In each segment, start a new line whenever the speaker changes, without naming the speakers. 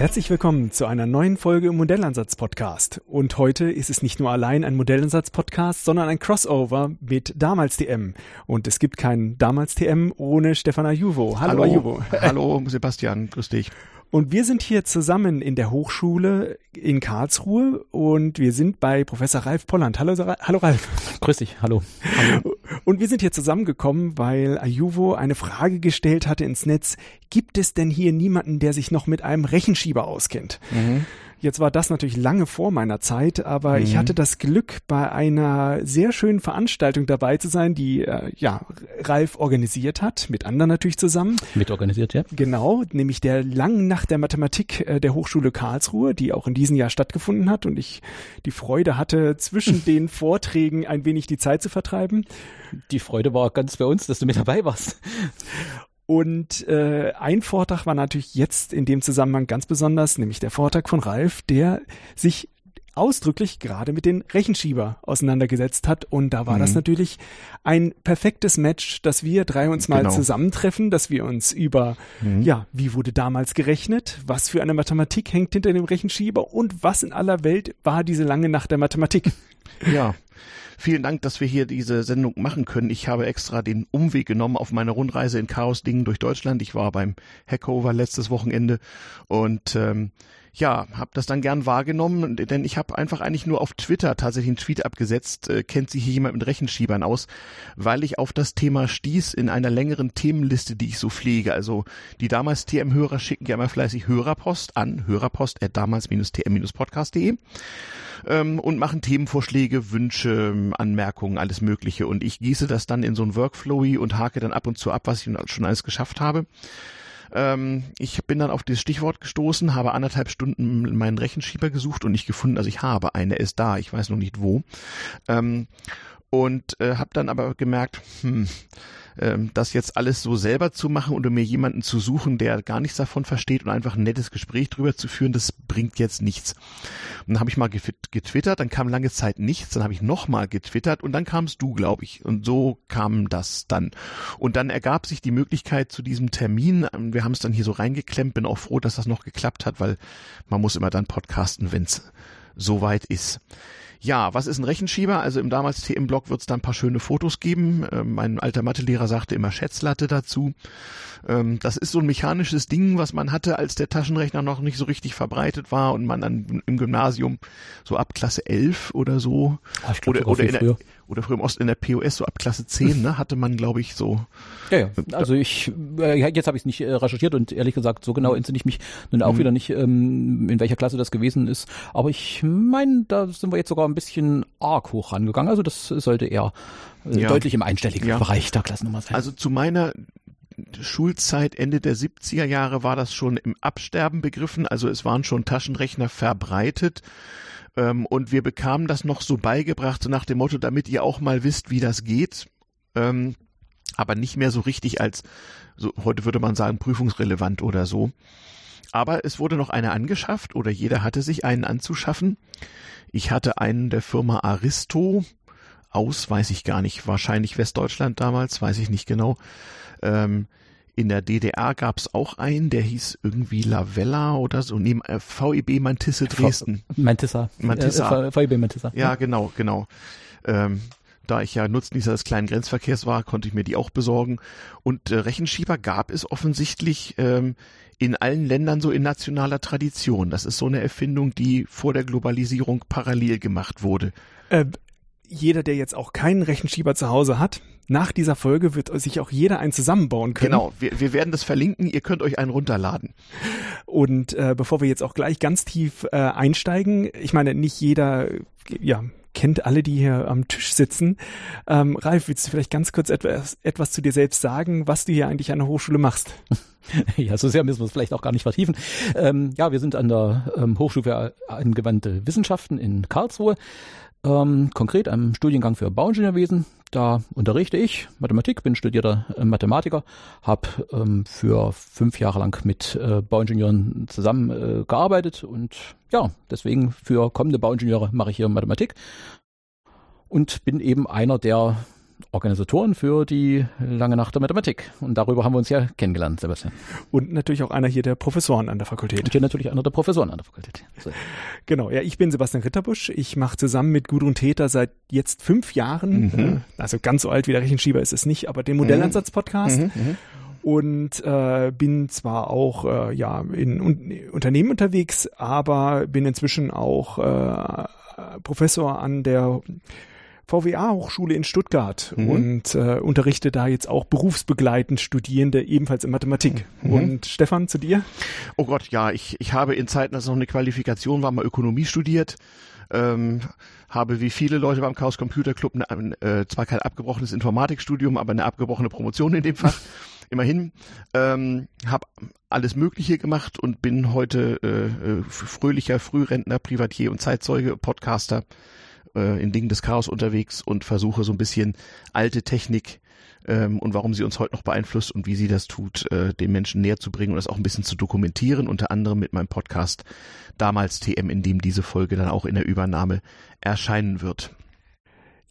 Herzlich willkommen zu einer neuen Folge im Modellansatz-Podcast. Und heute ist es nicht nur allein ein Modellansatz-Podcast, sondern ein Crossover mit Damals TM. Und es gibt kein Damals TM ohne Stefan Ajuvo.
Hallo, Hallo Ajuvo. Hallo Sebastian, grüß dich.
Und wir sind hier zusammen in der Hochschule in Karlsruhe und wir sind bei Professor Ralf Polland. Hallo, hallo Ralf.
Grüß dich, hallo.
hallo. Und wir sind hier zusammengekommen, weil Ayuvo eine Frage gestellt hatte ins Netz. Gibt es denn hier niemanden, der sich noch mit einem Rechenschieber auskennt? Mhm. Jetzt war das natürlich lange vor meiner Zeit, aber mhm. ich hatte das Glück, bei einer sehr schönen Veranstaltung dabei zu sein, die äh, ja Ralf organisiert hat, mit anderen natürlich zusammen.
Mit organisiert, ja.
Genau, nämlich der langen Nacht der Mathematik äh, der Hochschule Karlsruhe, die auch in diesem Jahr stattgefunden hat und ich die Freude hatte, zwischen den Vorträgen ein wenig die Zeit zu vertreiben.
Die Freude war ganz bei uns, dass du mit dabei warst.
Und äh, ein Vortrag war natürlich jetzt in dem Zusammenhang ganz besonders, nämlich der Vortrag von Ralf, der sich ausdrücklich gerade mit den Rechenschieber auseinandergesetzt hat. Und da war mhm. das natürlich ein perfektes Match, dass wir drei uns mal genau. zusammentreffen, dass wir uns über, mhm. ja, wie wurde damals gerechnet, was für eine Mathematik hängt hinter dem Rechenschieber und was in aller Welt war diese lange Nacht der Mathematik.
Ja, Vielen Dank, dass wir hier diese Sendung machen können. Ich habe extra den Umweg genommen auf meiner Rundreise in Chaos-Dingen durch Deutschland. Ich war beim Hackover letztes Wochenende und ähm, ja, habe das dann gern wahrgenommen, denn ich habe einfach eigentlich nur auf Twitter tatsächlich einen Tweet abgesetzt, äh, kennt sich hier jemand mit Rechenschiebern aus, weil ich auf das Thema stieß in einer längeren Themenliste, die ich so pflege. Also die damals TM-Hörer schicken ja immer fleißig Hörerpost an, hörerpost at damals-tm-podcast.de ähm, und machen Themenvorschläge, Wünsche, Anmerkungen, alles Mögliche. Und ich gieße das dann in so ein Workflowy und hake dann ab und zu ab, was ich schon alles geschafft habe. Ähm, ich bin dann auf dieses Stichwort gestoßen, habe anderthalb Stunden meinen Rechenschieber gesucht und nicht gefunden. Also ich habe eine, ist da, ich weiß noch nicht wo. Ähm, und äh, habe dann aber gemerkt, hm, ähm, das jetzt alles so selber zu machen oder mir jemanden zu suchen, der gar nichts davon versteht und einfach ein nettes Gespräch drüber zu führen, das bringt jetzt nichts. Und dann habe ich mal getwittert, dann kam lange Zeit nichts, dann habe ich nochmal getwittert und dann kamst du, glaube ich. Und so kam das dann. Und dann ergab sich die Möglichkeit zu diesem Termin. Wir haben es dann hier so reingeklemmt, bin auch froh, dass das noch geklappt hat, weil man muss immer dann podcasten, wenn es soweit ist. Ja, was ist ein Rechenschieber? Also im damals TM-Blog wird es da ein paar schöne Fotos geben. Ähm, mein alter Mathelehrer sagte immer Schätzlatte dazu. Ähm, das ist so ein mechanisches Ding, was man hatte, als der Taschenrechner noch nicht so richtig verbreitet war und man dann im Gymnasium so ab Klasse 11 oder so
ah, glaub,
oder, oder, in der, oder früher im Osten in der POS so ab Klasse 10, ne, hatte man glaube ich so.
Ja, ja. also ich äh, jetzt habe ich es nicht äh, recherchiert und ehrlich gesagt so genau entsinne ich mich nun auch mhm. wieder nicht, ähm, in welcher Klasse das gewesen ist, aber ich meine, da sind wir jetzt sogar ein bisschen arg hoch rangegangen, also das sollte eher äh, ja. deutlich im einstelligen ja. Bereich der Klassennummer sein.
Also zu meiner Schulzeit Ende der 70er Jahre war das schon im Absterben begriffen, also es waren schon Taschenrechner verbreitet ähm, und wir bekamen das noch so beigebracht, so nach dem Motto, damit ihr auch mal wisst, wie das geht, ähm, aber nicht mehr so richtig als, so, heute würde man sagen, prüfungsrelevant oder so. Aber es wurde noch eine angeschafft oder jeder hatte sich einen anzuschaffen. Ich hatte einen der Firma Aristo aus, weiß ich gar nicht, wahrscheinlich Westdeutschland damals, weiß ich nicht genau. Ähm, in der DDR gab es auch einen, der hieß irgendwie Lavella oder so, neben äh, VEB Mantisse Dresden.
Mantissa.
Mantissa.
Äh, VEB Mantissa.
Ja, genau, genau. Ähm, da ich ja Nutznießer des kleinen Grenzverkehrs war, konnte ich mir die auch besorgen. Und äh, Rechenschieber gab es offensichtlich ähm, in allen Ländern so in nationaler Tradition. Das ist so eine Erfindung, die vor der Globalisierung parallel gemacht wurde.
Äh, jeder, der jetzt auch keinen Rechenschieber zu Hause hat, nach dieser Folge wird sich auch jeder einen zusammenbauen können.
Genau, wir, wir werden das verlinken, ihr könnt euch einen runterladen.
Und äh, bevor wir jetzt auch gleich ganz tief äh, einsteigen, ich meine, nicht jeder, ja, kennt alle, die hier am Tisch sitzen. Ähm, Ralf, willst du vielleicht ganz kurz etwas, etwas zu dir selbst sagen, was du hier eigentlich an der Hochschule machst?
Ja, so sehr müssen wir es vielleicht auch gar nicht vertiefen. Ähm, ja, wir sind an der ähm, Hochschule für angewandte Wissenschaften in Karlsruhe ähm, konkret am Studiengang für Bauingenieurwesen. Da unterrichte ich Mathematik, bin studierter äh, Mathematiker, habe ähm, für fünf Jahre lang mit äh, Bauingenieuren zusammen äh, gearbeitet und ja, deswegen für kommende Bauingenieure mache ich hier Mathematik und bin eben einer der Organisatoren für die lange Nacht der Mathematik. Und darüber haben wir uns ja kennengelernt, Sebastian.
Und natürlich auch einer hier der Professoren an der Fakultät.
Und hier natürlich einer der Professoren an der Fakultät.
So. Genau, ja, ich bin Sebastian Ritterbusch. Ich mache zusammen mit Gudrun Täter seit jetzt fünf Jahren, mhm. äh, also ganz so alt wie der Rechenschieber ist es nicht, aber den Modellansatz-Podcast. Mhm. Mhm. Und äh, bin zwar auch äh, ja in un Unternehmen unterwegs, aber bin inzwischen auch äh, Professor an der VWA-Hochschule in Stuttgart mhm. und äh, unterrichte da jetzt auch berufsbegleitend Studierende ebenfalls in Mathematik. Mhm. Und Stefan, zu dir?
Oh Gott, ja, ich, ich habe in Zeiten, als noch eine Qualifikation war, mal Ökonomie studiert. Ähm, habe wie viele Leute beim Chaos Computer Club ne, äh, zwar kein abgebrochenes Informatikstudium, aber eine abgebrochene Promotion in dem Fach. Immerhin ähm, habe alles Mögliche gemacht und bin heute äh, äh fröhlicher Frührentner, Privatier und Zeitzeuge, Podcaster äh, in Dingen des Chaos unterwegs und versuche so ein bisschen alte Technik ähm, und warum sie uns heute noch beeinflusst und wie sie das tut, äh, den Menschen näher zu bringen und das auch ein bisschen zu dokumentieren, unter anderem mit meinem Podcast damals TM, in dem diese Folge dann auch in der Übernahme erscheinen wird.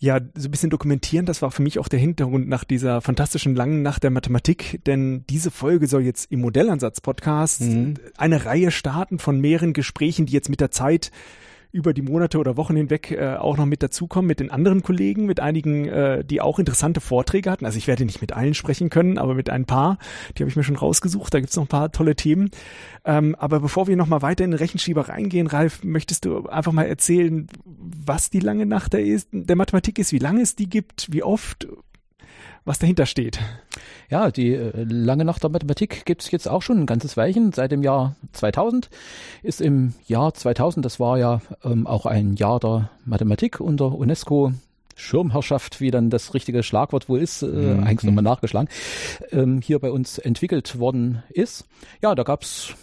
Ja, so ein bisschen dokumentieren, das war für mich auch der Hintergrund nach dieser fantastischen langen Nacht der Mathematik, denn diese Folge soll jetzt im Modellansatz-Podcast mhm. eine Reihe starten von mehreren Gesprächen, die jetzt mit der Zeit über die Monate oder Wochen hinweg äh, auch noch mit dazukommen mit den anderen Kollegen, mit einigen, äh, die auch interessante Vorträge hatten. Also ich werde nicht mit allen sprechen können, aber mit ein paar, die habe ich mir schon rausgesucht. Da gibt's noch ein paar tolle Themen. Ähm, aber bevor wir nochmal weiter in den Rechenschieber reingehen, Ralf, möchtest du einfach mal erzählen, was die lange Nacht der, ist, der Mathematik ist, wie lange es die gibt, wie oft, was dahinter steht.
Ja, die äh, lange Nacht der Mathematik gibt's jetzt auch schon ein ganzes Weilchen. Seit dem Jahr 2000 ist im Jahr 2000, das war ja ähm, auch ein Jahr der Mathematik unter UNESCO Schirmherrschaft, wie dann das richtige Schlagwort wohl ist, äh, mhm. eigentlich nochmal nachgeschlagen, ähm, hier bei uns entwickelt worden ist. Ja, da gab's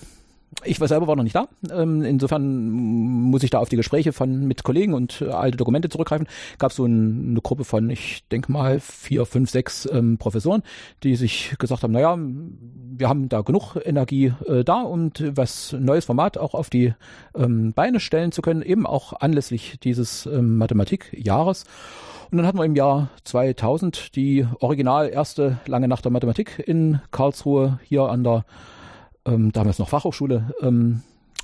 ich war selber war noch nicht da. Ähm, insofern muss ich da auf die Gespräche von mit Kollegen und äh, alte Dokumente zurückgreifen. Gab so ein, eine Gruppe von, ich denke mal, vier, fünf, sechs ähm, Professoren, die sich gesagt haben, naja, wir haben da genug Energie äh, da, und was neues Format auch auf die ähm, Beine stellen zu können, eben auch anlässlich dieses ähm, Mathematikjahres. Und dann hatten wir im Jahr 2000 die original erste lange Nacht der Mathematik in Karlsruhe hier an der ähm, damals noch Fachhochschule ähm,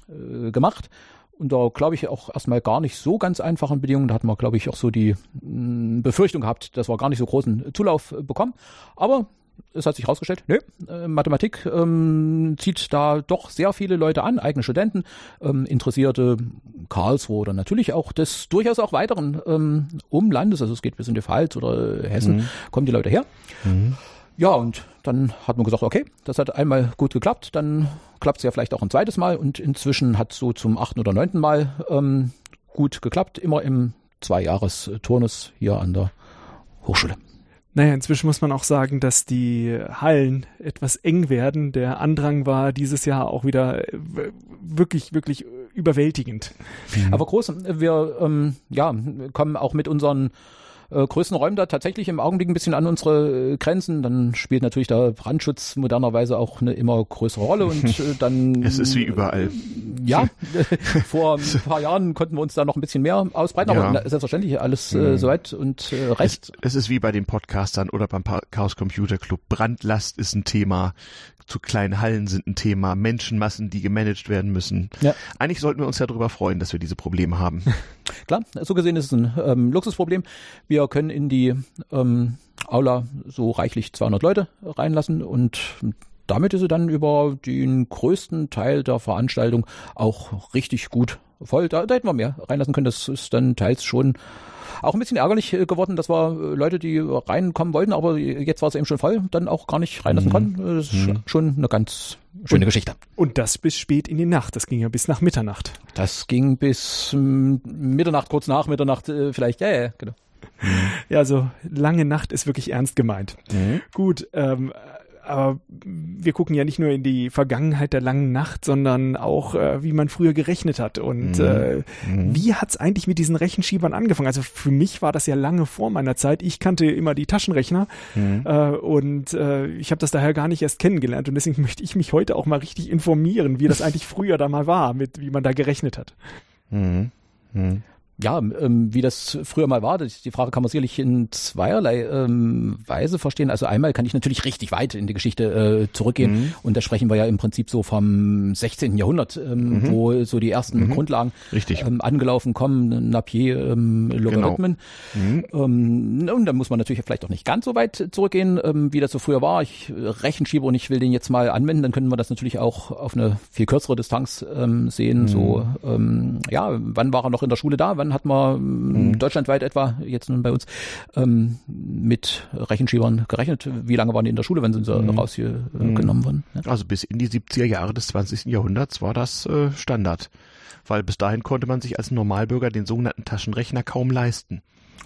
äh, gemacht. Unter, glaube ich, auch erstmal gar nicht so ganz einfachen Bedingungen. Da hatten wir, glaube ich, auch so die mh, mm, Befürchtung gehabt, dass wir gar nicht so großen Zulauf äh, bekommen. Aber es hat sich herausgestellt, nö, äh, Mathematik ähm, zieht da doch sehr viele Leute an, eigene Studenten, ähm, Interessierte Karlsruhe oder natürlich auch des durchaus auch weiteren ähm, Umlandes, also es geht bis in die Pfalz oder Hessen, mhm. kommen die Leute her. Mhm. Ja, und dann hat man gesagt, okay, das hat einmal gut geklappt, dann klappt es ja vielleicht auch ein zweites Mal und inzwischen hat so zum achten oder neunten Mal ähm, gut geklappt, immer im Zwei-Jahres-Turnus hier an der Hochschule.
Naja, inzwischen muss man auch sagen, dass die Hallen etwas eng werden. Der Andrang war dieses Jahr auch wieder wirklich, wirklich überwältigend.
Mhm. Aber groß, wir ähm, ja, kommen auch mit unseren äh, größten räumen da tatsächlich im Augenblick ein bisschen an unsere äh, Grenzen. Dann spielt natürlich der Brandschutz modernerweise auch eine immer größere Rolle und äh, dann.
Es ist wie überall.
Ja, vor ein paar Jahren konnten wir uns da noch ein bisschen mehr ausbreiten, ja. aber selbstverständlich alles äh, mhm. soweit und äh, recht.
Es, es, ist wie bei den Podcastern oder beim Chaos Computer Club. Brandlast ist ein Thema zu kleinen Hallen sind ein Thema, Menschenmassen, die gemanagt werden müssen. Ja. Eigentlich sollten wir uns ja darüber freuen, dass wir diese Probleme haben.
Klar, so gesehen ist es ein ähm, Luxusproblem. Wir können in die ähm, Aula so reichlich 200 Leute reinlassen und damit ist sie dann über den größten Teil der Veranstaltung auch richtig gut voll. Da, da hätten wir mehr reinlassen können. Das ist dann teils schon auch ein bisschen ärgerlich äh, geworden, dass wir äh, Leute, die reinkommen wollten, aber jetzt war es eben schon voll, dann auch gar nicht reinlassen mhm. konnten. Das ist mhm. schon eine ganz schöne
und,
Geschichte.
Und das bis spät in die Nacht. Das ging ja bis nach Mitternacht.
Das ging bis ähm, Mitternacht, kurz nach Mitternacht äh, vielleicht. Ja, ja, genau.
Ja, also lange Nacht ist wirklich ernst gemeint. Mhm. Gut, ähm, aber wir gucken ja nicht nur in die Vergangenheit der langen Nacht, sondern auch, äh, wie man früher gerechnet hat. Und
Mhm.
äh,
Mhm.
wie hat's eigentlich mit diesen Rechenschiebern angefangen? Also für mich war das ja lange vor meiner Zeit. Ich kannte immer die Taschenrechner
Mhm.
äh, und äh, ich habe das daher gar nicht erst kennengelernt. Und deswegen möchte ich mich heute auch mal richtig informieren, wie das eigentlich früher da mal war, mit wie man da gerechnet hat.
Mhm. Mhm.
Ja, ähm, wie das früher mal war, die Frage kann man sicherlich in zweierlei ähm, Weise verstehen. Also einmal kann ich natürlich richtig weit in die Geschichte äh, zurückgehen
Mhm.
und da sprechen wir ja im Prinzip so vom 16. Jahrhundert, ähm, wo so die ersten Grundlagen
Mhm. Richtig.
ähm, angelaufen kommen, Napier, ähm, Logarithmen.
Mhm.
Ähm, und dann muss man natürlich vielleicht auch nicht ganz so weit zurückgehen, ähm, wie das so früher war. Ich äh, Rechenschieber und ich will den jetzt mal anwenden, dann können wir das natürlich auch auf eine viel kürzere Distanz ähm, sehen. So, ähm, ja, wann war er noch in der Schule da? Wann hat man ähm, deutschlandweit etwa, jetzt nun bei uns, ähm, mit Rechenschiebern gerechnet? Wie lange waren die in der Schule, wenn sie mhm. rausgenommen wurden? Ja.
Also bis in die 70er Jahre des 20. Jahrhunderts war das äh, Standard. Weil bis dahin konnte man sich als Normalbürger den sogenannten Taschenrechner kaum leisten.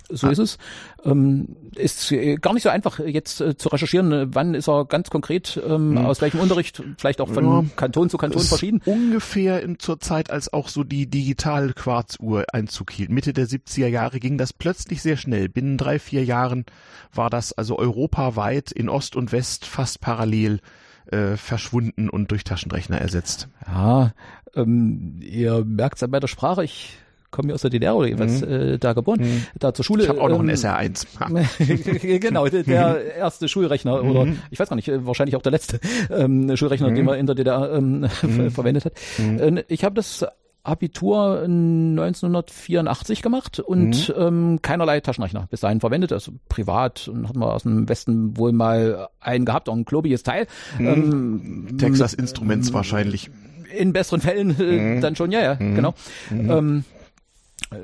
So ist es. Ähm, ist äh, gar nicht so einfach jetzt äh, zu recherchieren, äh, wann ist er ganz konkret, ähm, aus welchem Unterricht, vielleicht auch von
Ja.
Kanton zu Kanton
Ist
verschieden.
Ungefähr in, zur Zeit, als auch so die Digital-Quarzuhr Einzug hielt. Mitte der 70er Jahre ging das plötzlich sehr schnell. Binnen drei, vier Jahren war das also europaweit in Ost und West fast parallel äh, verschwunden und durch Taschenrechner ersetzt.
Ja, ähm, ihr merkt es bei der Sprache, ich komme ja aus der DDR oder jeweils äh, da geboren, da zur Schule.
Ich habe auch noch einen
ähm,
SR1. Ha.
genau, der- der erste Schulrechner oder ich weiß gar nicht, äh, wahrscheinlich auch der letzte ähm, Schulrechner, den man in der DDR ähm, ver- verwendet hat. Äh, Ich habe das Abitur 1984 gemacht und ähm, keinerlei Taschenrechner bis dahin verwendet, also privat und hatten wir aus dem Westen wohl mal einen gehabt, auch ein klobiges Teil. Ähm,
Texas Instruments wahrscheinlich.
in besseren Fällen äh, dann schon, ja, ja, genau. Ähm,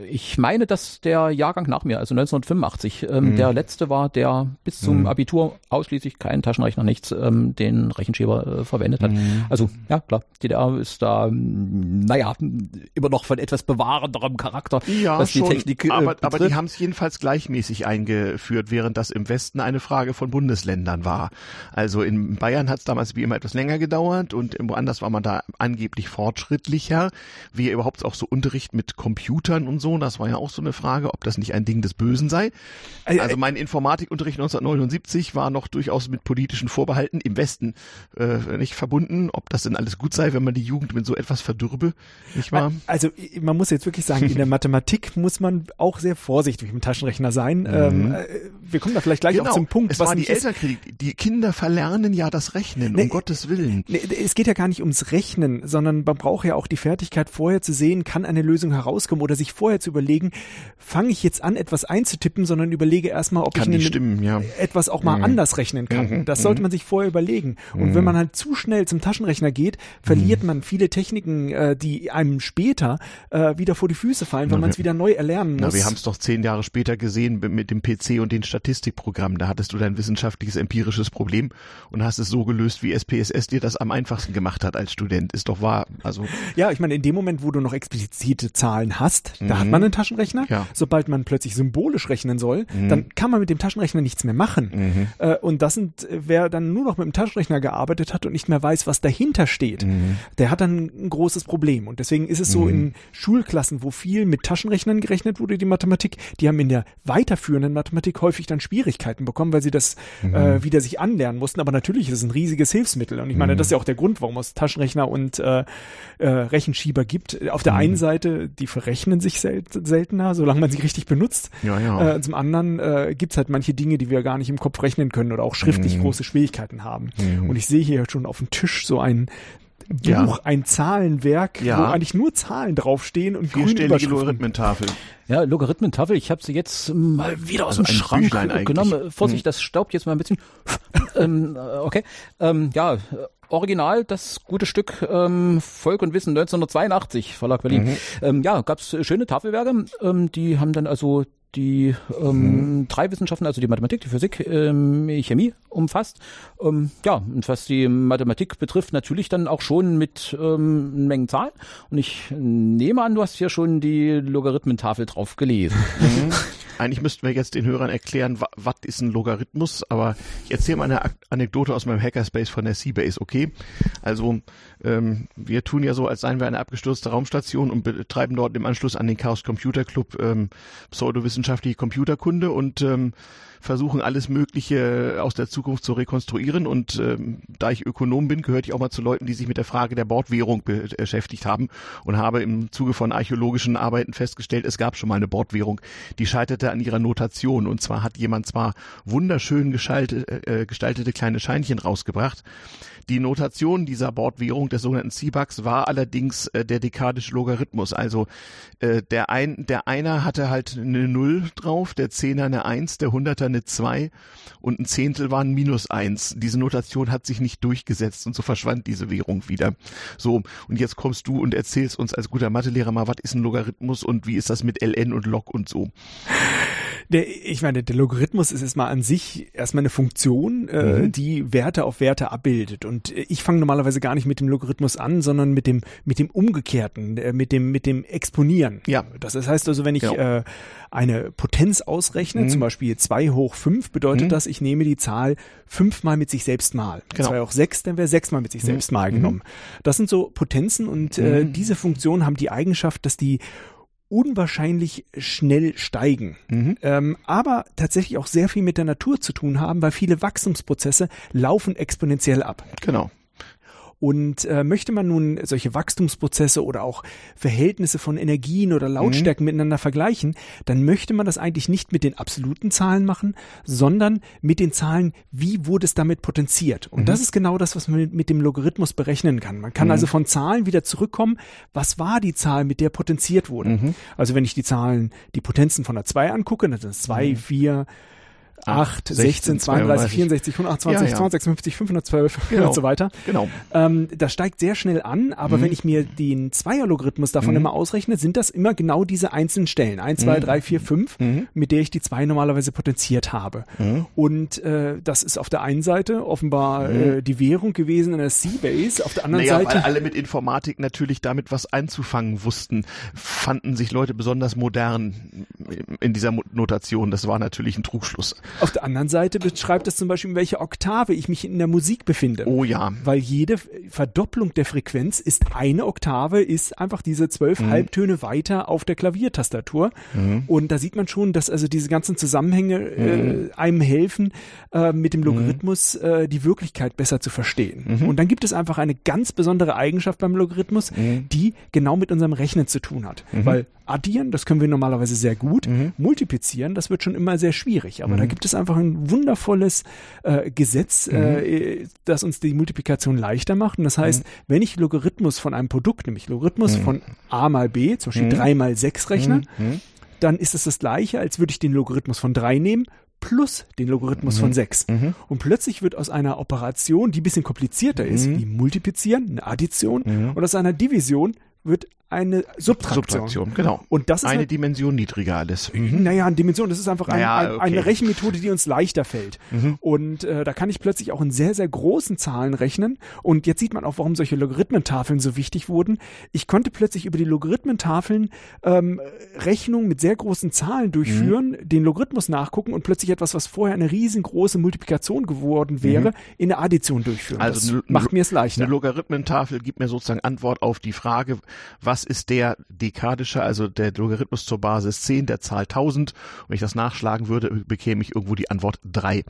ich meine, dass der Jahrgang nach mir, also 1985, ähm, der letzte war, der bis zum Abitur ausschließlich keinen Taschenrechner, nichts, ähm, den Rechenschieber äh, verwendet hat. Also, ja, klar, DDR ist da, ähm, naja, immer noch von etwas bewahrenderem Charakter,
Ja,
was die
schon,
Technik äh,
aber, aber die haben es jedenfalls gleichmäßig eingeführt, während das im Westen eine Frage von Bundesländern war. Also in Bayern hat es damals wie immer etwas länger gedauert und woanders war man da angeblich fortschrittlicher. Wie überhaupt auch so Unterricht mit Computern und so, das war ja auch so eine Frage, ob das nicht ein Ding des Bösen sei. Also mein Informatikunterricht 1979 war noch durchaus mit politischen Vorbehalten im Westen äh, nicht verbunden, ob das denn alles gut sei, wenn man die Jugend mit so etwas verdürbe, nicht wahr?
Also man muss jetzt wirklich sagen, in der Mathematik muss man auch sehr vorsichtig mit dem Taschenrechner sein. Ähm, äh, wir kommen da vielleicht gleich auch zum Punkt,
Mhm. es
was
war die Elternkritik. Die Kinder verlernen ja das Rechnen,
Nee,
um Gottes Willen.
Nee, es geht ja gar nicht ums Rechnen, sondern man braucht ja auch die Fertigkeit, vorher zu sehen, kann eine Lösung herauskommen oder sich vorher zu überlegen, fange ich jetzt an, etwas einzutippen, sondern überlege erstmal, ob
Kann
ich eine-
stimmen, ja.
etwas auch mal anders rechnen kann. Das sollte man sich vorher überlegen. Und wenn man halt zu schnell zum Taschenrechner geht, verliert man viele Techniken, äh, die einem später äh, wieder vor die Füße fallen, weil man es wieder neu erlernen muss.
Na, wir haben es doch zehn Jahre später gesehen mit dem PC und den Statistikprogrammen. Da hattest du dein wissenschaftliches, empirisches Problem und hast es so gelöst, wie SPSS dir das am einfachsten gemacht hat als Student. Ist doch wahr. Also
Ja, ich meine, in dem Moment, wo du noch explizite Zahlen hast, da hat man einen Taschenrechner.
Ja.
Sobald man plötzlich symbolisch rechnen soll, dann kann man mit dem Taschenrechner nichts mehr machen. Äh, und das sind, äh, wer dann nur noch mit dem Taschenrechner gearbeitet hat und nicht mehr weiß, was dahinter steht, der hat dann ein großes Problem. Und deswegen ist es so in Schulklassen, wo viel mit Taschenrechnern gerechnet wurde, die Mathematik, die haben in der weiterführenden Mathematik häufig dann Schwierigkeiten bekommen, weil sie das äh, wieder sich anlernen mussten. Aber natürlich ist es ein riesiges Hilfsmittel. Und ich meine, das ist ja auch der Grund, warum es Taschenrechner und äh, äh, Rechenschieber gibt. Auf der einen Seite, die verrechnen sich sel seltener, solange man sie richtig benutzt.
Ja, ja.
Äh, zum anderen äh, gibt's halt manche Dinge, die wir gar nicht im Kopf rechnen können oder auch schriftlich
Mhm.
große Schwierigkeiten haben. Und ich sehe hier schon auf dem Tisch so ein Buch,
Ja.
ein Zahlenwerk,
Ja.
wo eigentlich nur Zahlen draufstehen und Überschriften.
Logarithmentafel.
Ja, Logarithmentafel, ich habe sie jetzt mal wieder aus
Also
dem Schrank
Büchlein eigentlich.
genommen. Vorsicht, das staubt jetzt mal ein bisschen. ähm, äh, okay. Ähm, ja, Original, das gute Stück ähm, Volk und Wissen 1982, Verlag Berlin. Ähm, ja, gab's schöne Tafelwerke. Ähm, die haben dann also die ähm, drei Wissenschaften, also die Mathematik, die Physik, ähm, Chemie umfasst. Ähm, ja, und was die Mathematik betrifft, natürlich dann auch schon mit ähm, Mengen Zahlen. Und ich nehme an, du hast hier schon die Logarithmentafel drauf gelesen.
Mhm. Eigentlich müssten wir jetzt den Hörern erklären, was ist ein Logarithmus, aber ich erzähle mal eine Anekdote aus meinem Hackerspace von der Seabase, okay? Also ähm, wir tun ja so, als seien wir eine abgestürzte Raumstation und betreiben dort im Anschluss an den Chaos Computer Club ähm, pseudowissenschaftliche Computerkunde und ähm, versuchen alles Mögliche aus der Zukunft zu rekonstruieren. Und ähm, da ich Ökonom bin, gehörte ich auch mal zu Leuten, die sich mit der Frage der Bordwährung beschäftigt haben und habe im Zuge von archäologischen Arbeiten festgestellt, es gab schon mal eine Bordwährung, die scheiterte an ihrer Notation. Und zwar hat jemand zwar wunderschön gestaltete, äh, gestaltete kleine Scheinchen rausgebracht, die Notation dieser Bordwährung des sogenannten C-Bucks war allerdings äh, der dekadische Logarithmus. Also äh, der, ein, der Einer hatte halt eine Null drauf, der Zehner eine Eins, der Hunderter eine Zwei und ein Zehntel war ein Minus Eins. Diese Notation hat sich nicht durchgesetzt und so verschwand diese Währung wieder. So, und jetzt kommst du und erzählst uns als guter Mathelehrer mal, was ist ein Logarithmus und wie ist das mit ln und log und so.
Der, ich meine, der Logarithmus ist erstmal an sich erstmal eine Funktion, äh, mhm. die Werte auf Werte abbildet. Und ich fange normalerweise gar nicht mit dem Logarithmus an, sondern mit dem mit dem Umgekehrten, äh, mit dem mit dem Exponieren.
Ja.
Das heißt also, wenn ich ja. äh, eine Potenz ausrechne, mhm. zum Beispiel 2 hoch 5, bedeutet mhm. das, ich nehme die Zahl fünfmal mit sich selbst mal. Genau. 2 hoch 6, dann wäre 6 mal mit sich mhm. selbst mal mhm. genommen. Das sind so Potenzen und äh, diese Funktionen haben die Eigenschaft, dass die unwahrscheinlich schnell steigen, mhm. ähm, aber tatsächlich auch sehr viel mit der Natur zu tun haben, weil viele Wachstumsprozesse laufen exponentiell ab.
Genau.
Und äh, möchte man nun solche Wachstumsprozesse oder auch Verhältnisse von Energien oder Lautstärken mhm. miteinander vergleichen, dann möchte man das eigentlich nicht mit den absoluten Zahlen machen, sondern mit den Zahlen, wie wurde es damit potenziert. Und mhm. das ist genau das, was man mit, mit dem Logarithmus berechnen kann. Man kann mhm. also von Zahlen wieder zurückkommen, was war die Zahl, mit der potenziert wurde. Mhm. Also wenn ich die Zahlen, die Potenzen von der 2 angucke, dann sind es 2, 4, 8, 16, 32, 64, 128, ja, ja. 256, 512 genau. und so weiter.
Genau.
Ähm, das steigt sehr schnell an, aber mhm. wenn ich mir den Zweierlogarithmus davon mhm. immer ausrechne, sind das immer genau diese einzelnen Stellen. 1, 2, 3, 4, 5, mit der ich die zwei normalerweise potenziert habe. Mhm. Und äh, das ist auf der einen Seite offenbar mhm. äh, die Währung gewesen in der Seabase, auf der anderen naja, Seite.
Weil alle mit Informatik natürlich damit was einzufangen wussten, fanden sich Leute besonders modern in dieser Notation. Das war natürlich ein Trugschluss.
Auf der anderen Seite beschreibt es zum Beispiel, in welcher Oktave ich mich in der Musik befinde.
Oh ja.
Weil jede Verdopplung der Frequenz ist eine Oktave, ist einfach diese zwölf mhm. Halbtöne weiter auf der Klaviertastatur. Mhm. Und da sieht man schon, dass also diese ganzen Zusammenhänge äh, mhm. einem helfen, äh, mit dem Logarithmus mhm. äh, die Wirklichkeit besser zu verstehen. Mhm. Und dann gibt es einfach eine ganz besondere Eigenschaft beim Logarithmus, mhm. die genau mit unserem Rechnen zu tun hat. Weil addieren, das können wir normalerweise sehr gut. Mhm. Multiplizieren, das wird schon immer sehr schwierig. Aber mhm. da gibt es einfach ein wundervolles äh, Gesetz, mhm. äh, das uns die Multiplikation leichter macht. Und das heißt, mhm. wenn ich Logarithmus von einem Produkt, nämlich Logarithmus mhm. von a mal b, zum Beispiel 3 mhm. mal 6 rechne, dann ist es das gleiche, als würde ich den Logarithmus von 3 nehmen plus den Logarithmus mhm. von 6. Mhm. Und plötzlich wird aus einer Operation, die ein bisschen komplizierter ist, mhm. wie Multiplizieren, eine Addition, und aus einer Division wird eine Subtraktion. Subtraktion,
genau.
Und das ist
eine
halt,
Dimension niedriger alles.
Mhm. Naja, eine Dimension, das ist einfach ein, naja, ein, okay. eine Rechenmethode, die uns leichter fällt. Mhm. Und äh, da kann ich plötzlich auch in sehr, sehr großen Zahlen rechnen. Und jetzt sieht man auch, warum solche Logarithmentafeln so wichtig wurden. Ich konnte plötzlich über die Logarithmentafeln ähm, Rechnungen mit sehr großen Zahlen durchführen, mhm. den Logarithmus nachgucken und plötzlich etwas, was vorher eine riesengroße Multiplikation geworden wäre, mhm. in der Addition durchführen.
Also das macht mir es leichter. Eine Logarithmentafel gibt mir sozusagen Antwort auf die Frage, was das ist der dekadische, also der Logarithmus zur Basis 10 der Zahl 1000. Wenn ich das nachschlagen würde, bekäme ich irgendwo die Antwort 3.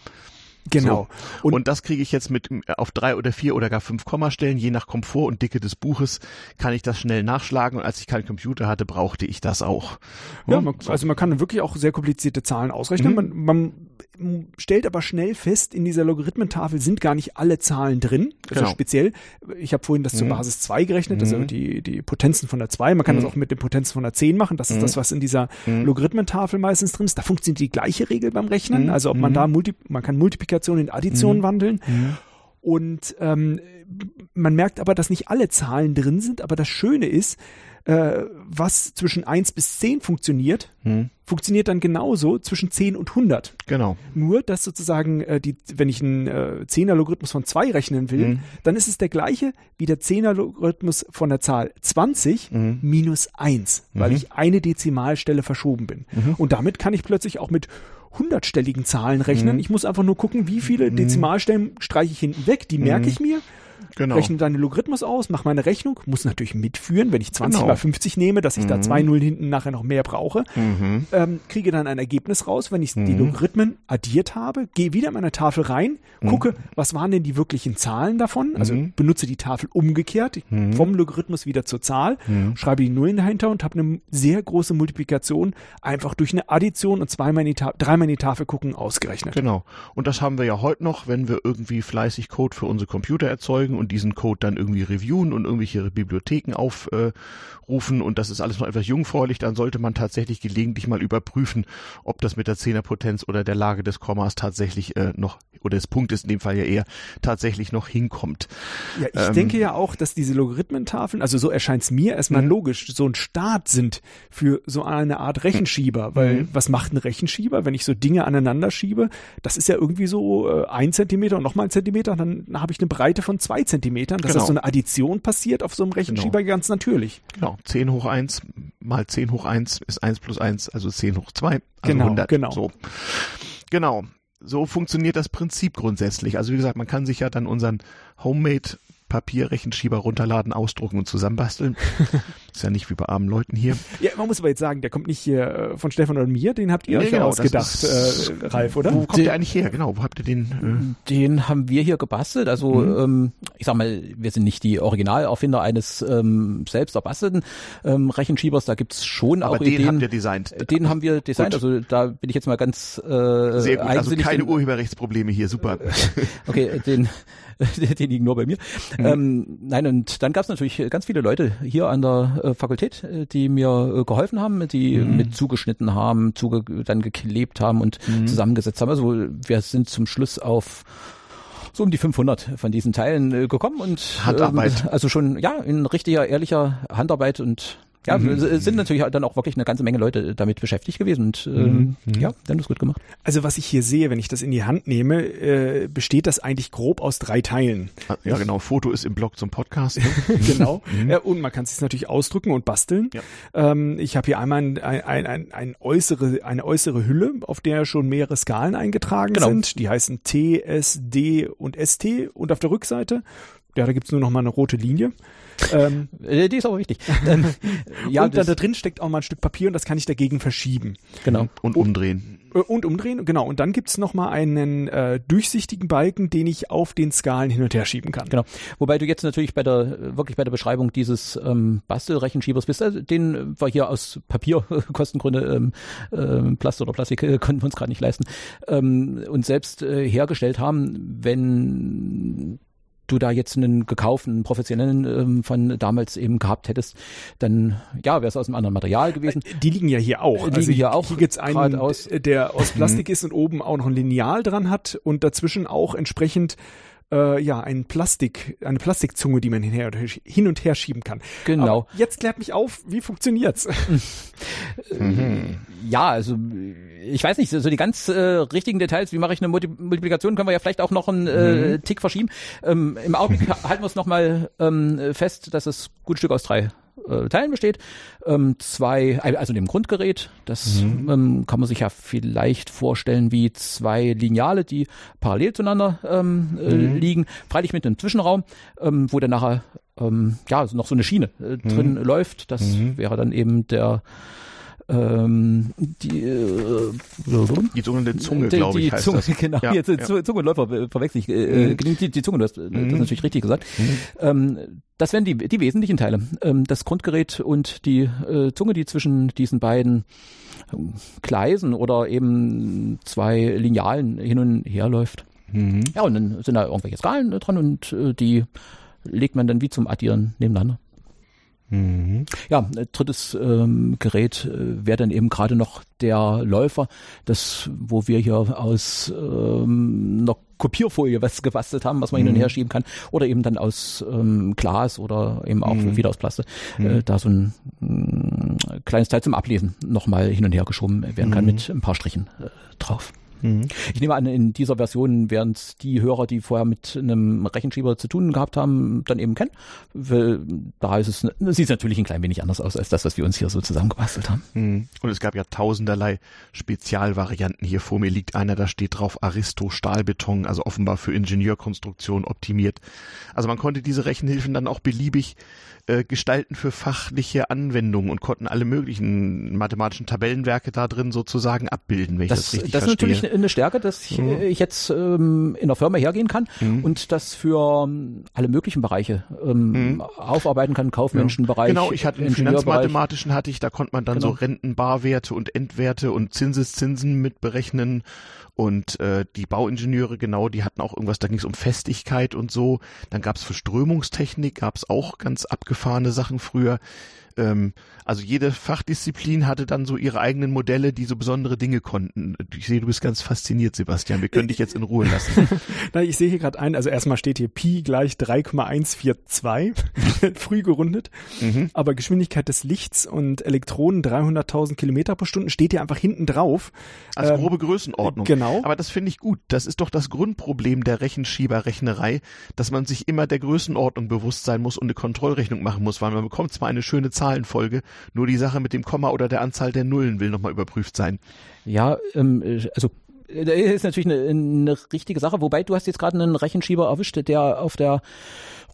Genau.
So. Und, und, das kriege ich jetzt mit auf drei oder vier oder gar fünf Kommastellen, je nach Komfort und Dicke des Buches, kann ich das schnell nachschlagen. Und als ich keinen Computer hatte, brauchte ich das auch.
Ja, man, also man kann wirklich auch sehr komplizierte Zahlen ausrechnen. Mhm. Man, man stellt aber schnell fest, in dieser Logarithmentafel sind gar nicht alle Zahlen drin. Also genau. speziell, ich habe vorhin das mhm. zur Basis 2 gerechnet, mhm. also die, die Potenzen von der 2. Man kann mhm. das auch mit den Potenzen von der 10 machen. Das ist mhm. das, was in dieser mhm. Logarithmentafel meistens drin ist. Da funktioniert die gleiche Regel beim Rechnen. Mhm. Also ob man da Multi man kann Multiplikation in Addition wandeln. Und ähm, man merkt aber, dass nicht alle Zahlen drin sind, aber das Schöne ist, äh, was zwischen 1 bis 10 funktioniert,
Hm.
funktioniert dann genauso zwischen 10 und 100.
Genau.
Nur, dass sozusagen, äh, die, wenn ich einen äh, 10er-Logarithmus von 2 rechnen will,
Mhm.
dann ist es der gleiche wie der 10er-Logarithmus von der Zahl 20
Mhm.
minus 1, weil
Mhm.
ich eine Dezimalstelle verschoben bin.
Mhm.
Und damit kann ich plötzlich auch mit hundertstelligen Zahlen rechnen.
Mhm.
Ich muss einfach nur gucken, wie viele
Mhm.
Dezimalstellen streiche ich hinten weg. Die merke
Mhm.
ich mir,
Genau.
rechne dann den Logarithmus aus, mache meine Rechnung, muss natürlich mitführen, wenn ich 20
Genau.
mal 50 nehme, dass ich da
Mhm.
zwei Nullen hinten nachher noch mehr brauche
Mhm.
ähm, kriege dann ein Ergebnis raus, wenn ich die
Mhm.
Logarithmen addiert habe, gehe wieder in meine Tafel rein, gucke, was waren denn die wirklichen Zahlen davon, also
Mhm.
benutze die Tafel umgekehrt,
Mhm.
vom Logarithmus wieder zur Zahl,
Mhm.
schreibe die Nullen dahinter und habe eine sehr große Multiplikation einfach durch eine Addition und zweimal in die dreimal in die Tafel gucken ausgerechnet.
Genau. Und das haben wir ja heute noch, wenn wir irgendwie fleißig Code für unsere Computer erzeugen und diesen Code dann irgendwie reviewen und irgendwelche Bibliotheken aufrufen und das ist alles noch etwas jungfräulich, dann sollte man tatsächlich gelegentlich mal überprüfen, ob das mit der Zehnerpotenz oder der Lage des Kommas tatsächlich äh, noch, oder des Punktes in dem Fall ja eher, tatsächlich noch hinkommt.
Ja, ich
Ähm,
denke ja auch, dass diese Logarithmentafeln, also so erscheint es mir erstmal
Mhm.
logisch, so ein Start sind für so eine Art Rechenschieber. Weil
Mhm.
was macht ein Rechenschieber, wenn ich so Dinge aneinander schiebe? Das ist ja irgendwie so äh, ein Zentimeter und nochmal ein Zentimeter, dann habe ich eine Breite von zwei Zentimetern. Dass
Genau.
das so eine Addition passiert auf so einem Rechenschieber ganz natürlich.
Genau, 10 hoch 1 mal 10 hoch 1 ist 1 plus 1, also 10 hoch 2, also
Genau,
100.
genau.
So. Genau, so funktioniert das Prinzip grundsätzlich. Also wie gesagt, man kann sich ja dann unseren Homemade Papierrechenschieber runterladen, ausdrucken und zusammenbasteln. ist ja nicht wie bei armen Leuten hier.
Ja, man muss aber jetzt sagen, der kommt nicht hier äh, von Stefan oder mir, den habt ihr
Nee,
euch ja
genau,
ausgedacht,
ist-
äh, Ralf, oder?
Wo kommt
Die-
der eigentlich her? Genau, wo habt ihr den?
Den haben wir hier gebastelt. Also
Mhm.
ähm, ich sag mal, wir sind nicht die Originalerfinder eines ähm, selbst erbastelten ähm, Rechenschiebers. Da gibt's schon
Äh, aber
auch
den
Ideen.
habt ihr designt.
den haben wir designt.
Gut.
Also da bin ich jetzt mal ganz äh,
Sehr gut, also keine Urheberrechtsprobleme hier, super.
Okay, den, den liegen nur bei mir.
Mhm.
Ähm, nein, und dann gab es natürlich ganz viele Leute hier an der äh, Fakultät, äh, die mir äh, geholfen haben, die
Mhm.
mit zugeschnitten haben, zuge dann geklebt haben und
Mhm.
zusammengesetzt haben. Also wir sind zum Schluss auf so um die 500 von diesen Teilen äh, gekommen und
Handarbeit.
Ähm, also schon ja in richtiger ehrlicher Handarbeit und ja,
Mhm.
es sind natürlich dann auch wirklich eine ganze Menge Leute damit beschäftigt gewesen und ähm,
Mhm.
ja, dann ist gut gemacht.
Also was ich hier sehe, wenn ich das in die Hand nehme, äh, besteht das eigentlich grob aus drei Teilen.
Ja, genau, Foto ist im Blog zum Podcast. Ne?
genau. Ja, und man kann es sich natürlich ausdrücken und basteln.
Ja.
Ähm, ich habe hier einmal ein, ein, ein, ein äußere, eine äußere Hülle, auf der schon mehrere Skalen eingetragen
Genau.
sind. Die heißen T, S, D und ST. Und auf der Rückseite, ja, da gibt's nur noch mal eine rote Linie. Ähm,
Äh, Die ist aber wichtig. Ähm, ja,
und dann da drin steckt auch mal ein Stück Papier und das kann ich dagegen verschieben.
genau.
Und umdrehen.
Äh, Und umdrehen, genau. Und dann gibt's noch mal einen äh, durchsichtigen Balken, den ich auf den Skalen hin und her schieben kann.
Genau. Wobei du jetzt natürlich bei der wirklich bei der Beschreibung dieses ähm, Bastelrechenschiebers bist, also den wir hier aus Papierkostengründe ähm, ähm, Plast oder Plastik äh, konnten wir uns gerade nicht leisten ähm, und selbst äh, hergestellt haben, wenn du da jetzt einen gekauften professionellen ähm, von damals eben gehabt hättest, dann ja, wäre es aus einem anderen Material gewesen.
Die liegen ja hier auch.
Die liegen hier auch
Hier gibt's einen,
aus.
der aus Plastik ist und oben auch noch ein Lineal dran hat und dazwischen auch entsprechend äh, ja ein Plastik, eine Plastikzunge, die man hin, und her- hin und her schieben kann.
Genau.
Aber jetzt klärt mich auf, wie funktioniert's?
Mhm.
Ja, also ich weiß nicht, so die ganz äh, richtigen Details, wie mache ich eine Multi Multiplikation, können wir ja vielleicht auch noch einen äh, Tick verschieben. Ähm, Im Augenblick ha- halten wir es nochmal ähm, fest, dass es gut Stück aus drei äh, Teilen besteht. Ähm, zwei, also dem Grundgerät, das ähm, kann man sich ja vielleicht vorstellen wie zwei Lineale, die parallel zueinander ähm, äh, liegen, freilich mit einem Zwischenraum, ähm, wo dann nachher ähm, ja noch so eine Schiene äh, drin läuft. Das wäre dann eben der ähm, die, äh,
Die sogenannte Zunge, glaube ich,
die
heißt
Zunge,
das.
Genau,
Ja,
jetzt äh,
ja.
Zu- Zunge und Läufer äh, verwechsel ich. Äh,
Mhm.
die, die Zunge, du hast äh, das
Mhm.
natürlich richtig gesagt. Ähm, das wären die, die wesentlichen Teile. Ähm, das Grundgerät und die äh, Zunge, die zwischen diesen beiden ähm, Gleisen oder eben zwei Linealen hin und her läuft.
Mhm.
Ja, und dann sind da irgendwelche Skalen äh, dran und äh, die legt man dann wie zum Addieren nebeneinander. Mhm. Ja, drittes ähm, Gerät äh, wäre dann eben gerade noch der Läufer, das, wo wir hier aus ähm, einer Kopierfolie was gebastelt haben, was man mhm. hin und her schieben kann, oder eben dann aus ähm, Glas oder eben auch mhm. wieder aus Plastik, äh, mhm. da so ein äh, kleines Teil zum Ablesen nochmal hin und her geschoben werden kann mhm. mit ein paar Strichen äh, drauf. Mhm. Ich nehme an, in dieser Version werden es die Hörer, die vorher mit einem Rechenschieber zu tun gehabt haben, dann eben kennen. Weil da ist es, sieht es natürlich ein klein wenig anders aus als das, was wir uns hier so zusammengebastelt haben.
Mhm. Und es gab ja tausenderlei Spezialvarianten. Hier vor mir liegt einer, da steht drauf Aristo Stahlbeton, also offenbar für Ingenieurkonstruktion optimiert. Also man konnte diese Rechenhilfen dann auch beliebig äh, gestalten für fachliche Anwendungen und konnten alle möglichen mathematischen Tabellenwerke da drin sozusagen abbilden, wenn
das,
ich das richtig
das
verstehe.
Das ist natürlich eine Stärke, dass ich, mhm. ich jetzt ähm, in der Firma hergehen kann mhm. und das für ähm, alle möglichen Bereiche ähm, mhm. aufarbeiten kann, kaufmännischen ja. Bereich.
Genau, ich hatte den Finanzmathematischen hatte ich, da konnte man dann genau. so Rentenbarwerte und Endwerte und Zinseszinsen mit berechnen und äh, die Bauingenieure, genau, die hatten auch irgendwas, da ging es um Festigkeit und so. Dann gab es für Strömungstechnik, gab es auch ganz abgefahrene Sachen früher. Ähm, also jede Fachdisziplin hatte dann so ihre eigenen Modelle, die so besondere Dinge konnten. Ich sehe, du bist ganz fasziniert, Sebastian. Wir können dich jetzt in Ruhe lassen.
Na, ich sehe hier gerade ein, also erstmal steht hier Pi gleich 3,142, früh gerundet. Mhm. Aber Geschwindigkeit des Lichts und Elektronen 300.000 Kilometer pro Stunde steht hier einfach hinten drauf.
Als ähm, grobe Größenordnung.
Genau.
Aber das finde ich gut. Das ist doch das Grundproblem der Rechenschieberrechnerei, dass man sich immer der Größenordnung bewusst sein muss und eine Kontrollrechnung machen muss, weil man bekommt zwar eine schöne Zahlenfolge, nur die Sache mit dem Komma oder der Anzahl der Nullen will nochmal überprüft sein.
Ja, ähm, also äh, das ist natürlich eine, eine richtige Sache, wobei du hast jetzt gerade einen Rechenschieber erwischt, der auf der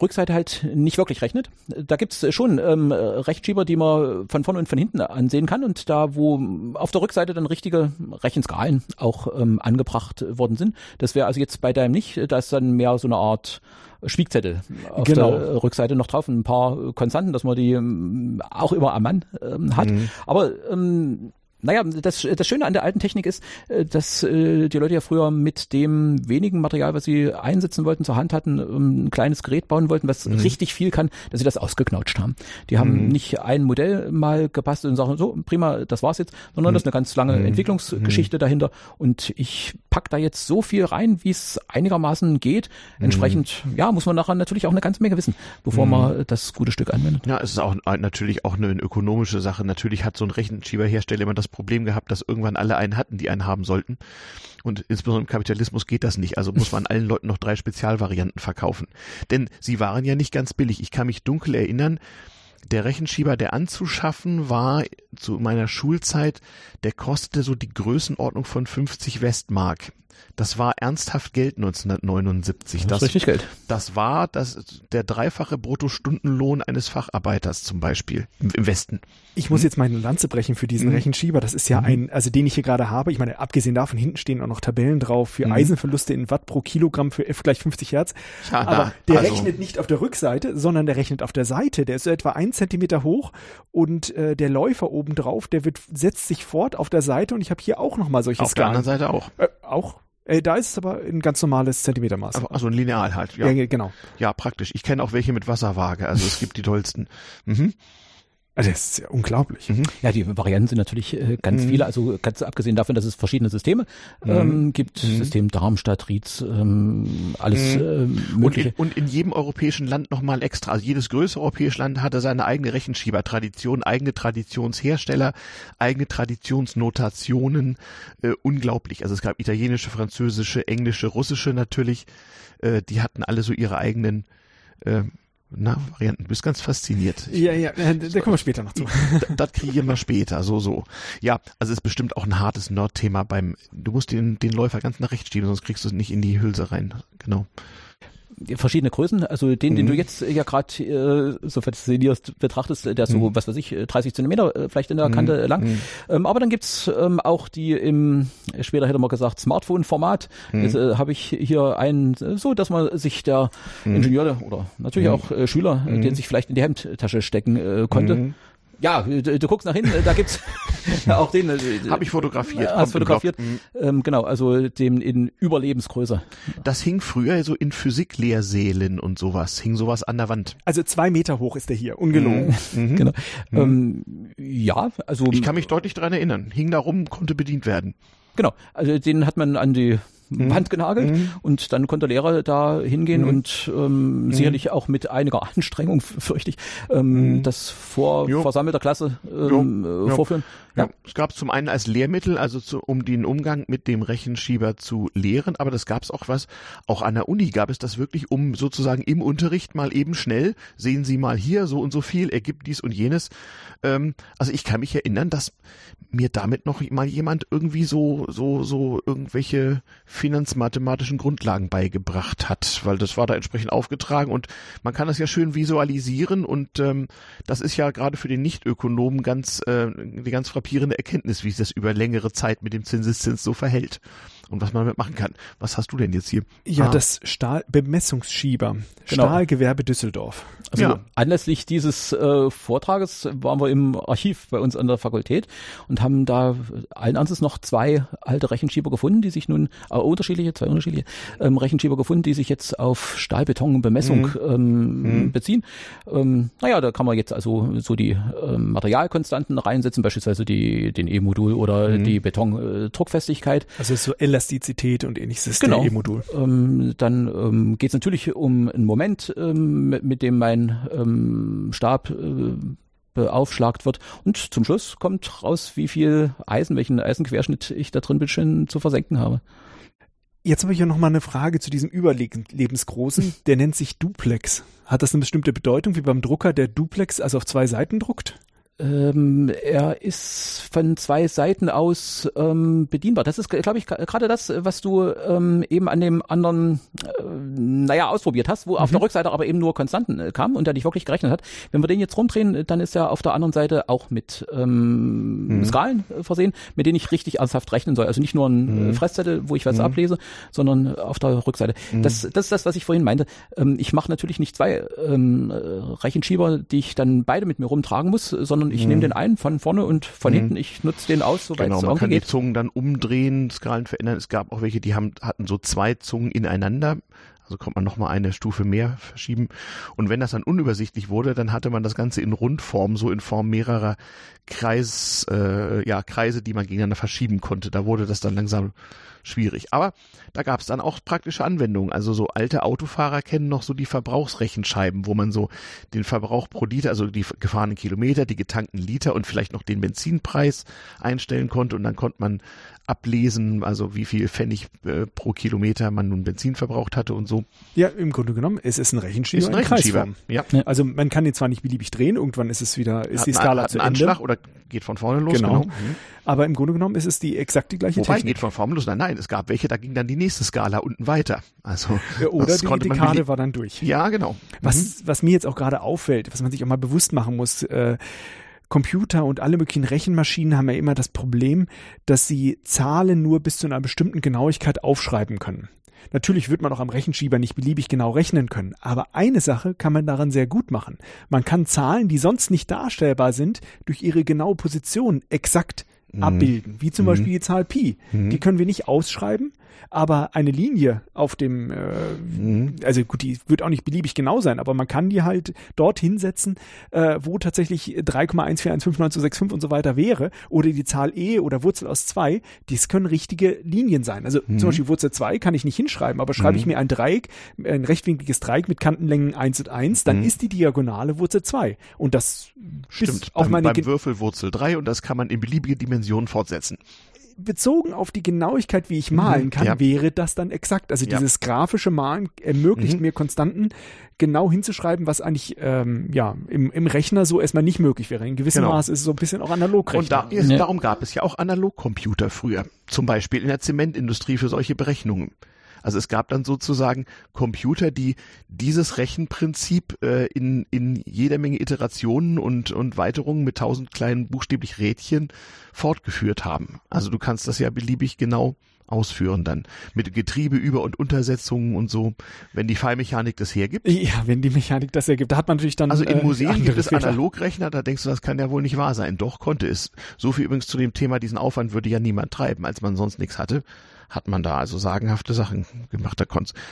Rückseite halt nicht wirklich rechnet. Da gibt's schon ähm, Rechenschieber, die man von vorne und von hinten ansehen kann und da, wo auf der Rückseite dann richtige Rechenskalen auch ähm, angebracht worden sind. Das wäre also jetzt bei deinem nicht, da ist dann mehr so eine Art Spiegzettel auf genau. der Rückseite noch drauf, ein paar Konstanten, dass man die ähm, auch immer am Mann ähm, hat. Mhm. Aber ähm, naja, das, das Schöne an der alten Technik ist, äh, dass äh, die Leute ja früher mit dem wenigen Material, was sie einsetzen wollten, zur Hand hatten, ähm, ein kleines Gerät bauen wollten, was mhm. richtig viel kann, dass sie das ausgeknautscht haben. Die haben mhm. nicht ein Modell mal gebastelt und sagen, so, prima, das war's jetzt, sondern mhm. das ist eine ganz lange mhm. Entwicklungsgeschichte mhm. dahinter. Und ich pack da jetzt so viel rein, wie es einigermaßen geht. Mhm. Entsprechend, ja, muss man nachher natürlich auch eine ganze Menge wissen, bevor man das gute Stück anwendet.
Ja, es ist auch natürlich auch eine ökonomische Sache. Natürlich hat so ein Rechenschieberhersteller immer das Problem gehabt, dass irgendwann alle einen hatten, die einen haben sollten. Und insbesondere im Kapitalismus geht das nicht. Also muss man allen Leuten noch drei Spezialvarianten verkaufen. Denn sie waren ja nicht ganz billig. Ich kann mich dunkel erinnern, der Rechenschieber, der anzuschaffen war zu meiner Schulzeit, der kostete so die Größenordnung von 50 Westmark. Das war ernsthaft Geld 1979.
Das, das richtig Geld.
Das war das, der dreifache Bruttostundenlohn eines Facharbeiters zum Beispiel im, Westen.
Ich muss hm? jetzt meine Lanze brechen für diesen mhm. Rechenschieber. Das ist ja mhm. ein, also den ich hier gerade habe. Ich meine, abgesehen davon, hinten stehen auch noch Tabellen drauf für mhm. Eisenverluste in Watt pro Kilogramm für F gleich 50 Hertz. Ja, Aber der also. rechnet nicht auf der Rückseite, sondern der rechnet auf der Seite. Der ist so etwa ein Zentimeter hoch und äh, der Läufer oben drauf, der wird, setzt sich fort auf der Seite und ich habe hier auch nochmal solche
Auf Skalen. der anderen Seite auch.
Äh, auch? Äh, da ist es aber ein ganz normales Zentimetermaß.
Also, ein Lineal halt,
ja. ja genau.
Ja, praktisch. Ich kenne auch welche mit Wasserwaage, also es gibt die tollsten. Mhm.
Also das ist ja unglaublich.
Mhm. Ja, die Varianten sind natürlich äh, ganz mhm. viele, also ganz abgesehen davon, dass es verschiedene Systeme mhm. ähm, gibt, mhm. System Darmstadt, Rietz, ähm, alles
mhm. äh, mögliche. Und in, und in, jedem europäischen Land nochmal extra. Also jedes größere europäische Land hatte seine eigene Rechenschiebertradition, eigene Traditionshersteller, eigene Traditionsnotationen. Äh, unglaublich. Also es gab italienische, französische, englische, russische natürlich. Äh, die hatten alle so ihre eigenen äh, na, Varianten. Du bist ganz fasziniert.
Ja, ja, äh, da kommen wir später noch zu.
Das, kriegen wir später, so, so. Ja, also es ist bestimmt auch ein hartes Nerd-Thema beim, du musst den, den Läufer ganz nach rechts schieben, sonst kriegst du es nicht in die Hülse rein. Genau
verschiedene Größen. Also den, mhm. den du mhm. jetzt ja gerade äh, so fasziniert betrachtest, der ist so, mhm. was weiß ich, 30 Zentimeter äh, vielleicht in der mhm. Kante lang. Mhm. Ähm, aber dann gibt's ähm, auch die im, später hätte man gesagt, Smartphone-Format. Mhm. Jetzt äh, habe ich hier einen, so dass man sich der Ingenieur oder natürlich auch äh, Schüler, äh, den sich vielleicht in die Hemdtasche stecken äh, konnte ja, du, du guckst nach hinten, da gibt's auch den. Äh,
Habe ich fotografiert.
Hast fotografiert.
Mhm.
Ähm, genau, also dem in Überlebensgröße.
Das hing früher so in Physiklehrsälen und sowas. Hing sowas an der Wand.
Also zwei Meter hoch ist der hier, ungelogen.
Mhm.
Genau. Ähm, ja, also
Ich kann mich deutlich dran erinnern. Hing da rum, konnte bedient werden.
genau. Also den hat man an die Wand genagelt
Mhm.
und dann konnte der Lehrer da hingehen
Mhm.
und ähm, sicherlich auch mit einiger Anstrengung, fürchte ich, ähm,
Mhm.
das vor
Jo.
versammelter Klasse ähm,
Jo.
äh,
Ja.
vorführen.
Ja. Es gab zum einen als Lehrmittel, also zu, um den Umgang mit dem Rechenschieber zu lehren, aber das gab es auch was, auch an der Uni gab es das wirklich, um sozusagen im Unterricht mal eben schnell, sehen Sie mal hier, so und so viel, ergibt dies und jenes. Ähm, also ich kann mich erinnern, dass mir damit noch mal jemand irgendwie so, so, so irgendwelche finanzmathematischen Grundlagen beigebracht hat, weil das war da entsprechend aufgetragen und man kann das ja schön visualisieren und ähm, das ist ja gerade für den Nichtökonomen ganz, äh, die ganz frappierende Erkenntnis, wie sich das über längere Zeit mit dem Zinseszins so verhält und was man damit machen kann. Was hast du denn jetzt hier?
Ja,
Ah.
das Stahl Bemessungsschieber.
Genau.
Stahlgewerbe Düsseldorf.
Also
Ja.
anlässlich dieses äh, Vortrages waren wir im Archiv bei uns an der Fakultät und haben da allen Ernstes noch zwei alte Rechenschieber gefunden, die sich nun, äh, unterschiedliche, zwei unterschiedliche ähm, Rechenschieber gefunden, die sich jetzt auf Stahlbetonbemessung
Mhm.
ähm,
Mhm.
beziehen. Ähm, naja, da kann man jetzt also so die ähm, Materialkonstanten reinsetzen, beispielsweise die, den E-Modul oder
Mhm.
die Betondruckfestigkeit.
Also so Elastizität und ähnliches
Genau.
der E-Modul.
Ähm, dann ähm, geht es natürlich um einen Moment, ähm, mit, mit dem mein ähm, Stab äh, beaufschlagt wird. Und zum Schluss kommt raus, wie viel Eisen, welchen Eisenquerschnitt ich da drin bitteschön zu versenken habe.
Jetzt habe ich ja noch mal eine Frage zu diesem Überlebensgroßen. Der nennt sich Duplex. Hat das eine bestimmte Bedeutung, wie beim Drucker, der Duplex also auf zwei Seiten druckt?
Ähm, er ist von zwei Seiten aus ähm, bedienbar. Das ist, glaube ich, gerade das, was du ähm, eben an dem anderen, äh, naja, ausprobiert hast, wo auf der Rückseite aber eben nur Konstanten äh, kam und der nicht wirklich gerechnet hat. Wenn wir den jetzt rumdrehen, dann ist er auf der anderen Seite auch mit ähm,
Mhm.
Skalen äh, versehen, mit denen ich richtig ernsthaft rechnen soll. Also nicht nur ein
Mhm.
äh, Fresszettel, wo ich was
Mhm.
ablese, sondern auf der Rückseite.
Mhm.
Das, das ist das, was ich vorhin meinte. Ähm, ich mache natürlich nicht zwei ähm, äh, Rechenschieber, die ich dann beide mit mir rumtragen muss, sondern ich
Mhm.
nehme den einen von vorne und von
Mhm.
hinten. Ich nutze den aus, soweit
Genau,
es
man
irgendwie
kann die
geht.
Zungen dann umdrehen, Skalen verändern. Es gab auch welche, die haben, hatten so zwei Zungen ineinander. Also konnte man nochmal eine Stufe mehr verschieben. Und wenn das dann unübersichtlich wurde, dann hatte man das Ganze in Rundform, so in Form mehrerer Kreis, äh, ja, Kreise, die man gegeneinander verschieben konnte. Da wurde das dann langsam schwierig. Aber da gab es dann auch praktische Anwendungen. Also so alte Autofahrer kennen noch so die Verbrauchsrechenscheiben, wo man so den Verbrauch pro Liter, also die gefahrenen Kilometer, die getankten Liter und vielleicht noch den Benzinpreis einstellen konnte und dann konnte man ablesen, also wie viel Pfennig äh, pro Kilometer man nun Benzin verbraucht hatte und so.
Ja, im Grunde genommen, es ist ein Rechenschieber
Ist ein
in
Rechenschieber. Ja.
Also man kann ihn zwar nicht beliebig drehen, irgendwann ist es wieder, ist
Hat
die
einen-
Skala
hat
zu
einen
Ende.
Anschlag oder geht von vorne los.
Genau.
Mhm.
Aber im Grunde genommen ist es die exakt die gleiche
Wobei
Technik.
geht von vorne los. Nein, nein, es gab welche, da ging dann die nächste Skala unten weiter. Also
Ja, Oder
das
die Dekade war dann durch.
Ja, genau.
Was, was mir jetzt auch gerade auffällt, was man sich auch mal bewusst machen muss, äh, Computer und alle möglichen Rechenmaschinen haben ja immer das Problem, dass sie Zahlen nur bis zu einer bestimmten Genauigkeit aufschreiben können. Natürlich wird man auch am Rechenschieber nicht beliebig genau rechnen können, aber eine Sache kann man daran sehr gut machen. Man kann Zahlen, die sonst nicht darstellbar sind, durch ihre genaue Position exakt
Mhm.
abbilden, wie zum
Mhm.
Beispiel die Zahl Pi.
Mhm.
Die können wir nicht ausschreiben, aber eine Linie auf dem, äh,
Mhm.
also gut, die wird auch nicht beliebig genau sein, aber man kann die halt dort hinsetzen, äh, wo tatsächlich 3,1415965 und so weiter wäre, oder die Zahl e oder Wurzel aus 2, dies können richtige Linien sein. Also
Mhm.
zum Beispiel Wurzel 2 kann ich nicht hinschreiben, aber schreibe ich
Mhm.
mir ein Dreieck, ein rechtwinkliges Dreieck mit Kantenlängen 1 und 1, dann
Mhm.
ist die Diagonale Wurzel 2. Und das
Stimmt.
auch
beim,
meine
beim
Ge-
Würfelwurzel 3 und das kann man in beliebige Dimensionen fortsetzen.
bezogen auf die Genauigkeit, wie ich malen
Mhm,
kann,
ja.
wäre das dann exakt. Also
Ja.
dieses grafische Malen ermöglicht
Mhm.
mir Konstanten genau hinzuschreiben, was eigentlich ähm, ja im, im Rechner so erstmal nicht möglich wäre. In gewissem
Genau.
Maß ist es so ein bisschen auch analog
Und da, ist,
Ja.
darum gab es ja auch Analogcomputer früher. Zum Beispiel in der Zementindustrie für solche Berechnungen. Also es gab dann sozusagen Computer, die dieses Rechenprinzip äh, in, in jeder Menge Iterationen und, und Weiterungen mit tausend kleinen buchstäblich Rädchen fortgeführt haben. Also du kannst das ja beliebig genau ausführen dann. Mit Getriebe über- und Untersetzungen und so, wenn die Fallmechanik das hergibt.
Ja, wenn die Mechanik das hergibt. Da hat man natürlich dann.
Also in
äh,
Museen gibt es. Analogrechner, da denkst du, das kann ja wohl nicht wahr sein. Doch, konnte es. So viel übrigens zu dem Thema, diesen Aufwand würde ja niemand treiben, als man sonst nichts hatte. Hat man da also sagenhafte Sachen gemacht. Da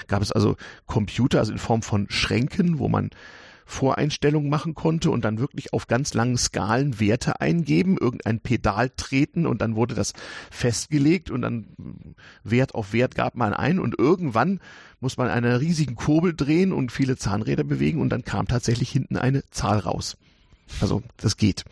gab es also Computer, also in Form von Schränken, wo man Voreinstellungen machen konnte und dann wirklich auf ganz langen Skalen Werte eingeben, irgendein Pedal treten und dann wurde das festgelegt und dann Wert auf Wert gab man ein und irgendwann muss man einen riesigen Kurbel drehen und viele Zahnräder bewegen und dann kam tatsächlich hinten eine Zahl raus. Also das geht.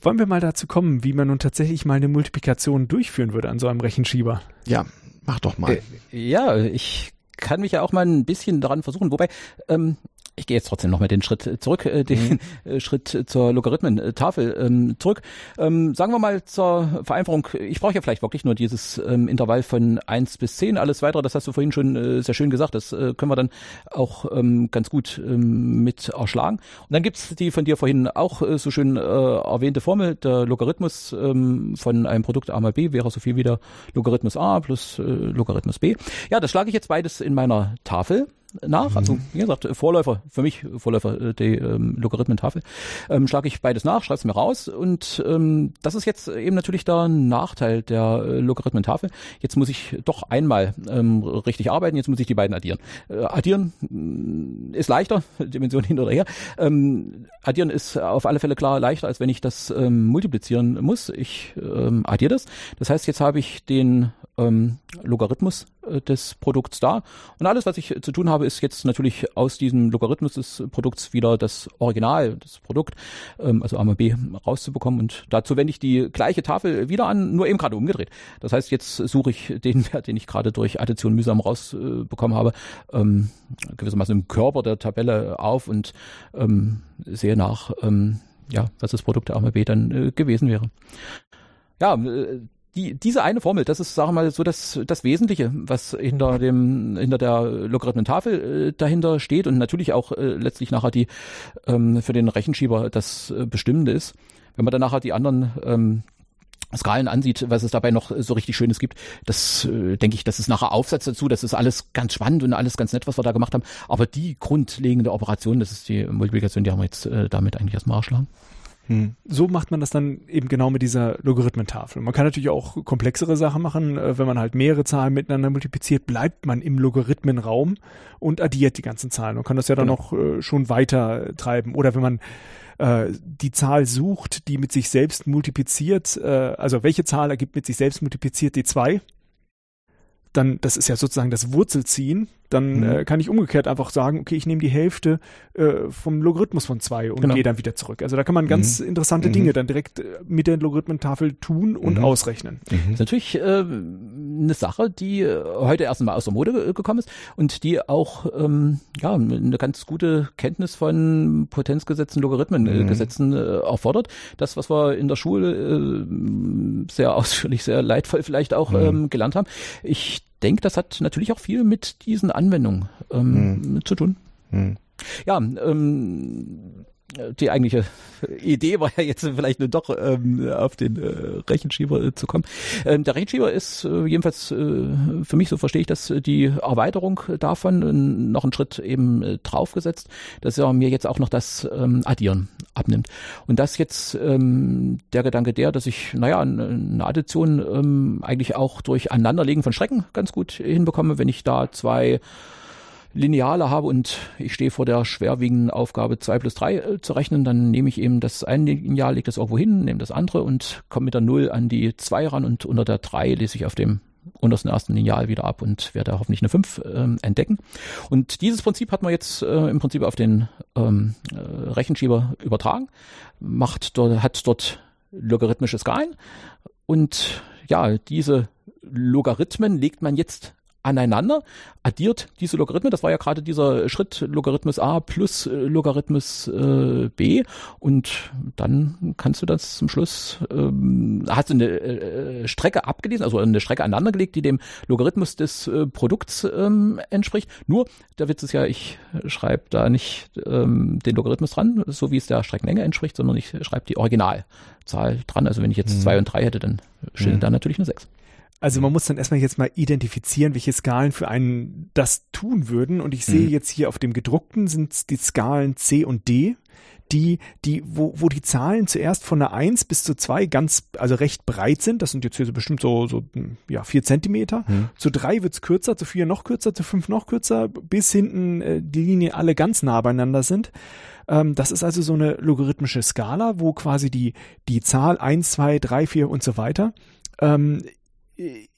Wollen wir mal dazu kommen, wie man nun tatsächlich mal eine Multiplikation durchführen würde an so einem Rechenschieber?
Ja, mach doch mal.
Äh, ja, ich kann mich ja auch mal ein bisschen daran versuchen, wobei ähm, ich gehe jetzt trotzdem noch mal den Schritt zurück, äh, den äh, Schritt zur Logarithmentafel ähm, zurück. Ähm, sagen wir mal zur Vereinfachung, ich brauche ja vielleicht wirklich nur dieses ähm, Intervall von 1 bis 10, alles weitere, das hast du vorhin schon äh, sehr schön gesagt, das äh, können wir dann auch ähm, ganz gut ähm, mit erschlagen. Und dann gibt's die von dir vorhin auch äh, so schön äh, erwähnte Formel, der Logarithmus ähm, von einem Produkt a mal b wäre so viel wie der Logarithmus a plus äh, Logarithmus b. Ja, das schlage ich jetzt beides in meiner Tafel nach. Also wie gesagt, Vorläufer, für mich Vorläufer äh, die ähm, Logarithmentafel, ähm, schlage ich beides nach, schreibe es mir raus und ähm, das ist jetzt eben natürlich der Nachteil der äh, Logarithmentafel. Jetzt muss ich doch einmal ähm, richtig arbeiten, jetzt muss ich die beiden addieren. Äh, addieren mh, ist leichter, Dimension hin oder her. Ähm, addieren ist auf alle Fälle klar leichter, als wenn ich das ähm, multiplizieren muss. Ich ähm, addiere das. Das heißt, jetzt habe ich den ähm, Logarithmus äh, des Produkts da. Und alles, was ich äh, zu tun habe, ist jetzt natürlich aus diesem Logarithmus des Produkts wieder das Original, das Produkt, ähm, also A mal B, rauszubekommen. Und dazu wende ich die gleiche Tafel wieder an, nur eben gerade umgedreht. Das heißt, jetzt suche ich den Wert, den ich gerade durch Addition mühsam rausbekommen habe, ähm, gewissermaßen im Körper der Tabelle auf und ähm, sehe nach, ähm, ja, was das Produkt A mal B dann äh, gewesen wäre. Ja, äh, die, diese eine Formel, das ist, sagen wir mal, so das, das Wesentliche, was hinter dem, hinter der Logarithmentafel äh, dahinter steht und natürlich auch äh, letztlich nachher die ähm, für den Rechenschieber das äh, Bestimmende ist. Wenn man dann nachher die anderen ähm, Skalen ansieht, was es dabei noch so richtig Schönes gibt, das äh, denke ich, das ist nachher Aufsatz dazu, das ist alles ganz spannend und alles ganz nett, was wir da gemacht haben. Aber die grundlegende Operation, das ist die Multiplikation, die haben wir jetzt äh, damit eigentlich erstmal erschlagen.
So macht man das dann eben genau mit dieser Logarithmentafel. Man kann natürlich auch komplexere Sachen machen. Äh, Wenn man halt mehrere Zahlen miteinander multipliziert, bleibt man im Logarithmenraum und addiert die ganzen Zahlen und kann das ja dann
Genau.
noch schon weiter treiben. Oder wenn man äh, die Zahl sucht, die mit sich selbst multipliziert, also welche Zahl ergibt mit sich selbst multipliziert die zwei, dann, das ist ja sozusagen das Wurzelziehen, dann
Mhm.
äh, kann ich umgekehrt einfach sagen, okay, ich nehme die Hälfte äh, vom Logarithmus von zwei und
Genau.
gehe dann wieder zurück. Also da kann man ganz interessante
Mhm.
Dinge dann direkt äh, mit der Logarithmentafel tun und
Mhm.
ausrechnen.
Das ist natürlich äh, eine Sache, die äh, heute erst mal aus der Mode äh, gekommen ist und die auch ähm, ja eine ganz gute Kenntnis von Potenzgesetzen, Logarithmengesetzen äh, erfordert. Das, was wir in der Schule äh, sehr ausführlich, sehr leidvoll vielleicht auch ähm, gelernt haben. Ich denke, das hat natürlich auch viel mit diesen Anwendungen ähm, zu tun.
Hm.
Ja, ähm, die eigentliche Idee war ja jetzt vielleicht nur doch ähm, auf den äh, Rechenschieber äh, zu kommen. Ähm, der Rechenschieber ist äh, jedenfalls äh, für mich, so verstehe ich das, äh, die Erweiterung davon, äh, noch einen Schritt eben draufgesetzt, dass er mir jetzt auch noch das ähm, Addieren abnimmt. Und das jetzt ähm, der Gedanke der, dass ich, naja, eine eine Addition ähm, eigentlich auch durch Aneinanderlegen von Strecken ganz gut hinbekomme, wenn ich da zwei Lineale habe und ich stehe vor der schwerwiegenden Aufgabe 2 plus 3 äh, zu rechnen, dann nehme ich eben das eine Lineal, lege das irgendwo hin, nehme das andere und komme mit der 0 an die 2 ran und unter der 3 lese ich auf dem untersten ersten Lineal wieder ab und werde hoffentlich eine 5 ähm, entdecken. Und dieses Prinzip hat man jetzt äh, im Prinzip auf den ähm, äh, Rechenschieber übertragen, macht dort, hat dort logarithmische Skalen und ja, diese Logarithmen legt man jetzt aneinander, addiert diese Logarithmen, das war ja gerade dieser Schritt Logarithmus a plus äh, Logarithmus äh, b und dann kannst du das zum Schluss, ähm, hast du eine äh, Strecke abgelesen, also eine Strecke aneinandergelegt, die dem Logarithmus des äh, Produkts ähm, entspricht. Nur, der Witz ist ja, ich schreibe da nicht ähm, den Logarithmus dran, so wie es der Streckenlänge entspricht, sondern ich schreibe die Originalzahl dran. Also wenn ich jetzt mhm. zwei und drei hätte, dann steht mhm. da natürlich eine sechs.
Also man muss dann erstmal jetzt mal identifizieren, welche Skalen für einen das tun würden. Und ich sehe mhm. jetzt hier auf dem gedruckten sind die Skalen C und D, die, die, wo, wo die Zahlen zuerst von der 1 bis zu 2 ganz, also recht breit sind. Das sind jetzt hier so bestimmt so, so ja, 4 Zentimeter. Mhm. Zu 3 wird's kürzer, zu 4 noch kürzer, zu 5 noch kürzer, bis hinten äh, die Linien alle ganz nah beieinander sind. Ähm, das ist also so eine logarithmische Skala, wo quasi die, die Zahl 1, 2, 3, 4 und so weiter ähm,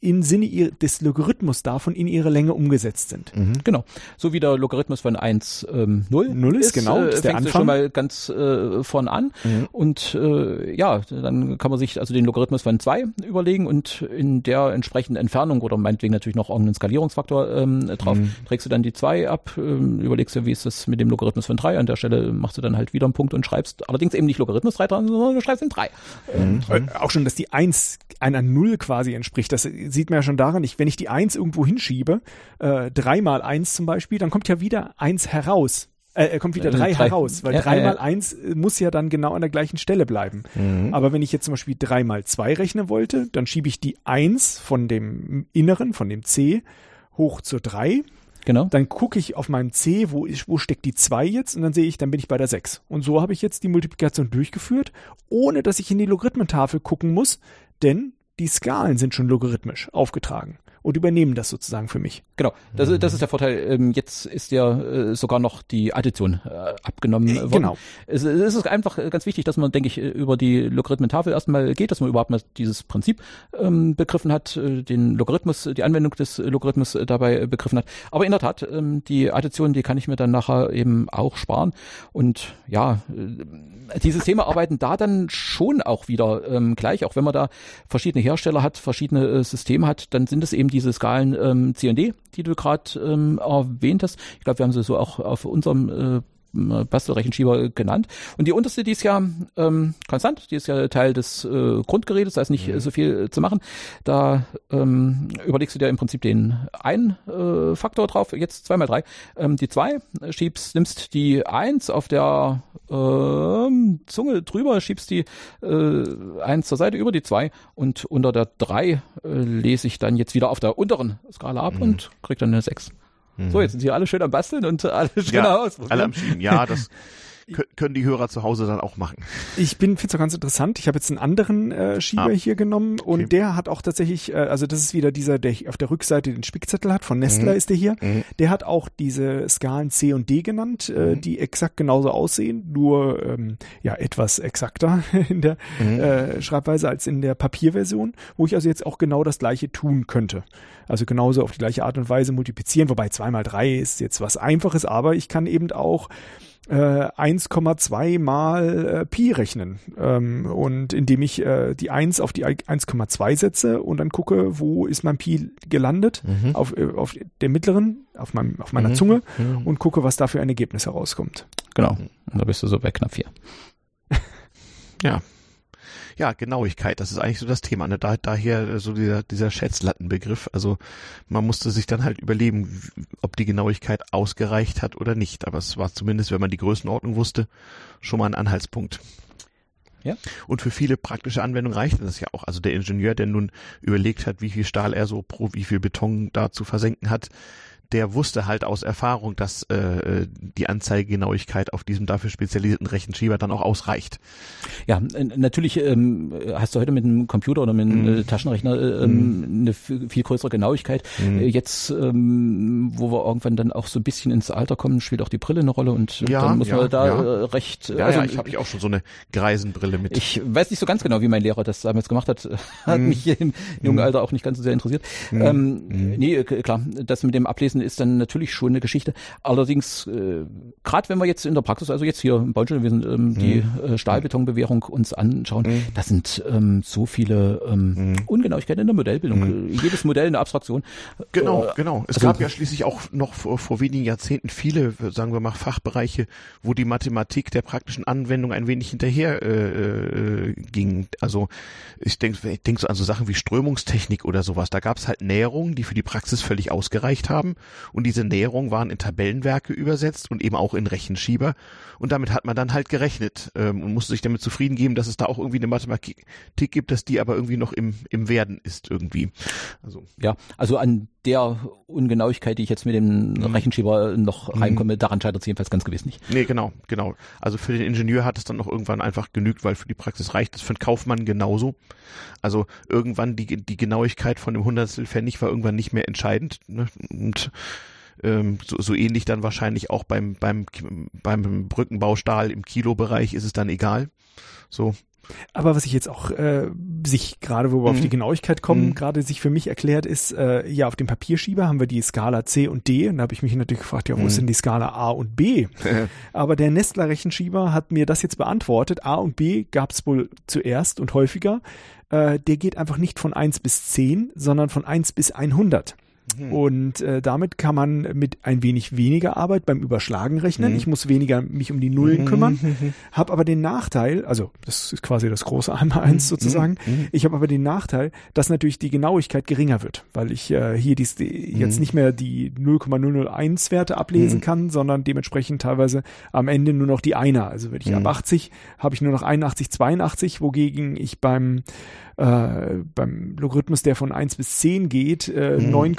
im Sinne des Logarithmus davon in ihre Länge umgesetzt sind.
Mhm. Genau. So wie der Logarithmus von 1 ähm, 0,
0 ist, ist genau,
äh, ist der Anfang. schon mal ganz äh, vorn an. Mhm. Und äh, ja, dann kann man sich also den Logarithmus von 2 überlegen und in der entsprechenden Entfernung oder meinetwegen natürlich noch irgendeinen Skalierungsfaktor ähm, drauf, mhm. trägst du dann die 2 ab, äh, überlegst du, wie ist das mit dem Logarithmus von 3. An der Stelle machst du dann halt wieder einen Punkt und schreibst allerdings eben nicht Logarithmus 3 dran, sondern du schreibst in 3.
Mhm. Äh, auch schon, dass die 1 einer 0 quasi entspricht. Das sieht man ja schon daran, ich, wenn ich die Eins irgendwo hinschiebe, äh, mal eins zum Beispiel, dann kommt ja wieder eins heraus. Äh, kommt wieder äh, drei, drei heraus, weil ja, drei mal eins äh, muss ja dann genau an der gleichen Stelle bleiben. Mhm. Aber wenn ich jetzt zum Beispiel drei mal zwei rechnen wollte, dann schiebe ich die eins von dem Inneren, von dem C, hoch zur drei.
Genau.
Dann gucke ich auf meinem C, wo, ist, wo steckt die 2 jetzt und dann sehe ich, dann bin ich bei der 6. Und so habe ich jetzt die Multiplikation durchgeführt, ohne dass ich in die Logarithmentafel gucken muss, denn die Skalen sind schon logarithmisch aufgetragen und übernehmen das sozusagen für mich.
Genau, das, mhm. das ist der Vorteil. Ähm, jetzt ist ja äh, sogar noch die Addition äh, abgenommen äh, worden. Genau. Es, es ist einfach ganz wichtig, dass man, denke ich, über die Logarithmentafel erstmal geht, dass man überhaupt mal dieses Prinzip ähm, begriffen hat, den Logarithmus, die Anwendung des Logarithmus dabei begriffen hat. Aber in der Tat, ähm, die Addition, die kann ich mir dann nachher eben auch sparen. Und ja, die Systeme arbeiten da dann schon auch wieder ähm, gleich, auch wenn man da verschiedene Hersteller hat, verschiedene Systeme hat, dann sind es eben diese Skalen ähm, C&D, die du gerade ähm, erwähnt hast. Ich glaube, wir haben sie so auch auf unserem äh, Bastelrechenschieber genannt. Und die unterste, die ist ja ähm, konstant, die ist ja Teil des äh, Grundgerätes, da ist nicht mhm. so viel äh, zu machen. Da ähm, überlegst du dir im Prinzip den einen äh, Faktor drauf, jetzt zwei mal drei. Ähm, die zwei schiebst, nimmst die eins auf der ähm, Zunge drüber, schiebst die äh, eins zur Seite über die zwei und unter der drei äh, lese ich dann jetzt wieder auf der unteren Skala ab mhm. und krieg dann eine sechs. So, jetzt sind sie alle schön am Basteln und alle schön
ja, aus. Alle am Schieben, ja, das können die Hörer zu Hause dann auch machen.
Ich bin finde es auch ganz interessant. Ich habe jetzt einen anderen äh, Schieber ah. hier genommen und okay. der hat auch tatsächlich, äh, also das ist wieder dieser, der auf der Rückseite den Spickzettel hat, von Nestler mhm. ist der hier. Mhm. Der hat auch diese Skalen C und D genannt, äh, mhm. die exakt genauso aussehen, nur ähm, ja etwas exakter in der mhm. äh, Schreibweise als in der Papierversion, wo ich also jetzt auch genau das gleiche tun könnte. Also genauso auf die gleiche Art und Weise multiplizieren, wobei zwei mal drei ist jetzt was Einfaches, aber ich kann eben auch äh, 1,2 mal äh, Pi rechnen. Ähm, und indem ich äh, die 1 auf die 1,2 setze und dann gucke, wo ist mein Pi gelandet, mhm. auf, äh, auf der mittleren, auf, meinem, auf meiner mhm. Zunge mhm. und gucke, was da für ein Ergebnis herauskommt.
Genau. Und da bist du so bei knapp 4.
ja ja, Genauigkeit, das ist eigentlich so das Thema. Ne? Da, daher so dieser, dieser Schätzlattenbegriff. Also man musste sich dann halt überlegen, ob die Genauigkeit ausgereicht hat oder nicht. Aber es war zumindest, wenn man die Größenordnung wusste, schon mal ein Anhaltspunkt. Ja. Und für viele praktische Anwendungen reicht das ja auch. Also der Ingenieur, der nun überlegt hat, wie viel Stahl er so pro wie viel Beton da zu versenken hat, der wusste halt aus Erfahrung, dass äh, die Anzeigegenauigkeit auf diesem dafür spezialisierten Rechenschieber dann auch ausreicht.
Ja, natürlich ähm, hast du heute mit einem Computer oder mit einem mm. Taschenrechner äh, mm. eine viel größere Genauigkeit. Mm. Jetzt, ähm, wo wir irgendwann dann auch so ein bisschen ins Alter kommen, spielt auch die Brille eine Rolle und
ja,
dann muss
ja,
man da
ja.
Äh, recht.
Ja, also, ja, ich habe auch schon so eine Greisenbrille mit.
Ich weiß nicht so ganz genau, wie mein Lehrer das damals gemacht hat. Hat mich im jungen Alter auch nicht ganz so sehr interessiert. Ähm, nee, klar, das mit dem Ablesen ablesen ist dann natürlich schon eine Geschichte. Allerdings, äh, gerade wenn wir jetzt in der Praxis, also jetzt hier im Bauingenieur, ähm, die äh, Stahlbetonbewährung uns anschauen, mhm. da sind ähm, so viele ähm, mhm. Ungenauigkeiten in der Modellbildung. Mhm. Jedes Modell eine Abstraktion.
Genau, äh, genau. Es also, gab ja schließlich auch noch vor, vor wenigen Jahrzehnten viele, sagen wir mal, Fachbereiche, wo die Mathematik der praktischen Anwendung ein wenig hinterher äh, äh, ging. Also ich denke ich denk so an so Sachen wie Strömungstechnik oder sowas. Da gab es halt Näherungen, die für die Praxis völlig ausgereicht haben. Und diese Näherungen waren in Tabellenwerke übersetzt und eben auch in Rechenschieber. Und damit hat man dann halt gerechnet ähm, und musste sich damit zufrieden geben, dass es da auch irgendwie eine Mathematik gibt, dass die aber irgendwie noch im, im Werden ist irgendwie.
Also. Ja, also an der Ungenauigkeit, die ich jetzt mit dem mhm. Rechenschieber noch mhm. reinkomme, daran scheitert es jedenfalls ganz gewiss nicht.
Nee, genau, genau. Also für den Ingenieur hat es dann noch irgendwann einfach genügt, weil für die Praxis reicht es für den Kaufmann genauso. Also irgendwann die, die Genauigkeit von dem Hundertstel Pfennig war irgendwann nicht mehr entscheidend. Ne? Und ähm, so, so ähnlich dann wahrscheinlich auch beim, beim, beim Brückenbaustahl im Kilobereich ist es dann egal. So,
aber was ich jetzt auch äh, sich gerade, wo wir mhm. auf die Genauigkeit kommen, mhm. gerade sich für mich erklärt ist, äh, ja, auf dem Papierschieber haben wir die Skala C und D und da habe ich mich natürlich gefragt, ja, wo mhm. ist denn die Skala A und B? Aber der Nestler Rechenschieber hat mir das jetzt beantwortet. A und B gab es wohl zuerst und häufiger. Äh, der geht einfach nicht von 1 bis 10, sondern von 1 bis 100. Mhm. Und äh, damit kann man mit ein wenig weniger Arbeit beim Überschlagen rechnen. Mhm. Ich muss weniger mich um die Nullen mhm. kümmern, habe aber den Nachteil, also das ist quasi das große einmal eins mhm. sozusagen. Ich habe aber den Nachteil, dass natürlich die Genauigkeit geringer wird, weil ich äh, hier dies, die, jetzt nicht mehr die 0,001 Werte ablesen kann, sondern dementsprechend teilweise am Ende nur noch die Einer. Also wenn ich ab 80 habe ich nur noch 81, 82, wogegen ich beim äh, beim Logarithmus, der von 1 bis 10 geht, äh, mhm. 9,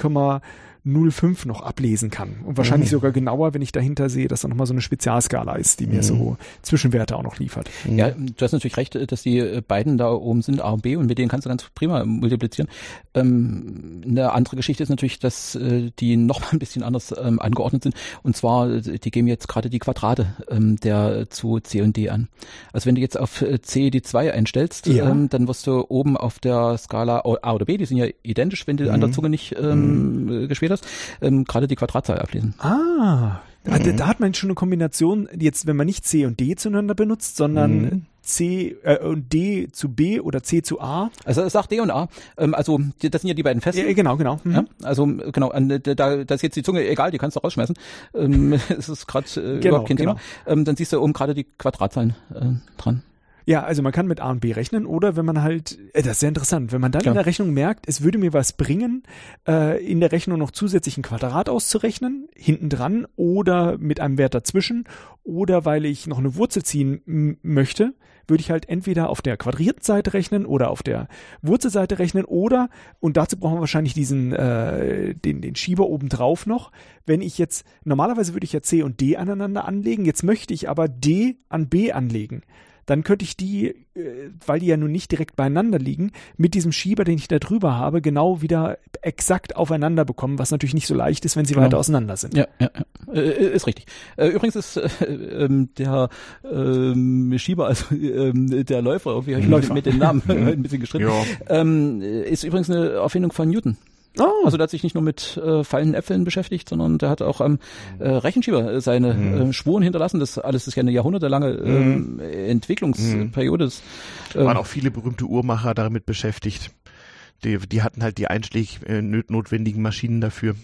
0,05 noch ablesen kann. Und wahrscheinlich mhm. sogar genauer, wenn ich dahinter sehe, dass da nochmal so eine Spezialskala ist, die mir mhm. so Zwischenwerte auch noch liefert.
Mhm. Ja, du hast natürlich recht, dass die äh, beiden da oben sind, A und B, und mit denen kannst du ganz prima multiplizieren. Ähm, eine andere Geschichte ist natürlich, dass äh, die noch mal ein bisschen anders ähm, angeordnet sind. Und zwar, die geben jetzt gerade die Quadrate ähm, der zu C und D an. Also wenn du jetzt auf äh, C die 2 einstellst, ja. ähm, dann wirst du oben auf der Skala A oder B, die sind ja identisch, wenn du mhm. an der Zunge nicht ähm, mhm. Gespielt das, ähm, gerade die Quadratzahl ablesen.
Ah, mhm. da, hat man schon eine Kombination, jetzt wenn man nicht C und D zueinander benutzt, sondern mhm. C äh, und D zu B oder C zu A.
Also es sagt D und A. Ähm, also das sind ja die beiden Festen.
Ja, genau, genau.
Mhm. Ja, also genau, an, da, da ist jetzt die Zunge egal, die kannst du rausschmeißen. Ähm, es ist gerade äh, genau, überhaupt kein genau. Thema. Ähm, dann siehst du oben gerade die Quadratzahlen äh, dran.
Ja, also man kann mit A und B rechnen oder wenn man halt, äh, das ist sehr interessant, wenn man dann Klar. in der Rechnung merkt, es würde mir was bringen, äh, in der Rechnung noch zusätzlich ein Quadrat auszurechnen, hinten dran oder mit einem Wert dazwischen oder weil ich noch eine Wurzel ziehen möchte, würde ich halt entweder auf der quadrierten Seite rechnen oder auf der Wurzelseite rechnen oder, und dazu brauchen wir wahrscheinlich diesen, äh, den, den Schieber oben drauf noch, wenn ich jetzt, normalerweise würde ich ja C und D aneinander anlegen, jetzt möchte ich aber D an B anlegen dann könnte ich die, äh, weil die ja nun nicht direkt beieinander liegen, mit diesem Schieber, den ich da drüber habe, genau wieder exakt aufeinander bekommen, was natürlich nicht so leicht ist, wenn sie genau. weiter auseinander sind.
Ja, ja, ja. Äh, ist richtig. Äh, übrigens ist äh, ähm, der ähm, Schieber, also ähm, der Läufer, wie habe ich Läufer. mit dem Namen ein bisschen geschrieben, ja. ähm, ist übrigens eine Erfindung von Newton. Oh. Also der hat sich nicht nur mit äh, fallenden Äpfeln beschäftigt, sondern der hat auch am äh, Rechenschieber seine mhm. äh, Spuren hinterlassen. Das alles ist ja eine jahrhundertelange mhm. äh, Entwicklungsperiode. Mhm.
Äh, waren auch viele berühmte Uhrmacher damit beschäftigt. Die, die hatten halt die einschlägig äh, notwendigen Maschinen dafür.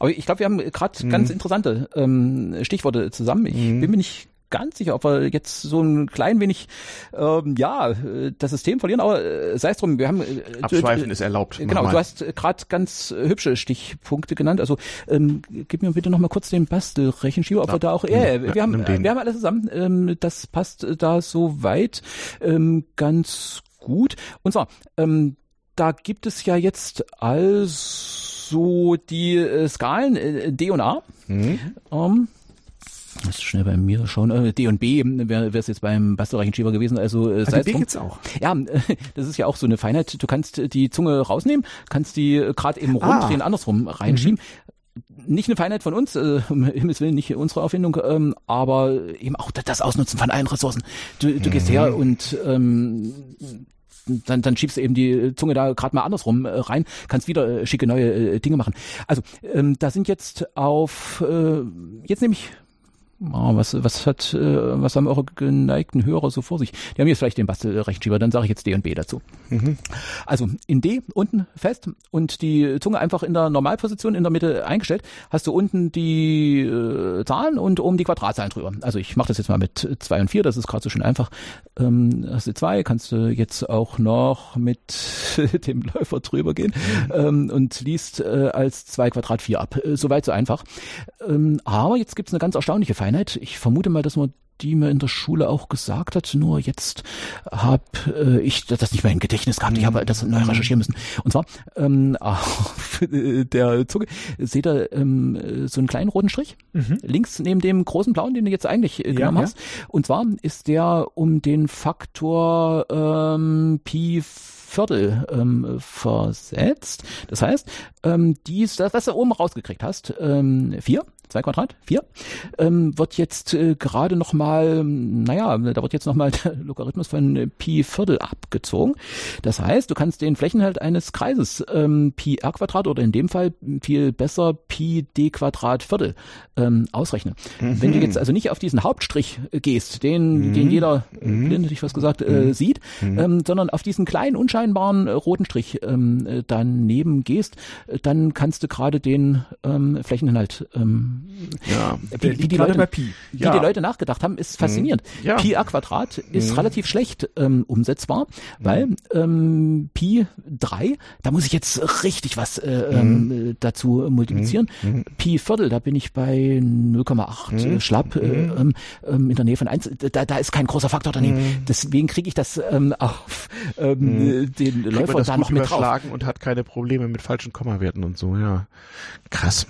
Aber ich glaube, wir haben gerade mhm. ganz interessante ähm, Stichworte zusammen. Ich mhm. bin mir nicht ganz sicher, ob wir jetzt so ein klein wenig ähm, ja das System verlieren, aber äh, sei es drum, wir haben äh,
Abschweifen ist erlaubt.
Genau, du hast gerade ganz hübsche Stichpunkte genannt. Also ähm, gib mir bitte noch mal kurz den Bastelrechenschieber, ob ja, wir da auch äh, ja, wir haben wir haben alles zusammen, ähm, das passt da so weit ähm, ganz gut. Und zwar ähm, da gibt es ja jetzt also die äh, Skalen äh, D und A. Mhm. Ähm, muss schnell bei mir schauen. Äh, D und B wäre es jetzt beim Bastelrechenschieber gewesen. Also, äh,
also B gibt's auch.
Ja, äh, das ist ja auch so eine Feinheit. Du kannst die Zunge rausnehmen, kannst die äh, gerade eben ah. rumdrehen, andersrum reinschieben. Mhm. Nicht eine Feinheit von uns, äh, um Himmels Willen nicht unsere Erfindung, ähm, aber eben auch das Ausnutzen von allen Ressourcen. Du, du mhm. gehst her und ähm, dann, dann schiebst du eben die Zunge da gerade mal andersrum äh, rein, kannst wieder äh, schicke neue äh, Dinge machen. Also ähm, da sind jetzt auf, äh, jetzt nehme ich Oh, was, was hat, äh, was haben eure geneigten Hörer so vor sich? Die haben jetzt vielleicht den Bastelrechenschieber, dann sage ich jetzt D und B dazu. Mhm. Also in D unten fest und die Zunge einfach in der Normalposition in der Mitte eingestellt, hast du unten die äh, Zahlen und oben die Quadratzahlen drüber. Also ich mache das jetzt mal mit zwei und vier, das ist gerade so schön einfach. Ähm, hast du zwei, kannst du jetzt auch noch mit dem Läufer drüber gehen mhm. ähm, und liest äh, als zwei Quadrat vier ab. Äh, Soweit so einfach. Ähm, aber jetzt gibt's eine ganz erstaunliche Feinheit Feinheit. Ich vermute mal, dass man die mir in der Schule auch gesagt hat, nur jetzt habe äh, ich das nicht mehr im Gedächtnis gehabt, ich habe das neu recherchieren müssen. Und zwar ähm, auf der Zunge seht ihr ähm, so einen kleinen roten Strich, mhm. links neben dem großen blauen, den du jetzt eigentlich äh, genommen ja, hast. Ja. Und zwar ist der um den Faktor ähm, Pi Viertel ähm, versetzt. Das heißt, ähm, dies, das, was du oben rausgekriegt hast, ähm, vier, zwei Quadrat, vier, ähm, wird jetzt äh, gerade nochmal, naja, da wird jetzt nochmal der Logarithmus von Pi Viertel abgezogen. Das heißt, du kannst den Flächenhalt eines Kreises ähm, Pi r Quadrat oder in dem Fall viel besser Pi d Quadrat Viertel ähm, ausrechnen. Mhm. Wenn du jetzt also nicht auf diesen Hauptstrich gehst, den, mhm. den jeder, mhm. blind hätte ich was gesagt, äh, mhm. sieht, mhm. ähm, sondern auf diesen kleinen, unscheinbaren äh, roten Strich ähm, äh, daneben gehst, äh, dann kannst du gerade den ähm, Flächeninhalt ähm,
ja,
wie, wie die Leute. Wie ja. die Leute nachgedacht haben, ist faszinierend. Mhm. Ja. Pi a Quadrat ist mhm. relativ schlecht ähm, umsetzbar, weil mhm. ähm, Pi 3, da muss ich jetzt richtig was äh, ähm, mhm. dazu multiplizieren. Pi Viertel, da bin ich bei 0,8 mhm. schlapp äh, ähm, ähm, in der Nähe von 1. Da, da ist kein großer Faktor daneben. Deswegen kriege ich das ähm, auf ähm, den Kriegt Läufer da noch mit drauf.
und hat keine Probleme mit falschen Kommawerten und so, ja. Krass.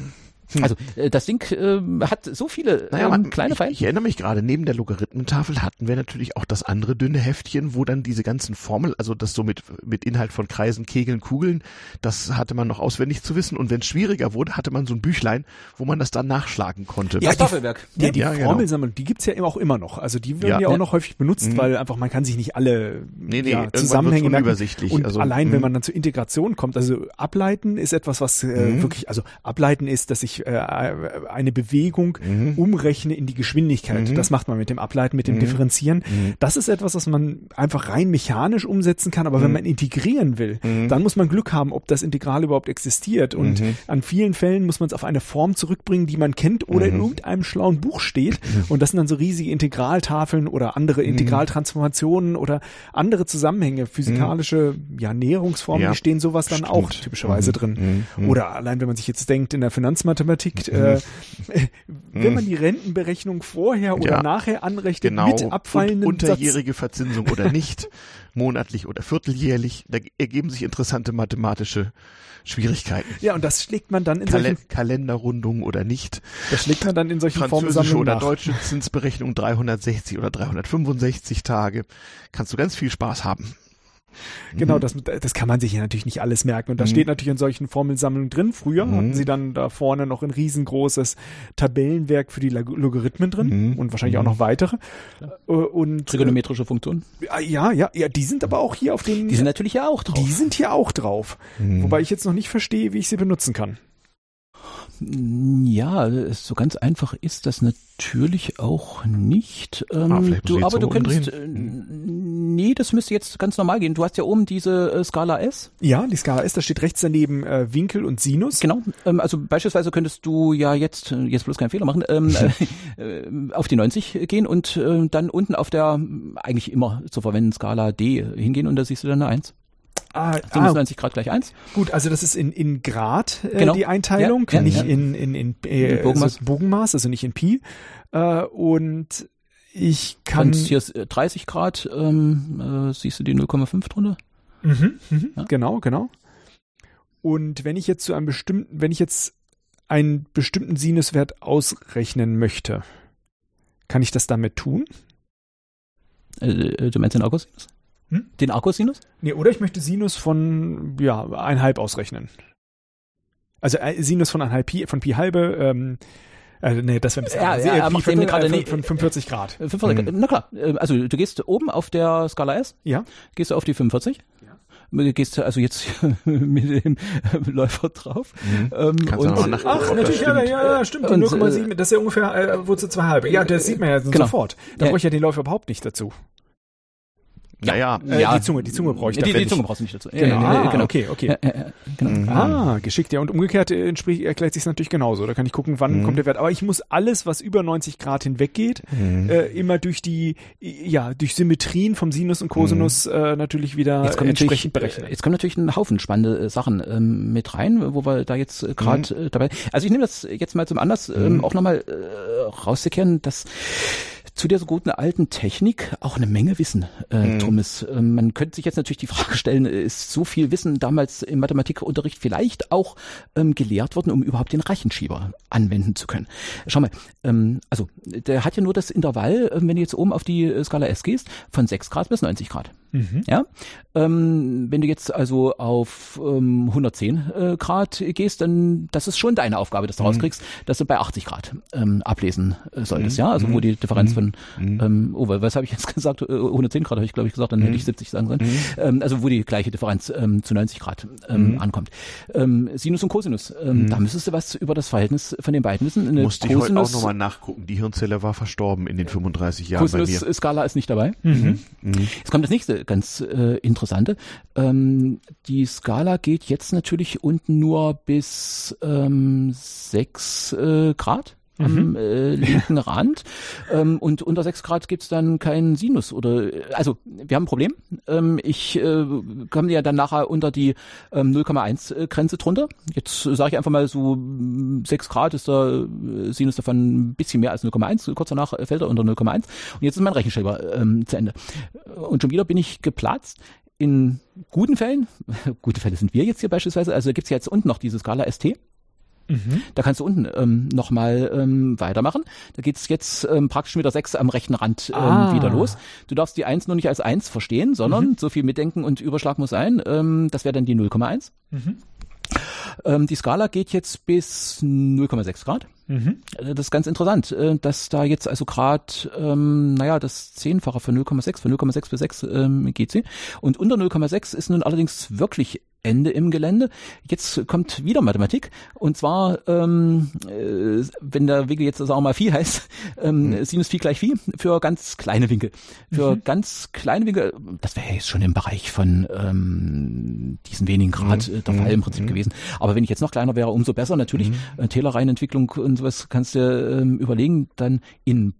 Hm. Also äh, das Ding äh, hat so viele naja, ähm, kleine
ich, Ich erinnere mich gerade, neben der Logarithmentafel hatten wir natürlich auch das andere dünne Heftchen, wo dann diese ganzen Formeln, also das so mit, mit Inhalt von Kreisen, Kegeln, Kugeln, das hatte man noch auswendig zu wissen. Und wenn es schwieriger wurde, hatte man so ein Büchlein, wo man das dann nachschlagen konnte.
Ja, Staffelwerk. Die, die, ja, die Formelsammlung, genau. die gibt's ja immer auch immer noch. Also die werden ja, ja auch ja. noch häufig benutzt, mhm. weil einfach man kann sich nicht alle
nee, nee, ja, Zusammenhänge merken.
Und also, allein, wenn mhm. man dann zur Integration kommt, also ableiten ist etwas, was äh, mhm. wirklich, also ableiten ist, dass ich äh, eine Bewegung mhm. umrechne in die Geschwindigkeit. Mhm. Das macht man mit dem Ableiten, mit dem mhm. Differenzieren. Mhm. Das ist etwas, was man einfach rein mechanisch umsetzen kann. Aber wenn mhm. man integrieren will, mhm. dann muss man Glück haben, ob das Integral überhaupt existiert. Und an vielen Fällen muss man es auf eine Form zurückbringen, die man kennt oder in irgendeinem schlauen Buch steht. Und das sind dann so riesige Integraltafeln oder andere Integraltransformationen oder andere Zusammenhänge, physikalische ja, Näherungsformen, ja. die stehen sowas dann Stimmt. auch typischerweise drin. Oder allein, wenn man sich jetzt denkt, in der Finanzmathematik, äh, wenn man die Rentenberechnung vorher oder ja, nachher anrechnet
genau.
mit abfallenden
Und unterjährige Satz. Verzinsung oder nicht, monatlich oder vierteljährlich, da ergeben sich interessante mathematische Schwierigkeiten.
Ja, und das schlägt man dann in
Kal solchen Kalenderrundungen oder nicht.
Das schlägt man dann in solchen
Französische oder nach. deutsche Zinsberechnung 360 oder 365 Tage. Kannst du ganz viel Spaß haben.
Genau, mhm. das, das kann man sich ja natürlich nicht alles merken. Und das mhm. steht natürlich in solchen Formelsammlungen drin. Früher mhm. hatten sie dann da vorne noch ein riesengroßes Tabellenwerk für die Logarithmen drin mhm. und wahrscheinlich auch mhm. noch weitere.
Äh, und, Trigonometrische Funktionen?
Ja, ja, ja, die sind aber auch hier auf den.
Die sind natürlich ja auch drauf.
Die sind hier auch drauf. Wobei ich jetzt noch nicht verstehe, wie ich sie benutzen kann.
Ja, so ganz einfach ist das natürlich auch nicht. Ähm, ah, du, aber du könntest, äh, nee, das müsste jetzt ganz normal gehen. Du hast ja oben diese äh, Skala S.
Ja, die Skala S, da steht rechts daneben äh, Winkel und Sinus.
Genau, ähm, also beispielsweise könntest du ja jetzt, äh, jetzt bloß keinen Fehler machen, ähm, äh, auf die 90 gehen und äh, dann unten auf der eigentlich immer zu verwenden Skala D hingehen und da siehst du dann eine 1. Ah, 97 ah, Grad gleich 1.
Gut, also das ist in, in Grad äh, genau. die Einteilung, ja, ja, nicht ja. in, in, in, äh, Bogenmaß. Also Bogenmaß, also nicht in Pi. Äh, und ich kann. Und
hier ist 30 Grad, ähm, äh, siehst du die 0,5 drunter?
Mhm, mhm, Genau, genau. Und wenn ich jetzt zu einem bestimmten, wenn ich jetzt einen bestimmten Sinuswert ausrechnen möchte, kann ich das damit tun?
Äh, äh du meinst den Augustinus? Hm? Den Arcosinus?
Nee, oder ich möchte Sinus von, ja, einhalb ausrechnen. Also äh, Sinus von einhalb Pi, von Pi halbe, ähm, Äh, nee, das wäre ein bisschen
Ja,
anders.
ja, er macht eben gerade
äh,
nie-
von, von 45 Grad.
45, Na klar, äh, also du gehst oben auf der Skala S,
Ja.
gehst du auf die 45. Du Gehst also jetzt mit dem Läufer drauf. Ähm,
Mhm. Kannst du noch mal nachgucken,
Ach, natürlich, ja,
stimmt.
ja, ja, stimmt. Die
Und,
0,7, das ist ja ungefähr äh, Wurzel zwei halbe. Ja, das sieht man ja
Genau.
sofort. Da
Ja.
brauche ich ja den Läufer überhaupt nicht dazu.
Naja,
Äh, die Zunge, die Zunge brauche ich
die,
dafür
die Zunge brauchst du nicht dazu.
Genau.
Ja, ja,
Ah,
ja, genau.
okay, okay.
Ja, ja, ja, genau.
Ah, geschickt, ja. Und umgekehrt äh, entspricht, erklärt sich natürlich genauso. Da kann ich gucken, wann
Mhm.
kommt der Wert. Aber ich muss alles, was über 90 Grad hinweg geht,
Mhm.
äh, immer durch die, ja, durch Symmetrien vom Sinus und Cosinus äh, natürlich wieder
Jetzt kommt, natürlich,
entsprechend berechnen.
äh, jetzt kommen natürlich ein Haufen spannende äh, Sachen ähm, mit rein, wo wir da jetzt äh, gerade äh, dabei. Also ich nehme das jetzt mal zum Anlass, ähm, auch nochmal äh, rauszukehren, dass zu der so guten alten Technik auch eine Menge Wissen äh, drum ist. Ähm, man könnte sich jetzt natürlich die Frage stellen, äh, ist so viel Wissen damals im Mathematikunterricht vielleicht auch ähm, gelehrt worden, um überhaupt den Rechenschieber anwenden zu können? Schau mal, ähm, also der hat ja nur das Intervall, ähm, wenn du jetzt oben auf die äh, Skala S gehst, von 6 Grad bis 90 Grad. Ja, ähm, wenn du jetzt also auf ähm, 110 äh, Grad gehst, dann das ist schon deine Aufgabe, dass du rauskriegst, dass du bei 80 Grad ähm, ablesen äh, solltest. Ja, also wo die Differenz von, ähm, oh, was habe ich jetzt gesagt? Äh, 110 Grad habe ich glaube ich gesagt, dann hätte ich 70 sagen sollen. Ähm, also wo die gleiche Differenz ähm, zu 90 Grad ähm, ankommt. Ähm, Sinus und Cosinus, ähm, da müsstest du was über das Verhältnis von den beiden wissen. Eine
musste ich heute auch
Cosinus-
nochmal nachgucken. Die Hirnzelle war verstorben in den 35 Jahren bei mir.
Cosinus-Skala ist nicht dabei.
Mhm.
Jetzt kommt das nächste ganz äh, interessante. Ähm, die Skala geht jetzt natürlich unten nur bis ähm, 6 äh, Grad am äh, linken Rand ähm, und unter 6 Grad gibt's dann keinen Sinus oder äh, also wir haben ein Problem. Ähm, ich äh, komme ja dann nachher unter die ähm, 0,1 Grenze drunter. Jetzt sage ich einfach mal so mm, 6 Grad ist der äh, Sinus davon ein bisschen mehr als 0,1. Kurz danach äh, fällt er unter 0,1 und jetzt ist mein Rechenschieber ähm, zu Ende. Und schon wieder bin ich geplatzt. In guten Fällen, gute Fälle sind wir jetzt hier beispielsweise, also gibt's ja jetzt unten noch diese Skala ST. Da kannst du unten ähm, nochmal ähm, weitermachen. Da geht's jetzt ähm, praktisch mit der 6 am rechten Rand ähm,
Ah.
wieder los. Du darfst die 1 nur nicht als 1 verstehen, sondern so viel Mitdenken und Überschlag muss sein. Ähm, das wäre dann die 0,1. Ähm, die Skala geht jetzt bis 0,6 Grad.
Mhm.
Äh, Das ist ganz interessant, äh, dass da jetzt also gerade, ähm, naja, das Zehnfache von 0,6, von 0,6 bis 6 ähm, geht sie. Und unter 0,6 ist nun allerdings wirklich Ende im Gelände. Jetzt kommt wieder Mathematik. Und zwar, ähm, äh, wenn der Winkel jetzt sagen wir mal Phi heißt, ähm, Sinus Phi gleich Phi für ganz kleine Winkel. Für ganz kleine Winkel, das wäre jetzt schon im Bereich von ähm, diesen wenigen Grad äh, der Fall im Prinzip gewesen. Aber wenn ich jetzt noch kleiner wäre, umso besser natürlich. Äh, Taylor-Reihenentwicklung und sowas kannst du ähm, überlegen, dann in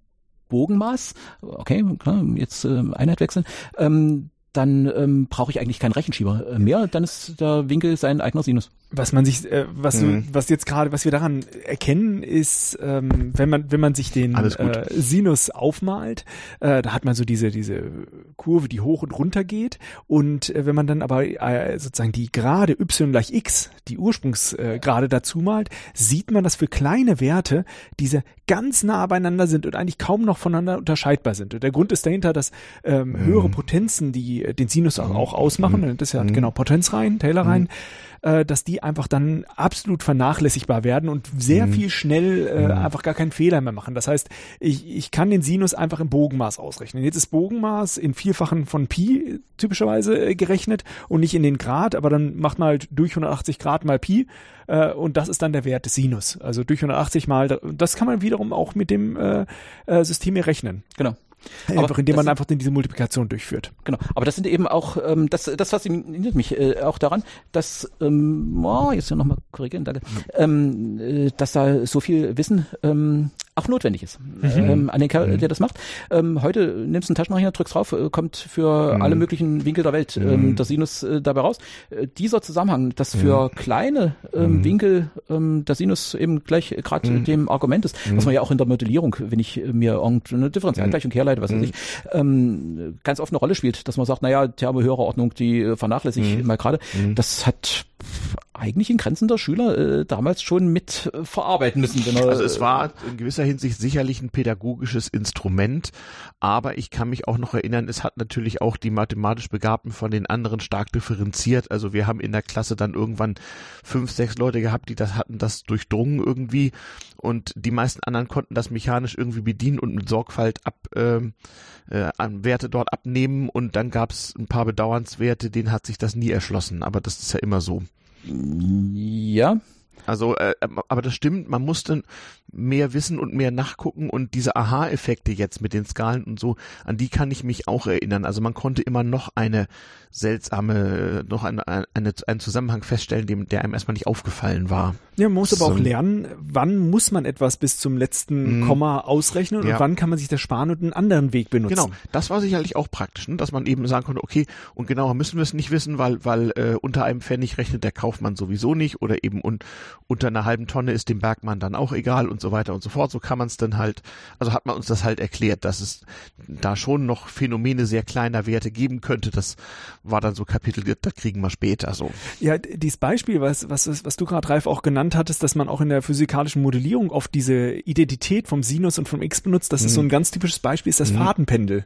Bogenmaß, okay, klar, jetzt äh, Einheit wechseln, ähm, dann ähm, brauche ich eigentlich keinen Rechenschieber äh, mehr, dann ist der Winkel sein eigener Sinus.
Was man sich, äh, was,
Mhm.
du, was jetzt gerade, was wir daran erkennen, ist, ähm, wenn man, wenn man sich den äh, Sinus aufmalt, äh, da hat man so diese, diese Kurve, die hoch und runter geht. Und äh, wenn man dann aber äh, sozusagen die Gerade y gleich x, die Ursprungsgrade äh, dazu malt, sieht man, dass für kleine Werte diese ganz nah beieinander sind und eigentlich kaum noch voneinander unterscheidbar sind. Und der Grund ist dahinter, dass ähm, höhere Potenzen, die äh, den Sinus auch, auch ausmachen, das ist ja genau Potenzreihen, Taylorreihen, äh, dass die einfach dann absolut vernachlässigbar werden und sehr viel schnell äh, einfach gar keinen Fehler mehr machen. Das heißt, ich, ich kann den Sinus einfach im Bogenmaß ausrechnen. Jetzt ist Bogenmaß in Vielfachen von Pi typischerweise äh, gerechnet und nicht in den Grad, aber dann macht man halt durch 180 Grad mal Pi äh, und das ist dann der Wert des Sinus. Also durch 180 mal, das kann man wiederum auch mit dem äh, äh, System hier rechnen.
Genau.
Einfach indem man einfach diese Multiplikation durchführt.
Genau, aber das sind eben auch, ähm, das, das fasziniert mich äh, auch daran, dass, ähm, oh, jetzt nochmal korrigieren, danke, ähm, äh, dass da so viel Wissen ähm, auch notwendig ist ähm, an den Kerl, der das macht. Ähm, heute nimmst du einen Taschenrechner, drückst drauf, äh, kommt für alle möglichen Winkel der Welt ähm, der Sinus äh, dabei raus. Äh, dieser Zusammenhang, dass für kleine ähm, Winkel ähm, der Sinus eben gleich gerade dem Argument ist, was man ja auch in der Modellierung, wenn ich mir irgendeine Differentialgleichung herleite, was weiß ich, ähm, ganz oft eine Rolle spielt, dass man sagt, naja, Thermo höherer Ordnung, die vernachlässige ich mal gerade. Das hat eigentlich in Grenzen der Schüler äh, damals schon mit äh, verarbeiten müssen. Wenn er,
also es war in gewisser Hinsicht sicherlich ein pädagogisches Instrument, aber ich kann mich auch noch erinnern, es hat natürlich auch die mathematisch Begabten von den anderen stark differenziert. Also wir haben in der Klasse dann irgendwann fünf, sechs Leute gehabt, die das hatten das durchdrungen irgendwie und die meisten anderen konnten das mechanisch irgendwie bedienen und mit Sorgfalt ab ähm, äh, an Werte dort abnehmen und dann gab es ein paar Bedauernswerte, denen hat sich das nie erschlossen, aber das ist ja immer so.
Ja.
Also, äh, aber das stimmt, man musste mehr wissen und mehr nachgucken und diese Aha-Effekte jetzt mit den Skalen und so, an die kann ich mich auch erinnern. Also man konnte immer noch eine seltsame, noch eine, eine, einen Zusammenhang feststellen, dem, der einem erstmal nicht aufgefallen war.
Ja, man muss so. aber auch lernen, wann muss man etwas bis zum letzten mm. Komma ausrechnen und ja. wann kann man sich das sparen und einen anderen Weg benutzen.
Genau, das war sicherlich auch praktisch, ne? dass man eben sagen konnte, okay, und genauer müssen wir es nicht wissen, weil, weil äh, unter einem Pfennig rechnet der Kaufmann sowieso nicht oder eben un, unter einer halben Tonne ist dem Bergmann dann auch egal und so weiter und so fort. So kann man es dann halt, also hat man uns das halt erklärt, dass es da schon noch Phänomene sehr kleiner Werte geben könnte. Das war dann so Kapitel, da kriegen wir später so.
Ja, dieses Beispiel, was, was, was du gerade, Ralf, auch genannt hattest, dass man auch in der physikalischen Modellierung oft diese Identität vom Sinus und vom X benutzt, das mhm. ist so ein ganz typisches Beispiel, ist das mhm. Fadenpendel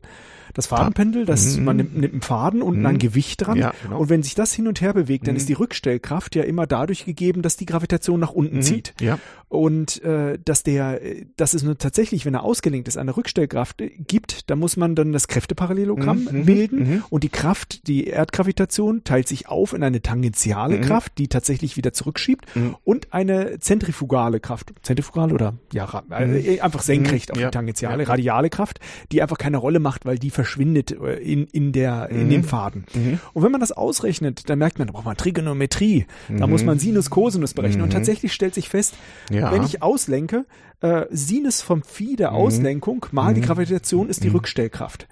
das Fadenpendel, das mhm. man nimmt, nimmt einen Faden und mhm. ein Gewicht dran. Ja, genau. Und wenn sich das hin und her bewegt, dann mhm. ist die Rückstellkraft ja immer dadurch gegeben, dass die Gravitation nach unten mhm. zieht.
Ja.
Und äh, dass der, dass es nur tatsächlich, wenn er ausgelenkt ist, eine Rückstellkraft gibt, da muss man dann das Kräfteparallelogramm mhm. bilden mhm. und die Kraft, die Erdgravitation teilt sich auf in eine tangentiale Kraft, die tatsächlich wieder zurückschiebt und eine zentrifugale Kraft. Zentrifugale oder ja, äh, einfach senkrecht auf ja. die tangentiale, radiale Kraft, die einfach keine Rolle macht, weil die verschwindet äh, in, in, der, mhm. in dem Faden. Mhm. Und wenn man das ausrechnet, dann merkt man, da braucht man Trigonometrie, mhm. da muss man Sinus, Cosinus berechnen. Und mhm. tatsächlich stellt sich fest, ja. Wenn ich auslenke, äh, Sinus vom Phi der mhm. Auslenkung mal die Gravitation ist die Rückstellkraft.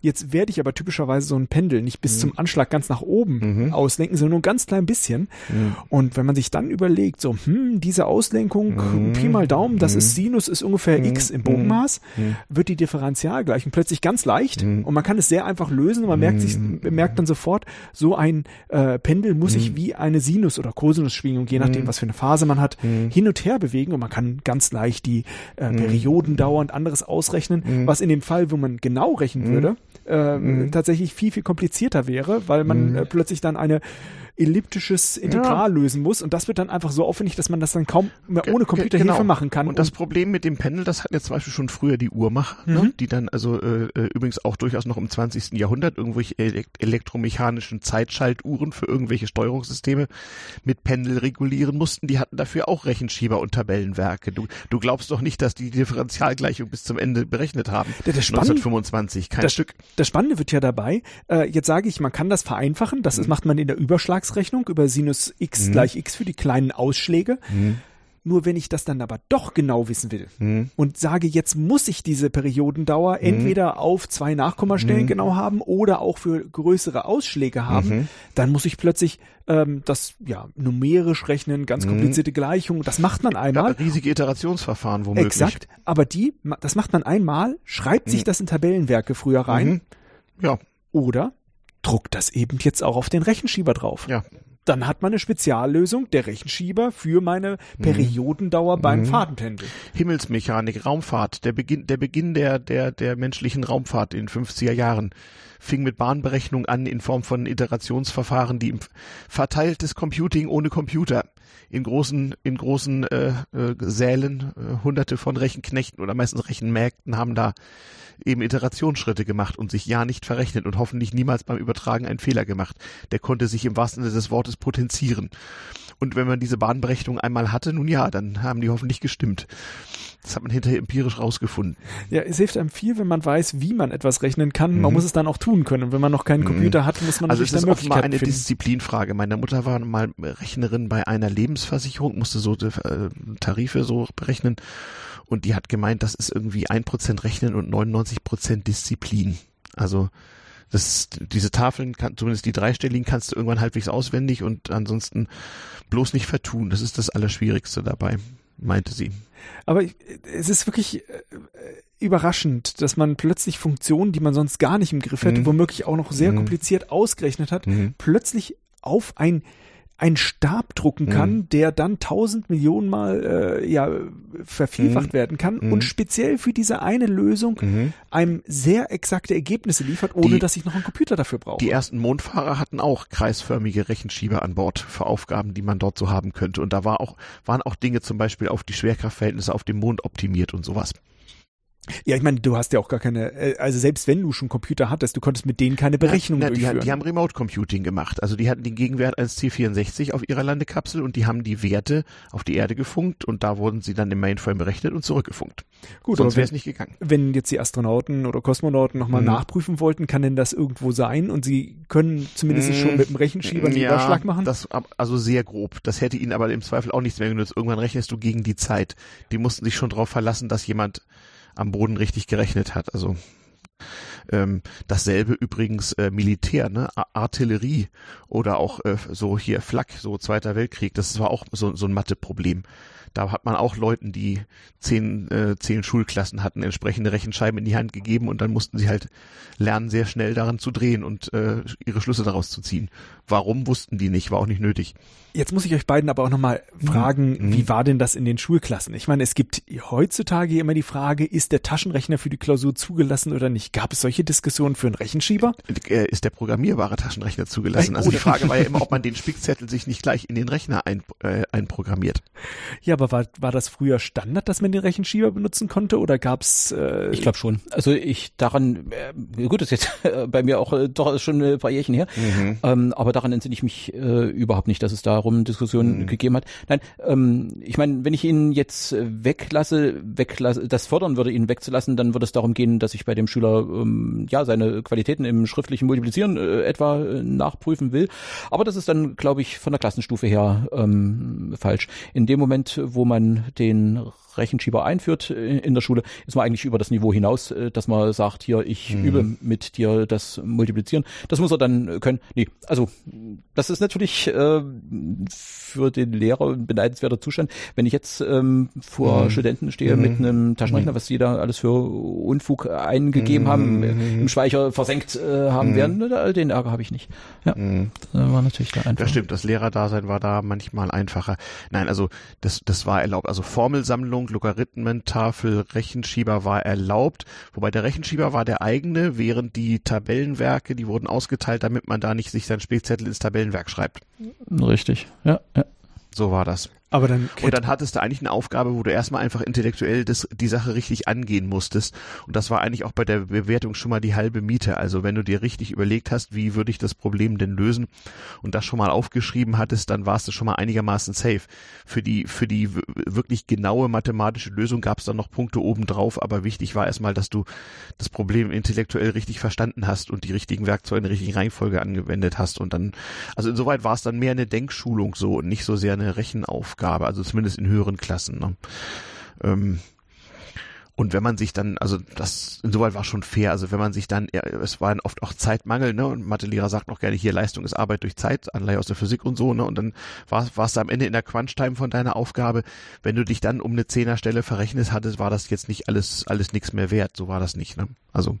Jetzt werde ich aber typischerweise so ein Pendel nicht bis zum Anschlag ganz nach oben auslenken, sondern nur ein ganz klein bisschen. Und wenn man sich dann überlegt, so, hm, diese Auslenkung, Pi mal Daumen, das ist Sinus, ist ungefähr x im Bogenmaß, wird die Differentialgleichung plötzlich ganz leicht Mhm. Und man kann es sehr einfach lösen. Man merkt sich, mhm. merkt dann sofort, so ein äh, Pendel muss sich mhm. wie eine Sinus- oder Cosinus-Schwingung, je nachdem, was für eine Phase man hat, hin und her bewegen. Und man kann ganz leicht die äh, Periodendauer und anderes ausrechnen, was in dem Fall, wo man genau rechnen würde, äh, tatsächlich viel, viel komplizierter wäre, weil man äh, plötzlich dann eine elliptisches Integral ja. lösen muss. Und das wird dann einfach so aufwendig, dass man das dann kaum mehr ohne Computerhilfe genau. machen kann.
Und das Problem mit dem Pendel, das hat jetzt zum Beispiel schon früher die Uhrmacher, ne? mhm. ne? die dann also äh, äh, übrigens auch durchaus noch im 20. Jahrhundert irgendwelche elektromechanischen Zeitschaltuhren für irgendwelche Steuerungssysteme mit Pendel regulieren mussten. Die hatten dafür auch Rechenschieber und Tabellenwerke. Du, du glaubst doch nicht, dass die Differentialgleichung bis zum Ende berechnet haben.
Der, der 1925, kein das, Stück. Das Spannende wird ja dabei, äh, jetzt sage ich, man kann das vereinfachen, das mhm. macht man in der Überschlag Überschlagsrechnung über Sinus x mhm. gleich x für die kleinen Ausschläge. Mhm. Nur wenn ich das dann aber doch genau wissen will mhm. und sage, jetzt muss ich diese Periodendauer mhm. entweder auf zwei Nachkommastellen mhm. genau haben oder auch für größere Ausschläge haben, mhm. dann muss ich plötzlich ähm, das ja numerisch rechnen, ganz mhm. komplizierte Gleichungen. Das macht man einmal. Ja,
riesige Iterationsverfahren womöglich.
Exakt. Aber die, das macht man einmal, schreibt sich mhm. das in Tabellenwerke früher rein.
Ja.
Oder druckt das eben jetzt auch auf den Rechenschieber drauf.
Ja.
Dann hat man eine Speziallösung, der Rechenschieber für meine mhm. Periodendauer mhm. beim Fahrtenpendel.
Himmelsmechanik, Raumfahrt, der Beginn, der Beginn der, der, der menschlichen Raumfahrt in 50er Jahren fing mit Bahnberechnung an in Form von Iterationsverfahren, die im verteiltes Computing ohne Computer in großen in großen äh, äh, Sälen äh, hunderte von Rechenknechten oder meistens Rechenmärkten haben da eben Iterationsschritte gemacht und sich ja nicht verrechnet und hoffentlich niemals beim Übertragen einen Fehler gemacht. Der konnte sich im wahrsten Sinne des Wortes potenzieren. Und wenn man diese Bahnberechnung einmal hatte, nun ja, dann haben die hoffentlich gestimmt. Das hat man hinterher empirisch rausgefunden.
Ja, es hilft einem viel, wenn man weiß, wie man etwas rechnen kann. Man mhm. muss es dann auch tun können. Und wenn man noch keinen mhm. Computer hat, muss man
also natürlich es ist mal eine finden. Disziplinfrage. Meine Mutter war mal Rechnerin bei einer Lebensversicherung, musste so äh, Tarife so berechnen. Und die hat gemeint, das ist irgendwie ein Prozent Rechnen und 99 Prozent Disziplin. Also das, diese Tafeln, kann, zumindest die dreistelligen, kannst du irgendwann halbwegs auswendig und ansonsten bloß nicht vertun. Das ist das Allerschwierigste dabei, meinte sie.
Aber es ist wirklich äh, überraschend, dass man plötzlich Funktionen, die man sonst gar nicht im Griff hätte, mhm. womöglich auch noch sehr mhm. kompliziert ausgerechnet hat, mhm. plötzlich auf ein einen Stab drucken kann, mhm. der dann tausend Millionen Mal äh, ja vervielfacht mhm. werden kann mhm. und speziell für diese eine Lösung mhm. einem sehr exakte Ergebnisse liefert, ohne die, dass ich noch einen Computer dafür brauche.
Die ersten Mondfahrer hatten auch kreisförmige Rechenschieber an Bord für Aufgaben, die man dort so haben könnte. Und da war auch, waren auch Dinge zum Beispiel auf die Schwerkraftverhältnisse auf dem Mond optimiert und sowas.
Ja, ich meine, du hast ja auch gar keine, äh, also selbst wenn du schon Computer hattest, du konntest mit denen keine Berechnungen
ja,
durchführen.
Die, die, haben Remote Computing gemacht. Also die hatten den Gegenwert eines C64 auf ihrer Landekapsel und die haben die Werte auf die Erde gefunkt und da wurden sie dann im Mainframe berechnet und zurückgefunkt.
Gut, sonst wäre es nicht gegangen. Wenn jetzt die Astronauten oder Kosmonauten nochmal mhm. nachprüfen wollten, kann denn das irgendwo sein und sie können zumindest mhm. schon mit dem Rechenschieber einen ja, Überschlag machen?
Das, also sehr grob. Das hätte ihnen aber im Zweifel auch nichts mehr genutzt. Irgendwann rechnest du gegen die Zeit. Die mussten sich schon darauf verlassen, dass jemand am Boden richtig gerechnet hat. Also ähm, dasselbe übrigens äh, Militär, ne? Artillerie oder auch äh, so hier Flak, so Zweiter Weltkrieg. Das war auch so, so ein Matheproblem. Da hat man auch Leuten, die zehn, äh, zehn Schulklassen hatten, entsprechende Rechenscheiben in die Hand gegeben und dann mussten sie halt lernen, sehr schnell daran zu drehen und äh, ihre Schlüsse daraus zu ziehen. Warum wussten die nicht, war auch nicht nötig.
Jetzt muss ich euch beiden aber auch nochmal fragen, mhm. wie war denn das in den Schulklassen? Ich meine, es gibt heutzutage immer die Frage, ist der Taschenrechner für die Klausur zugelassen oder nicht? Gab es solche Diskussionen für einen Rechenschieber?
Äh, ist der programmierbare Taschenrechner zugelassen? Also die Frage war ja immer, ob man den Spickzettel sich nicht gleich in den Rechner ein, äh, einprogrammiert.
Ja, aber war, war das früher Standard, dass man den Rechenschieber benutzen konnte oder gab's? Äh
ich glaube schon. Also ich daran, äh, gut, das ist jetzt äh, bei mir auch äh, doch schon ein paar Jährchen her, mhm. ähm, aber daran entsinne ich mich äh, überhaupt nicht, dass es darum Diskussionen mhm. gegeben hat. Nein, ähm, ich meine, wenn ich ihn jetzt weglasse, weglasse, das fordern würde, ihn wegzulassen, dann würde es darum gehen, dass ich bei dem Schüler ähm, ja seine Qualitäten im schriftlichen Multiplizieren äh, etwa äh, nachprüfen will. Aber das ist dann, glaube ich, von der Klassenstufe her ähm, falsch. In dem Moment, wo man den Rechenschieber einführt in der Schule, ist man eigentlich über das Niveau hinaus, äh, dass man sagt, hier, ich mhm. übe mit dir das Multiplizieren. Das muss er dann können. Nee, also das ist natürlich äh, für den Lehrer ein beneidenswerter Zustand. Wenn ich jetzt ähm, vor mhm. Studenten stehe mhm. mit einem Taschenrechner, mhm. was die da alles für Unfug eingegeben haben, mhm. im Speicher versenkt äh, haben mhm. werden, den Ärger habe ich nicht. Ja,
das war natürlich da einfach. Das stimmt, das Lehrerdasein war da manchmal einfacher. Nein, also das, das war erlaubt. Also Formelsammlung Rechnung, Logarithmentafel, Rechenschieber war erlaubt, wobei der Rechenschieber war der eigene, während die Tabellenwerke, die wurden ausgeteilt, damit man da nicht sich seinen Spielzettel ins Tabellenwerk schreibt.
Richtig, ja. ja.
So war das.
Aber dann
und dann hattest du eigentlich eine Aufgabe, wo du erstmal einfach intellektuell das, die Sache richtig angehen musstest. Und das war eigentlich auch bei der Bewertung schon mal die halbe Miete. Also wenn du dir richtig überlegt hast, wie würde ich das Problem denn lösen und das schon mal aufgeschrieben hattest, dann warst du schon mal einigermaßen safe. Für die, für die wirklich genaue mathematische Lösung gab es dann noch Punkte obendrauf, aber wichtig war erstmal, dass du das Problem intellektuell richtig verstanden hast und die richtigen Werkzeuge in der richtigen Reihenfolge angewendet hast. Und dann, also insoweit war es dann mehr eine Denkschulung so und nicht so sehr eine Rechenaufgabe. Aufgabe, also zumindest in höheren Klassen. Ne? Ähm, und wenn man sich dann, also das insoweit war schon fair, also wenn man sich dann, ja, es war oft auch Zeitmangel, ne? Und Mathelehrer sagt noch gerne, hier Leistung ist Arbeit durch Zeit, Anleihe aus der Physik und so, ne? Und dann war, warst du am Ende in der Crunch-Time von deiner Aufgabe. Wenn du dich dann um eine Zehnerstelle verrechnet hattest, war das jetzt nicht alles, alles nichts mehr wert. So war das nicht, ne? Also,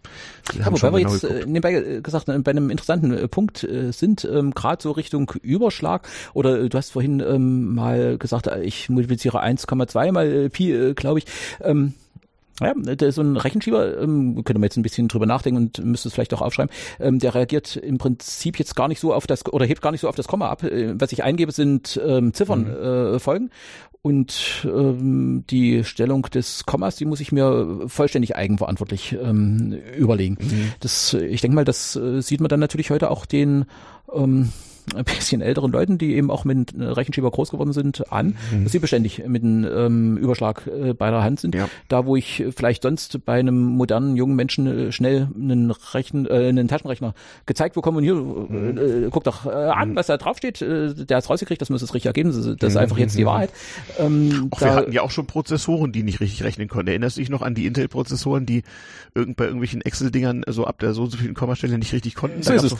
ja, wobei wir genau jetzt äh, nebenbei äh, gesagt bei einem interessanten äh, Punkt sind, ähm, gerade so Richtung Überschlag, oder du hast vorhin ähm, mal gesagt, ich multipliziere 1,2 mal Pi, äh, glaube ich. Ähm, ja, der, so ein Rechenschieber, ähm, könnte man jetzt ein bisschen drüber nachdenken und müsste es vielleicht auch aufschreiben, ähm, der reagiert im Prinzip jetzt gar nicht so auf das, oder hebt gar nicht so auf das Komma ab. Äh, was ich eingebe, sind ähm, Ziffern, mhm. äh, Folgen. Und ähm, die Stellung des Kommas, die muss ich mir vollständig eigenverantwortlich ähm, überlegen. Mhm. Das, ich denke mal, das äh, sieht man dann natürlich heute auch den ähm, ein bisschen älteren Leuten, die eben auch mit Rechenschieber groß geworden sind, an, mhm. dass sie beständig mit einem ähm, Überschlag äh, bei der Hand sind. Ja. Da, wo ich vielleicht sonst bei einem modernen jungen Menschen äh, schnell einen Rechen, äh, einen Taschenrechner gezeigt bekomme und hier, mhm. äh, guck doch äh, an, mhm. was da draufsteht, äh, der hat's rausgekriegt, das muss das richtige Ergebnis, das, ist einfach jetzt die mhm. Wahrheit.
Ähm, auch wir hatten ja auch schon Prozessoren, die nicht richtig rechnen konnten. Erinnerst du dich noch an die Intel-Prozessoren, die irgend bei irgendwelchen Excel-Dingern so ab der so und so vielen Kommastelle nicht richtig konnten? So ist es.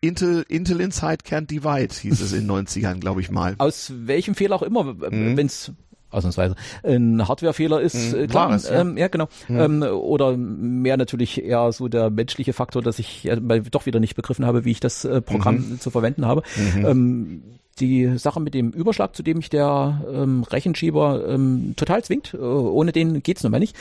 Intel, Intel Inside Can't Divide hieß es in den 90ern, glaube ich mal.
Aus welchem Fehler auch immer, mhm. wenn es ausnahmsweise ein Hardwarefehler ist, mhm, klar. Es, ja. Ähm, ja, genau. Mhm. Ähm, oder mehr natürlich eher so der menschliche Faktor, dass ich ja, doch wieder nicht begriffen habe, wie ich das äh, Programm mhm. zu verwenden habe. Mhm. Ähm, die Sache mit dem Überschlag, zu dem mich der ähm, Rechenschieber ähm, total zwingt. Äh, ohne den geht's nun mal nicht.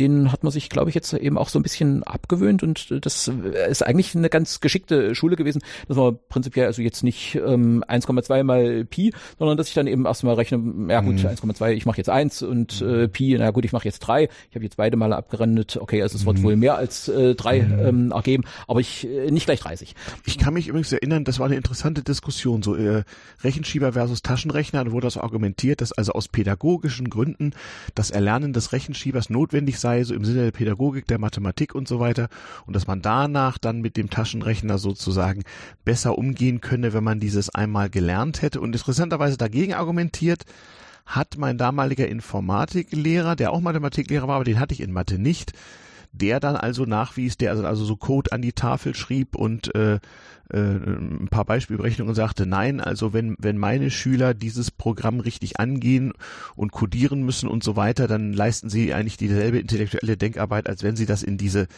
Den hat man sich, glaube ich, jetzt eben auch so ein bisschen abgewöhnt und das ist eigentlich eine ganz geschickte Schule gewesen, dass man prinzipiell also jetzt nicht ähm, 1,2 mal Pi, sondern dass ich dann eben erstmal rechne, ja gut, mhm. 1,2, ich mache jetzt 1 und äh, Pi, na gut, ich mache jetzt 3. Ich habe jetzt beide Male abgerendet, okay, also es wird mhm. wohl mehr als äh, 3 mhm. ähm, ergeben, aber ich äh, nicht gleich 30.
Ich kann mich übrigens erinnern, das war eine interessante Diskussion, so äh, Rechenschieber versus Taschenrechner, da wurde das argumentiert, dass also aus pädagogischen Gründen das Erlernen des Rechenschiebers notwendig sei, sei, so im Sinne der Pädagogik, der Mathematik und so weiter. Und dass man danach dann mit dem Taschenrechner sozusagen besser umgehen könne, wenn man dieses einmal gelernt hätte. Und interessanterweise dagegen argumentiert, hat mein damaliger Informatiklehrer, der auch Mathematiklehrer war, aber den hatte ich in Mathe nicht, der dann also nachwies, der also, also so Code an die Tafel schrieb und äh, ein paar Beispielberechnungen und sagte, nein, also wenn, wenn meine Schüler dieses Programm richtig angehen und codieren müssen und so weiter, dann leisten sie eigentlich dieselbe intellektuelle Denkarbeit, als wenn sie das in diese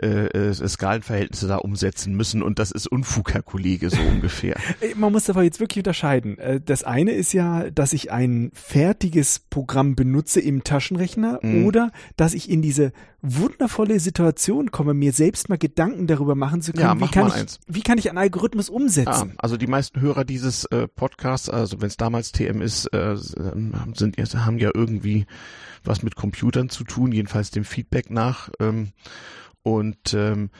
äh, äh, Skalenverhältnisse da umsetzen müssen und das ist Unfug, Herr Kollege, so ungefähr.
Man muss aber jetzt wirklich unterscheiden. Äh, das eine ist ja, dass ich ein fertiges Programm benutze im Taschenrechner mhm. oder dass ich in diese wundervolle Situation komme, mir selbst mal Gedanken darüber machen zu können, ja, wie, kann ich, wie kann ich einen Algorithmus umsetzen?
Ah, also die meisten Hörer dieses äh, Podcasts, also wenn es damals TM ist, äh, sind, haben ja irgendwie was mit Computern zu tun, jedenfalls dem Feedback nach. Ähm, und ähm,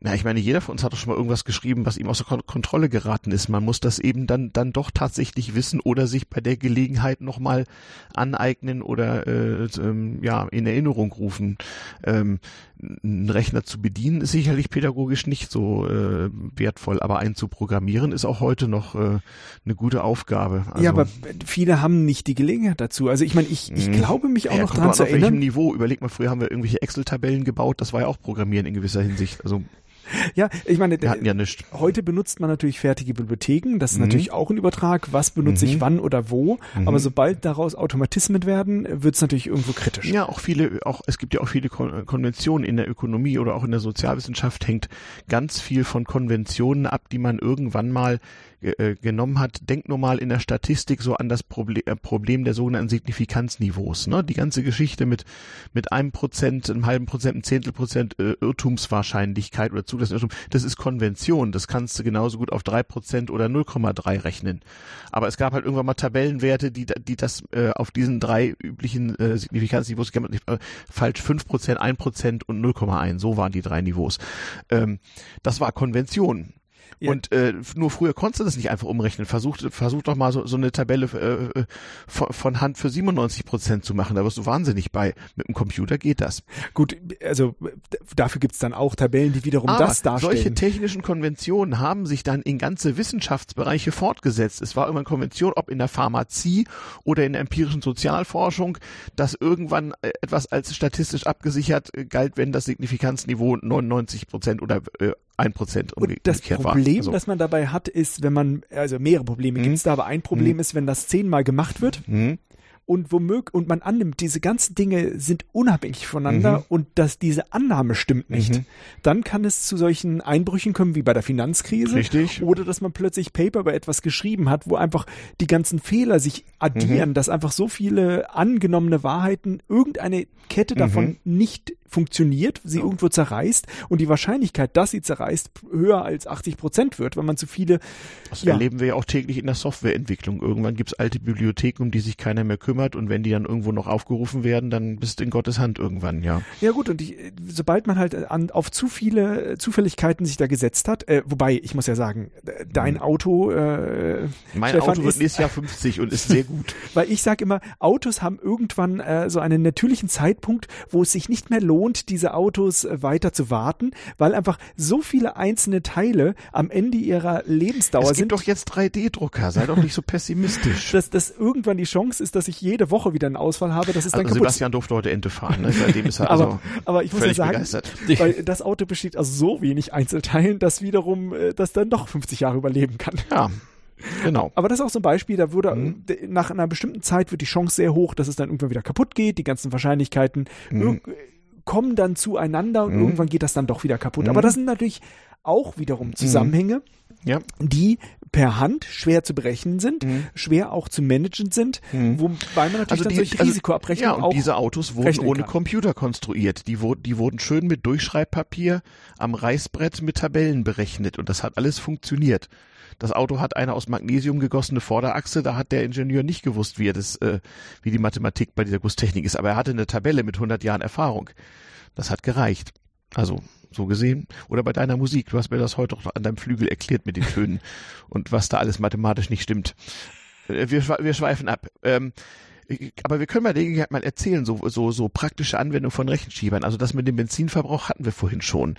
na, ich meine, jeder von uns hat doch schon mal irgendwas geschrieben, was ihm außer Kontrolle geraten ist. Man muss das eben dann dann doch tatsächlich wissen oder sich bei der Gelegenheit nochmal aneignen oder äh, ähm, ja in Erinnerung rufen. Ähm, einen Rechner zu bedienen ist sicherlich pädagogisch nicht so äh, wertvoll, aber einen zu programmieren ist auch heute noch äh, eine gute Aufgabe.
Also, ja, aber viele haben nicht die Gelegenheit dazu. Also ich meine, ich, ich mhm. glaube mich auch ja, noch dran zu erinnern. Auf welchem
Niveau? Überleg mal, früher haben wir irgendwelche Excel-Tabellen gebaut. Das war ja auch Programmieren in gewisser Hinsicht. Also
ja, ich meine,
wir hatten ja nicht.
heute benutzt man natürlich fertige Bibliotheken. Das ist mhm. natürlich auch ein Übertrag. Was benutze mhm. ich wann oder wo? Mhm. Aber sobald daraus Automatismen werden, wird es natürlich irgendwo kritisch.
Ja, auch viele, auch es gibt ja auch viele Kon Konventionen in der Ökonomie oder auch in der Sozialwissenschaft hängt ganz viel von Konventionen ab, die man irgendwann mal äh, genommen hat, denkt nur mal in der Statistik so an das Proble äh, Problem der sogenannten Signifikanzniveaus. Ne? Die ganze Geschichte mit mit einem Prozent, einem halben Prozent, einem Zehntel Prozent äh, Irrtumswahrscheinlichkeit oder Zulassung, das ist Konvention. Das kannst du genauso gut auf drei Prozent oder 0,3 rechnen. Aber es gab halt irgendwann mal Tabellenwerte, die die das äh, auf diesen drei üblichen äh, Signifikanzniveaus, äh, falsch fünf Prozent, ein Prozent und 0,1. So waren die drei Niveaus. Ähm, das war Konvention. Ja. Und äh, nur früher konntest du das nicht einfach umrechnen. Versuch, versuch doch mal so, so eine Tabelle äh, äh von, von Hand für 97 Prozent zu machen. Da wirst du wahnsinnig bei. Mit dem Computer geht das.
Gut, also dafür gibt's dann auch Tabellen, die wiederum Aber das darstellen.
Solche technischen Konventionen haben sich dann in ganze Wissenschaftsbereiche fortgesetzt. Es war immer eine Konvention, ob in der Pharmazie oder in der empirischen Sozialforschung, dass irgendwann äh, etwas als statistisch abgesichert äh, galt, wenn das Signifikanzniveau 99 Prozent oder äh, ein Prozent
umgekehrt Das Problem, also. das man dabei hat, ist, wenn man, also mehrere Probleme mhm. gibt's da, aber ein Problem mhm. ist, wenn das zehnmal gemacht wird, mhm und womöglich und man annimmt, diese ganzen Dinge sind unabhängig voneinander mhm. und dass diese Annahme stimmt nicht, mhm. dann kann es zu solchen Einbrüchen kommen wie bei der Finanzkrise.
Richtig.
Oder dass man plötzlich Paper über etwas geschrieben hat, wo einfach die ganzen Fehler sich addieren, mhm. dass einfach so viele angenommene Wahrheiten irgendeine Kette davon mhm. nicht funktioniert, sie ja. irgendwo zerreißt und die Wahrscheinlichkeit, dass sie zerreißt, höher als 80 Prozent wird, wenn man zu viele.
Das ja. erleben wir ja auch täglich in der Softwareentwicklung. Irgendwann gibt es alte Bibliotheken, um die sich keiner mehr kümmert und wenn die dann irgendwo noch aufgerufen werden, dann bist du in Gottes Hand irgendwann, ja.
Ja gut, und ich, sobald man halt an, auf zu viele Zufälligkeiten sich da gesetzt hat, äh, wobei, ich muss ja sagen, dein hm. Auto
äh, Mein Stefan, Auto wird nächstes Jahr 50 und ist sehr gut.
Weil ich sage immer, Autos haben irgendwann äh, so einen natürlichen Zeitpunkt, wo es sich nicht mehr lohnt, lohnt, diese Autos äh, weiter zu warten, weil einfach so viele einzelne Teile am Ende ihrer Lebensdauer sind. Es
gibt sind, doch jetzt 3D-Drucker, sei doch nicht so pessimistisch.
dass, dass irgendwann die Chance ist, dass ich jede Woche wieder einen Ausfall habe, das ist dann also
kaputt. Sebastian durfte heute Ente fahren, ne? Seitdem ist er also
aber, aber ich muss ja sagen, begeistert. weil das Auto besteht aus so wenig Einzelteilen, dass wiederum äh, das dann doch 50 Jahre überleben kann.
Ja. Genau.
Aber das ist auch so ein Beispiel, da würde mhm. nach einer bestimmten Zeit wird die Chance sehr hoch, dass es dann irgendwann wieder kaputt geht, die ganzen Wahrscheinlichkeiten. Mhm kommen dann zueinander und mhm. irgendwann geht das dann doch wieder kaputt. Mhm. Aber das sind natürlich auch wiederum Zusammenhänge,
Ja.
die per Hand schwer zu berechnen sind,
Mhm.
schwer auch zu managen sind, wobei man natürlich dann solche
also-
Risikoabrechnungen
ja, und
auch
diese Autos wurden ohne
kann.
Computer konstruiert. Die, wurden, die wurden schön mit Durchschreibpapier am Reißbrett mit Tabellen berechnet und das hat alles funktioniert. Das Auto hat eine aus Magnesium gegossene Vorderachse, da hat der Ingenieur nicht gewusst, wie er das, äh, wie die Mathematik bei dieser Gusstechnik ist, aber er hatte eine Tabelle mit 100 Jahren Erfahrung. Das hat gereicht. Also so gesehen. Oder bei deiner Musik. Du hast mir das heute auch an deinem Flügel erklärt mit den Tönen und was da alles mathematisch nicht stimmt. Äh, Wir, wir schweifen ab. Ähm, aber wir können mal Gelegenheit mal erzählen, so, so, so praktische Anwendung von Rechenschiebern. Also das mit dem Benzinverbrauch hatten wir vorhin schon.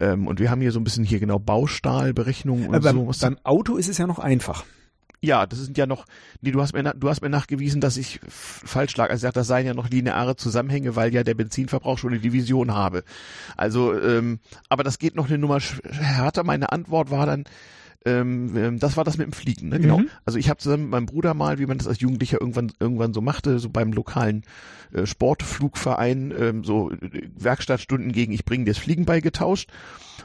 Ähm, und wir haben hier so ein bisschen hier genau Baustahlberechnungen und
Aber
so.
beim, beim Auto ist es ja noch einfach.
ja, das sind ja noch, nee, du hast mir, du hast mir nachgewiesen, dass ich falsch lag. Also das seien ja noch lineare Zusammenhänge, weil ja der Benzinverbrauch schon eine Division habe. Also, ähm, aber das geht noch eine Nummer härter. Meine Antwort war dann, ähm, ähm, das war das mit dem Fliegen, ne? genau.
Mhm.
Also ich habe zusammen mit meinem Bruder mal, wie man das als Jugendlicher irgendwann irgendwann so machte, so beim lokalen äh, Sportflugverein, ähm, so äh, Werkstattstunden gegen ich bringe dir das Fliegen beigetauscht.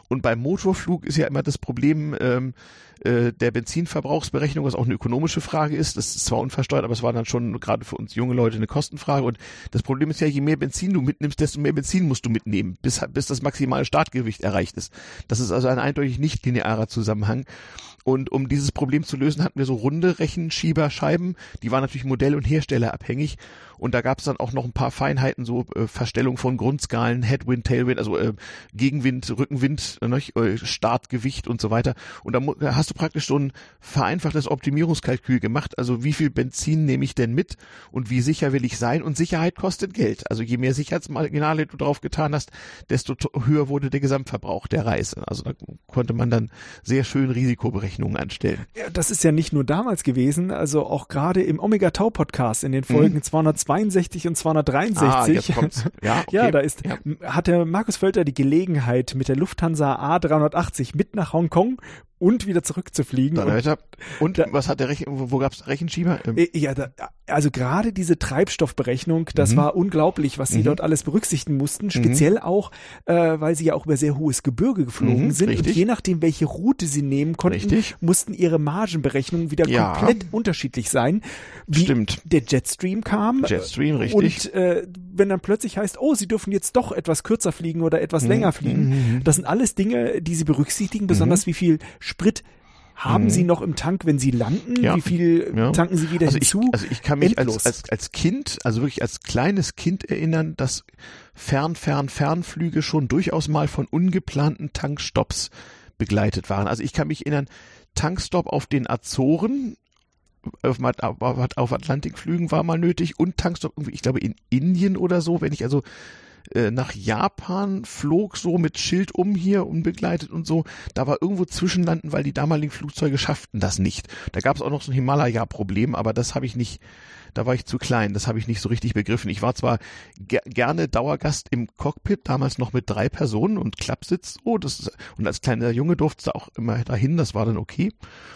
Und beim Motorflug ist ja immer das Problem ähm, äh, der Benzinverbrauchsberechnung, was auch eine ökonomische Frage ist. Das ist zwar unversteuert, aber es war dann schon gerade für uns junge Leute eine Kostenfrage. Und das Problem ist ja, je mehr Benzin du mitnimmst, desto mehr Benzin musst du mitnehmen, bis, bis das maximale Startgewicht erreicht ist. Das ist also ein eindeutig nicht linearer Zusammenhang. Und um dieses Problem zu lösen, hatten wir so runde Rechenschieberscheiben. Die waren natürlich modell- und herstellerabhängig. Und da gab es dann auch noch ein paar Feinheiten, so äh, Verstellung von Grundskalen, Headwind, Tailwind, also äh, Gegenwind, Rückenwind, äh, äh, Startgewicht und so weiter. Und da, hast du praktisch so ein vereinfachtes Optimierungskalkül gemacht. Also wie viel Benzin nehme ich denn mit und wie sicher will ich sein? Und Sicherheit kostet Geld. Also je mehr Sicherheitsmarginale du drauf getan hast, desto to- höher wurde der Gesamtverbrauch der Reise. Also da konnte man dann sehr schön Risikoberechnungen anstellen.
Ja, das ist ja nicht nur damals gewesen, also auch gerade im Omega Tau Podcast in den Folgen 262 und 263.
Mhm. Ah, kommt's. Ja, okay.
Ja, da ist,
Ja.
m- hat der Markus Völter die Gelegenheit, mit der Lufthansa A380 mit nach Hongkong und wieder zurückzufliegen. Und.
Und
Da-
was hat der Rechen, wo, wo gab's Rechenschieber? Ähm,
äh, ja, da, also gerade diese Treibstoffberechnung, das
Mhm.
war unglaublich, was sie
Mhm.
dort alles berücksichtigen mussten. Speziell auch, äh, weil sie ja auch über sehr hohes Gebirge geflogen
Mhm,
sind.
richtig.
Und je nachdem, welche Route sie nehmen konnten,
Richtig.
mussten ihre Margenberechnungen wieder
Ja.
komplett unterschiedlich sein. Wie
Stimmt.
der Jetstream kam.
Jetstream, richtig.
Und äh, wenn dann plötzlich heißt, oh, sie dürfen jetzt doch etwas kürzer fliegen oder etwas
Mhm.
länger fliegen, das sind alles Dinge, die sie berücksichtigen, besonders wie viel Sprit haben sie noch im Tank, wenn sie landen,
Mhm. Ja.
wie viel
Ja.
tanken sie wieder
also ich,
hinzu.
also ich kann mich als, als, als Kind, also wirklich als kleines Kind erinnern, dass Fern, Fern, Fernflüge schon durchaus mal von ungeplanten Tankstops begleitet waren. Also ich kann mich erinnern, Tankstopp auf den Azoren, auf, auf, Atlantikflügen war mal nötig und Tankstopp irgendwie, ich glaube in Indien oder so, wenn ich also äh, nach Japan flog, so mit Schild um hier unbegleitet und so. Da war irgendwo Zwischenlanden, weil die damaligen Flugzeuge schafften das nicht. Da gab es auch noch so ein Himalaya-Problem, aber das habe ich nicht, da war ich zu klein, das habe ich nicht so richtig begriffen. Ich war zwar ger gerne Dauergast im Cockpit, damals noch mit drei Personen und Klappsitz, oh, das ist, und als kleiner Junge durfte auch immer dahin, das war dann okay.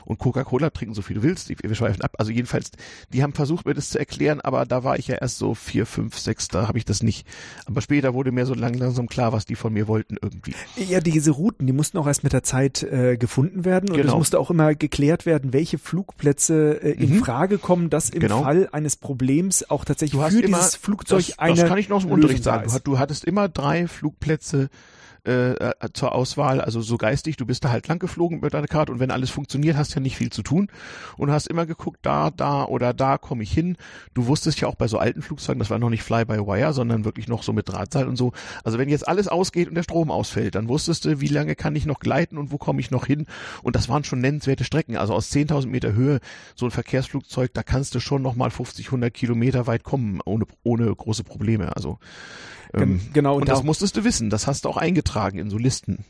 Und Coca-Cola trinken, so viel du willst, wir schweifen ab. Also jedenfalls, die haben versucht, mir das zu erklären, aber da war ich ja erst so vier, fünf, sechs, da habe ich das nicht. Aber später wurde mir so lang, langsam klar, was die von mir wollten irgendwie.
Ja, diese Routen, die mussten auch erst mit der Zeit äh, gefunden werden und es
Genau.
musste auch immer geklärt werden, welche Flugplätze äh, in
Mhm.
Frage kommen, dass im
Genau.
Fall eines Problems auch tatsächlich
Du hast
für
immer,
dieses Flugzeug
das,
eine
das kann ich noch aus dem Unterricht sagen. Du, du hattest immer drei Flugplätze äh, äh, zur Auswahl, also so geistig, du bist da halt lang geflogen mit deiner Karte und wenn alles funktioniert, hast ja nicht viel zu tun und hast immer geguckt, da, da oder da komme ich hin. Du wusstest ja auch bei so alten Flugzeugen, das war noch nicht Fly-by-Wire, sondern wirklich noch so mit Drahtseil und so. Also wenn jetzt alles ausgeht und der Strom ausfällt, dann wusstest du, wie lange kann ich noch gleiten und wo komme ich noch hin und das waren schon nennenswerte Strecken. Also aus 10.000 Meter Höhe, so ein Verkehrsflugzeug, da kannst du schon noch mal 50, 100 Kilometer weit kommen, ohne, ohne große Probleme. Also ähm,
Gen- genau,
und
und
das musstest du wissen. Das hast du auch eingetragen in so Listen.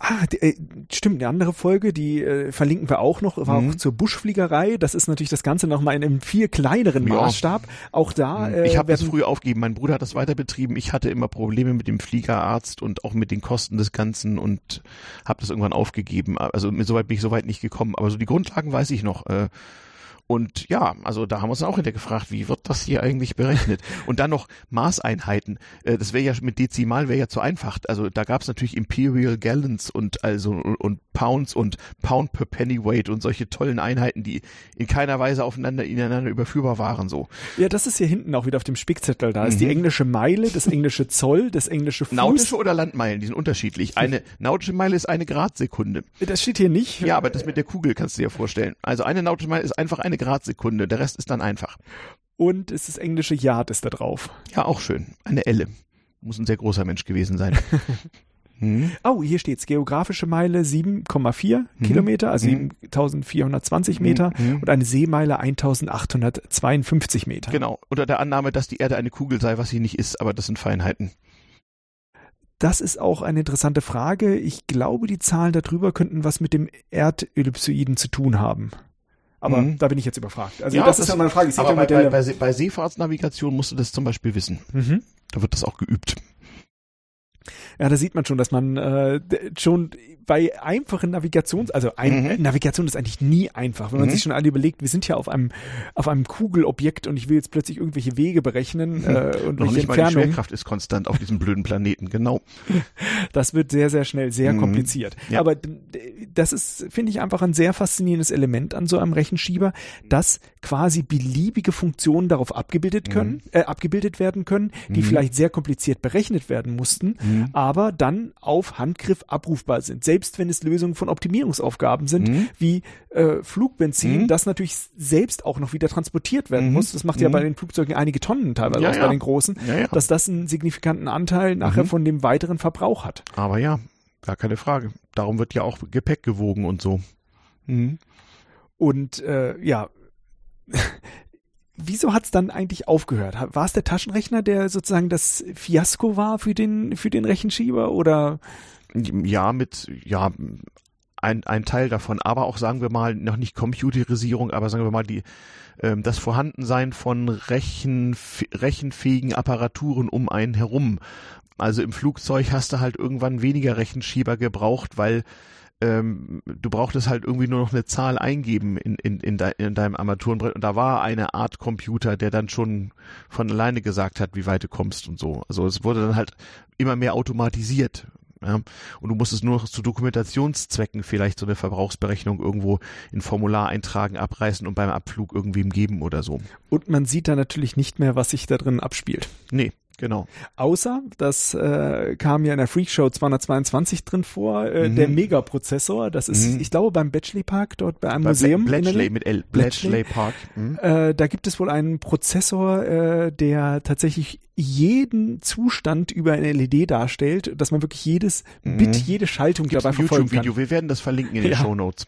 Ah, die, äh, stimmt, eine andere Folge, die äh, verlinken wir auch noch, war
Mhm.
auch zur Buschfliegerei. Das ist natürlich das Ganze nochmal in einem viel kleineren
Ja. Mhm.
Maßstab. Auch da äh,
ich habe das früh aufgegeben. Mein Bruder hat das weiter betrieben. Ich hatte immer Probleme mit dem Fliegerarzt und auch mit den Kosten des Ganzen und habe das irgendwann aufgegeben. Also mit soweit bin ich soweit nicht gekommen. Aber so die Grundlagen weiß ich noch. Äh, Und ja, also da haben wir uns auch hinterher gefragt, wie wird das hier eigentlich berechnet? Und dann noch Maßeinheiten. Äh, das wäre ja mit Dezimal wäre ja zu einfach. Also da gab es natürlich Imperial Gallons und also und Pounds und Pound per Pennyweight und solche tollen Einheiten, die in keiner Weise aufeinander ineinander überführbar waren so.
Ja, das ist hier hinten auch wieder auf dem Spickzettel. Da ist die englische Meile, das englische Zoll, das englische Fuß.
Nautische oder Landmeilen, die sind unterschiedlich. Eine nautische Meile ist eine Gradsekunde.
Das steht hier nicht.
Ja, aber das mit der Kugel kannst du dir vorstellen. Also eine nautische Meile ist einfach eine Gradsekunde, der Rest ist dann einfach.
Und es ist das englische Yard ist da drauf.
Ja, auch schön. Eine Elle. Muss ein sehr großer Mensch gewesen sein. Hm.
Oh, hier steht's. Geografische Meile 7,4
Mhm.
Kilometer, also
Mhm.
7420 Meter
Mhm.
und eine Seemeile 1852 Meter.
Genau. Unter der Annahme, dass die Erde eine Kugel sei, was sie nicht ist, aber das sind Feinheiten.
Das ist auch eine interessante Frage. Ich glaube, die Zahlen darüber könnten was mit dem Erdellipsoiden zu tun haben. Aber
Mhm.
da bin ich jetzt überfragt. Also
Ja,
das,
das-
ist ja mal eine Frage.
Aber bei, bei, bei Seefahrtsnavigation musst du das zum Beispiel wissen.
Mhm.
Da wird das auch geübt.
Ja, da sieht man schon, dass man äh, schon bei einfachen Navigations, also ein,
Mhm.
Navigation ist eigentlich nie einfach, wenn man
Mhm.
sich schon alle überlegt, wir sind ja auf einem auf einem Kugelobjekt und ich will jetzt plötzlich irgendwelche Wege berechnen äh, und
Noch nicht mal die. Schwerkraft ist konstant auf diesem blöden Planeten. Genau.
Das wird sehr, sehr schnell sehr
Mhm.
kompliziert.
Ja.
Aber das ist, finde ich, einfach ein sehr faszinierendes Element an so einem Rechenschieber, dass quasi beliebige Funktionen darauf abgebildet können, äh, abgebildet werden können, die
Mhm.
vielleicht sehr kompliziert berechnet werden mussten,
Mhm.
aber dann auf Handgriff abrufbar sind. Selbst wenn es Lösungen von Optimierungsaufgaben sind,
Mhm.
wie äh, Flugbenzin,
Mhm.
das natürlich selbst auch noch wieder transportiert werden
Mhm.
muss. Das macht ja
Mhm.
bei den Flugzeugen einige Tonnen teilweise
Ja,
aus,
ja.
bei den großen,
Ja,
dass das einen signifikanten Anteil nachher
Mhm.
von dem weiteren Verbrauch hat.
Aber ja, gar keine Frage. Darum wird ja auch Gepäck gewogen und so.
Und äh, ja, wieso hat's dann eigentlich aufgehört? War es der Taschenrechner, der sozusagen das Fiasko war für den für den Rechenschieber oder
Ja, mit, ja, ein, ein Teil davon, aber auch sagen wir mal, noch nicht Computerisierung, aber sagen wir mal die, ähm, das Vorhandensein von rechenf rechenfähigen Apparaturen um einen herum. Also im Flugzeug hast du halt irgendwann weniger Rechenschieber gebraucht, weil ähm, du brauchtest halt irgendwie nur noch eine Zahl eingeben in, in, in, de, in deinem Armaturenbrett und da war eine Art Computer, der dann schon von alleine gesagt hat, wie weit du kommst und so. Also es wurde dann halt immer mehr automatisiert. Ja, und du musstest nur noch zu Dokumentationszwecken vielleicht so eine Verbrauchsberechnung irgendwo in Formular eintragen, abreißen und beim Abflug irgendwem geben oder so.
und man sieht da natürlich nicht mehr, was sich da drin abspielt.
Nee, genau.
Außer, das äh, kam ja in der Freakshow 222 drin vor, äh,
Mhm.
der Megaprozessor. Das ist,
Mhm.
ich glaube, beim Bletchley Park, dort bei einem
Bei
Museum.
Bletchley mit L.
Bletchley.
Bletchley Park. Mhm.
Äh, da gibt es wohl einen Prozessor, äh, der tatsächlich jeden Zustand über eine LED darstellt, dass man wirklich jedes
Mhm.
Bit, jede Schaltung
Gibt's
dabei verfolgen kann.
YouTube-Video. Wir werden das verlinken in den
Ja.
Show Notes.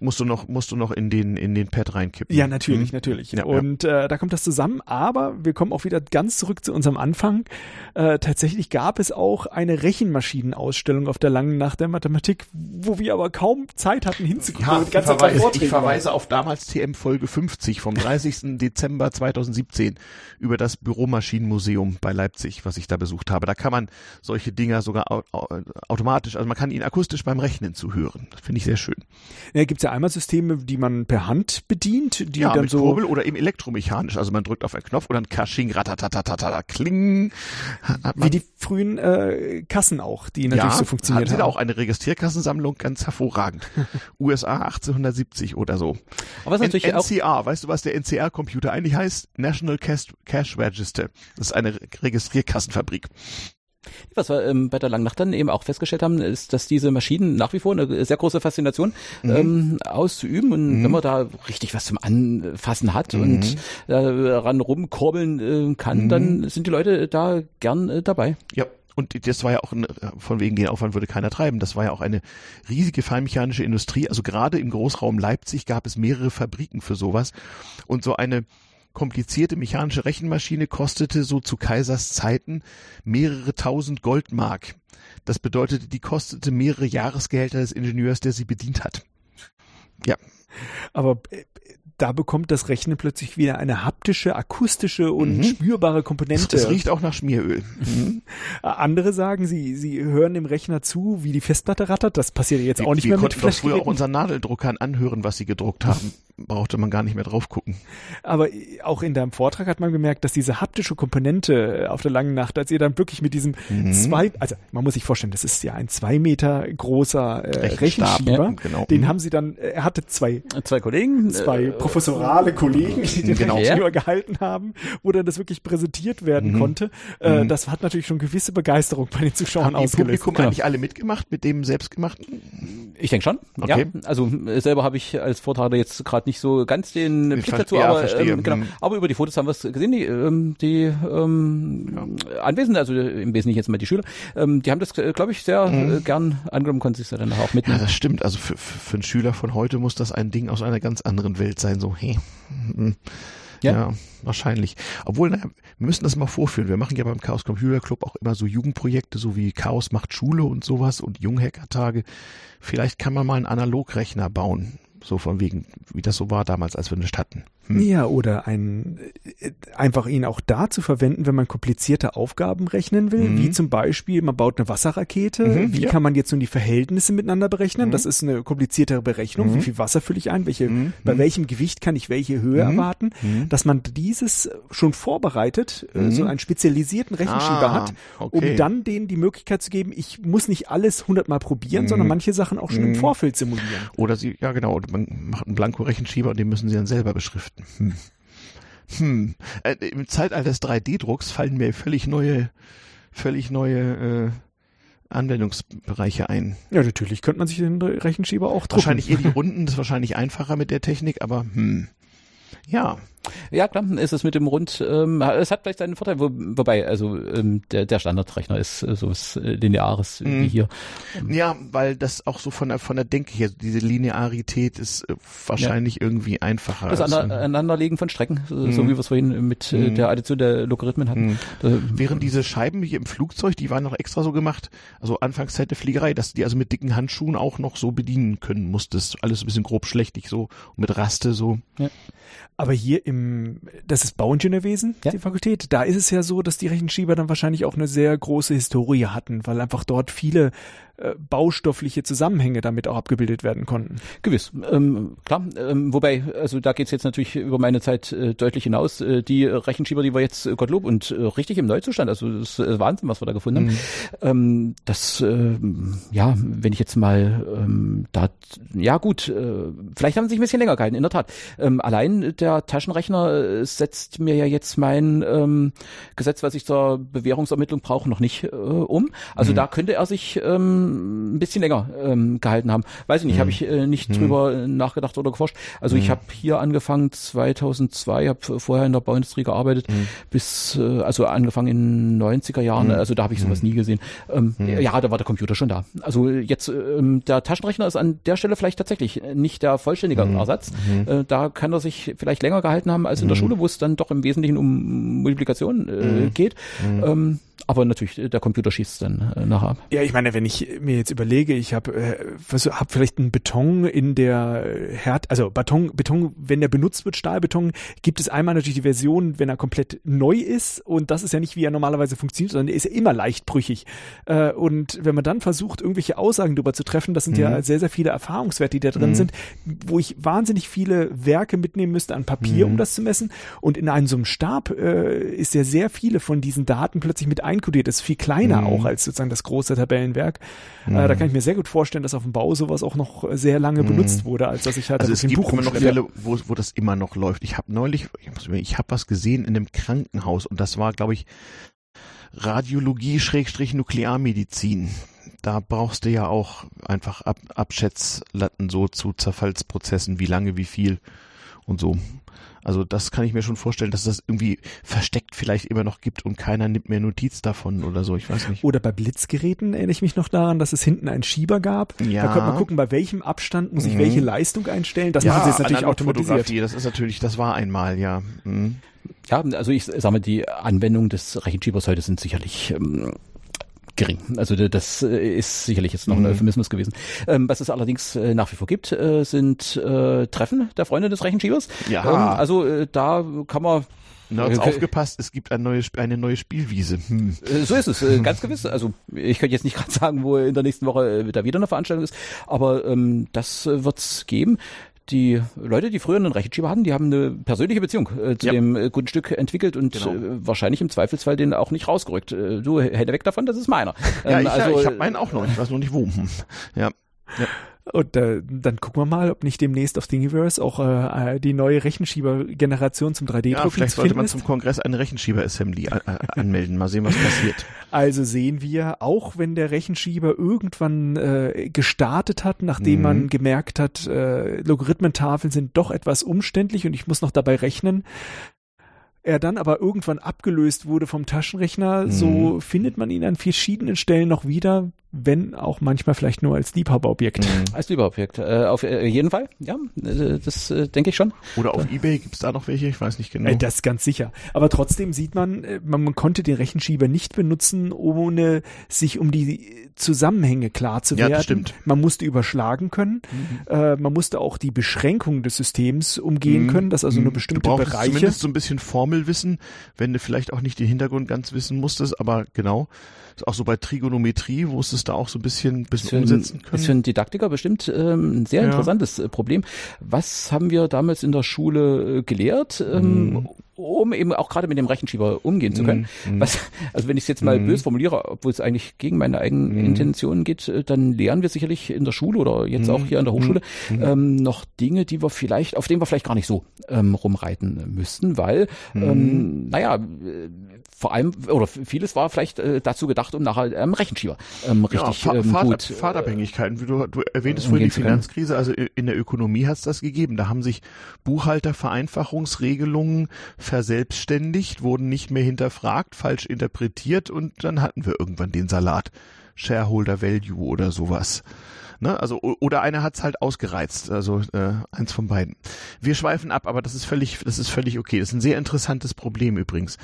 Musst du noch, musst du noch in den, in den Pad reinkippen.
Ja, natürlich,
Mhm.
natürlich.
Ja, ja.
und Äh, da kommt das zusammen, aber wir kommen auch wieder ganz zurück zu unserem Anfang. Äh, tatsächlich gab es auch eine Rechenmaschinenausstellung auf der langen Nacht der Mathematik, wo wir aber kaum Zeit hatten hinzugucken. weil
Ja, ich verweise, ich verweise auf damals TM Folge 50 vom 30. Dezember 2017 über das Büromaschinenmuseum bei Leipzig, was ich da besucht habe. Da kann man solche Dinger sogar au au automatisch, also man kann ihnen akustisch beim Rechnen zuhören. Das finde ich sehr schön.
Ja, gibt's ja einmal Systeme, die man per Hand bedient, die
ja,
dann
mit
so
Kurbel oder eben elektromechanisch. Also man drückt auf einen Knopf und dann Kashing, ratatatatata, kling.
Wie die frühen äh, Kassen auch, die natürlich
ja,
so funktioniert haben.
auch eine Registrierkassensammlung, ganz hervorragend. USA 1870 oder so.
Aber was
N
natürlich auch,
NCR, weißt du, was der NCR-Computer eigentlich heißt? National Cash, Cash Register. Das ist eine Re- Registrierkassenfabrik.
Was wir ähm, bei der Langnacht dann eben auch festgestellt haben, ist, dass diese Maschinen nach wie vor eine sehr große Faszination ähm, auszuüben und wenn man da richtig was zum Anfassen hat und daran rumkurbeln äh, kann, dann sind die Leute da gern äh, dabei.
Ja. Und das war ja auch, ein, von wegen den Aufwand würde keiner treiben, das war ja auch eine riesige feinmechanische Industrie. Also gerade im Großraum Leipzig gab es mehrere Fabriken für sowas. Und so eine komplizierte mechanische Rechenmaschine kostete so zu Kaisers Zeiten mehrere tausend Goldmark. Das bedeutete, die kostete mehrere Jahresgehälter des Ingenieurs, der sie bedient hat. Ja,
Aber äh, da bekommt das Rechnen plötzlich wieder eine haptische, akustische und
Mhm.
spürbare Komponente.
es riecht auch nach Schmieröl. Mhm.
Andere sagen, sie, sie hören dem Rechner zu, wie die Festplatte rattert. Das passiert jetzt auch nicht
wir
mehr mit
konnten doch früher auch unseren Nadeldruckern anhören, was sie gedruckt haben. Brauchte man gar nicht mehr drauf gucken.
Aber auch in deinem Vortrag hat man gemerkt, dass diese haptische Komponente auf der langen Nacht, als ihr dann wirklich mit diesem mhm. zwei, also man muss sich vorstellen, das ist ja ein zwei Meter großer äh, Rechenschieber, ja, genau. den mhm. haben sie dann, er hatte zwei,
zwei Kollegen,
zwei äh, professorale Kollegen, die den genau. Rechenschieber gehalten haben, wo dann das wirklich präsentiert werden mhm. konnte. Äh, mhm. Das hat natürlich schon gewisse Begeisterung bei den Zuschauern haben ausgelöst.
Publikum genau. eigentlich alle mitgemacht mit dem selbstgemachten?
Ich denke schon. Okay. Ja, also äh, selber habe ich als Vortragender jetzt gerade nicht so ganz den Blick dazu, ja, aber ähm, genau. Mhm. Aber über die Fotos haben wir es gesehen. Die, ähm, die ähm, ja. Anwesenden, also im Wesentlichen jetzt mal die Schüler, ähm, die haben das, äh, glaube ich, sehr mhm. äh, gern angenommen, konnten sich dann auch mitnehmen.
Ja, das stimmt. Also für, für einen Schüler von heute muss das ein Ding aus einer ganz anderen Welt sein. So, hey. Mhm. Ja. ja, wahrscheinlich. Obwohl, na, wir müssen das mal vorführen. Wir machen ja beim Chaos Computer Club auch immer so Jugendprojekte, so wie Chaos macht Schule und sowas und Junghacker-Tage. Vielleicht kann man mal einen Analogrechner bauen. So von wegen, wie das so war damals, als wir nicht hatten.
Hm. Ja, oder ein, äh, einfach ihn auch da zu verwenden, wenn man komplizierte Aufgaben rechnen will, mhm. wie zum Beispiel, man baut eine Wasserrakete, mhm, wie ja. kann man jetzt nun die Verhältnisse miteinander berechnen? Mhm. Das ist eine kompliziertere Berechnung, wie mhm. viel Wasser fülle ich ein, welche, mhm. bei mhm. welchem Gewicht kann ich welche Höhe erwarten, dass man dieses schon vorbereitet, äh, so einen spezialisierten Rechenschieber ah, hat, okay. um dann denen die Möglichkeit zu geben, ich muss nicht alles hundertmal probieren, sondern manche Sachen auch schon im Vorfeld simulieren.
Oder sie, ja genau, man macht einen Blanko-Rechenschieber und den müssen sie dann selber beschriften. Hm. Hm. Äh, Im Zeitalter des 3D-Drucks fallen mir völlig neue, völlig neue äh, Anwendungsbereiche ein.
Ja, natürlich könnte man sich den Rechenschieber auch drucken.
Wahrscheinlich eher die Runden, das ist wahrscheinlich einfacher mit der Technik, aber hm. Ja.
Ja, klar, ist es mit dem Rund, ähm, es hat vielleicht seinen Vorteil, wo, wobei, also ähm, der, der Standardrechner ist äh, so was äh, Lineares mm. wie mhm. hier.
Ja, weil das auch so von der von der Denke her, diese Linearität ist äh, wahrscheinlich ja. irgendwie einfacher.
Das Aneinanderlegen von Strecken, so, mm. so wie wir es vorhin mit äh, mhm. der Addition der Logarithmen hatten. Mhm.
Da, Während diese Scheiben hier im Flugzeug, die waren noch extra so gemacht, also Anfangszeit der Fliegerei, dass du die also mit dicken Handschuhen auch noch so bedienen können musstest. Alles ein bisschen grob schlechtig so, mit Raste so. Ja.
Aber hier im, das ist Bauingenieurwesen, ja. die Fakultät, da ist es ja so, dass die Rechenschieber dann wahrscheinlich auch eine sehr große Historie hatten, weil einfach dort viele äh, baustoffliche Zusammenhänge damit auch abgebildet werden konnten.
Gewiss, ähm, klar. Ähm, wobei, also da geht's jetzt natürlich über meine Zeit äh, deutlich hinaus. Äh, die Rechenschieber, die wir jetzt, äh, Gottlob, und äh, richtig im Neuzustand, also das ist äh, Wahnsinn, was wir da gefunden mhm. haben. Ähm, das, äh, ja, wenn ich jetzt mal ähm, da, ja gut, äh, vielleicht haben sie sich ein bisschen länger gehalten, in der Tat. Ähm, allein der Taschenrechner äh, setzt mir ja jetzt mein ähm, Gesetz, was ich zur Bewährungsermittlung brauche, noch nicht äh, um. Also mhm. da könnte er sich ähm, ein bisschen länger ähm, gehalten haben. Weiß ich nicht, hm. habe ich äh, nicht hm. drüber nachgedacht oder geforscht. Also hm. ich habe hier angefangen 2002, habe vorher in der Bauindustrie gearbeitet, hm. bis äh, also angefangen in 90er Jahren. Hm. Also da habe ich sowas hm. nie gesehen. Ähm, ja, da war der Computer schon da. Also jetzt ähm, der Taschenrechner ist an der Stelle vielleicht tatsächlich nicht der vollständige Ersatz. Äh, da kann er sich vielleicht länger gehalten haben als in der Schule, wo es dann doch im Wesentlichen um Multiplikation äh, geht. Ähm, aber natürlich, der Computer schießt dann äh, nachher ab.
Ja, ich meine, wenn ich mir jetzt überlege, ich habe äh, hab vielleicht einen Beton in der Herd, also Beton, Beton, wenn der benutzt wird, Stahlbeton, gibt es einmal natürlich die Version, wenn er komplett neu ist und das ist ja nicht, wie er normalerweise funktioniert, sondern er ist ja immer leicht brüchig. Äh, und wenn man dann versucht, irgendwelche Aussagen darüber zu treffen, das sind mhm. ja sehr, sehr viele Erfahrungswerte, die da drin mhm. sind, wo ich wahnsinnig viele Werke mitnehmen müsste an Papier, mhm. um das zu messen. Und in einem so einem Stab äh, ist ja sehr viele von diesen Daten plötzlich mit einkodiert. Ist viel kleiner mhm. auch als sozusagen das große Tabellenwerk. Mhm. Äh, da kann ich mir sehr gut vorstellen, dass auf dem Bau sowas auch noch sehr lange mhm. benutzt wurde, als dass ich halt
also es gibt Buch immer noch Fälle, wo, wo das immer noch läuft. Ich habe neulich, ich, ich habe was gesehen in einem Krankenhaus und das war, glaube ich, Radiologie Schrägstrich Nuklearmedizin. Da brauchst du ja auch einfach Ab Abschätzlatten so zu Zerfallsprozessen, wie lange, wie viel und so. Also das kann ich mir schon vorstellen, dass das irgendwie versteckt vielleicht immer noch gibt und keiner nimmt mehr Notiz davon oder so, ich weiß nicht.
Oder bei Blitzgeräten erinnere ich mich noch daran, dass es hinten einen Schieber gab. Ja. Da konnte man gucken, bei welchem Abstand muss ich mhm. welche Leistung einstellen. Das
ja,
machen sie jetzt natürlich automatisiert.
Das ist natürlich, das war einmal, ja. Mhm.
Ja, also ich sage mal, die Anwendung des Rechenschiebers heute sind sicherlich ähm, gering. Also das äh, ist sicherlich jetzt noch ein mhm. Euphemismus gewesen. Ähm, was es allerdings äh, nach wie vor gibt, äh, sind äh, Treffen der Freunde des Rechenschiebers.
Ja.
Ähm, also äh, da kann man
Nerds okay. aufgepasst, es gibt ein neues, eine neue Spielwiese. Hm.
Äh, so ist es, äh, ganz gewiss. Also ich könnte jetzt nicht gerade sagen, wo in der nächsten Woche da wieder eine Veranstaltung ist, aber ähm, das äh, wird's geben. Die Leute, die früher einen Rechenschieber hatten, die haben eine persönliche Beziehung äh, zu
Ja.
dem äh, guten Stück entwickelt und
Genau.
äh, wahrscheinlich im Zweifelsfall den auch nicht rausgerückt. Äh, du, Hände weg davon, das ist meiner.
Ja,
Ähm,
ich,
also,
ich habe meinen auch noch, ich weiß noch nicht wo. Hm. Ja.
Und äh, dann gucken wir mal, ob nicht demnächst auf Thingiverse auch äh, die neue Rechenschieber-Generation zum 3D-Drucken
ja, vielleicht sollte man
ist.
zum Kongress eine Rechenschieber-Assembly äh, äh, anmelden. Mal sehen, was passiert.
Also sehen wir, auch wenn der Rechenschieber irgendwann äh, gestartet hat, nachdem
Mhm.
man gemerkt hat, äh, Logarithmentafeln sind doch etwas umständlich und ich muss noch dabei rechnen, er dann aber irgendwann abgelöst wurde vom Taschenrechner,
Mhm.
so findet man ihn an verschiedenen Stellen noch wieder, wenn auch manchmal vielleicht nur als Liebhaberobjekt.
als Lieberobjekt. Äh, auf äh, jeden Fall, ja, äh, das äh, denke ich schon.
Oder auf Ebay gibt's da noch welche? Ich weiß nicht genau.
Äh, Das ganz sicher. Aber trotzdem sieht man, äh, man, man konnte den Rechenschieber nicht benutzen, ohne sich um die Zusammenhänge klar zu
Ja,
werden.
das stimmt.
Man musste überschlagen können. Äh, man musste auch die Beschränkung des Systems umgehen
Mhm.
können, dass also nur
Mhm.
bestimmte
du brauchst
Bereiche.
zumindest so ein bisschen Formelwissen, wenn du vielleicht auch nicht den Hintergrund ganz wissen musstest, aber genau. Auch so bei Trigonometrie, wo es es da auch so ein bisschen, bisschen
für,
umsetzen können.
ist für einen Didaktiker bestimmt ähm, ein sehr
Ja.
interessantes äh, Problem. Was haben wir damals in der Schule äh, gelehrt, ähm,
Mhm.
um eben auch gerade mit dem Rechenschieber umgehen zu können?
Mhm.
Was, also wenn ich es jetzt mal
Mhm.
bös formuliere, obwohl es eigentlich gegen meine eigenen
Mhm.
Intentionen geht, äh, dann lernen wir sicherlich in der Schule oder jetzt auch hier an der Hochschule
Mhm.
ähm, noch Dinge, die wir vielleicht, auf denen wir vielleicht gar nicht so ähm, rumreiten müssten, weil,
Mhm.
ähm, naja, vor allem, oder vieles war vielleicht äh, dazu gedacht, um nachher ähm, Rechenschieber ähm, richtig
ja,
ähm,
Fahrt
gut
Fahrtabhängigkeiten. Wie du, du erwähntest
umgehen
vorhin die. Finanzkrise, also in der Ökonomie hat es das gegeben. Da haben sich Buchhaltervereinfachungsregelungen verselbstständigt, wurden nicht mehr hinterfragt, falsch interpretiert und dann hatten wir irgendwann den Salat. Shareholder Value oder sowas. Ne? Also oder einer hat's halt ausgereizt, also äh, eins von beiden. Wir schweifen ab, aber das ist völlig, das ist völlig okay. Das ist ein sehr interessantes Problem übrigens.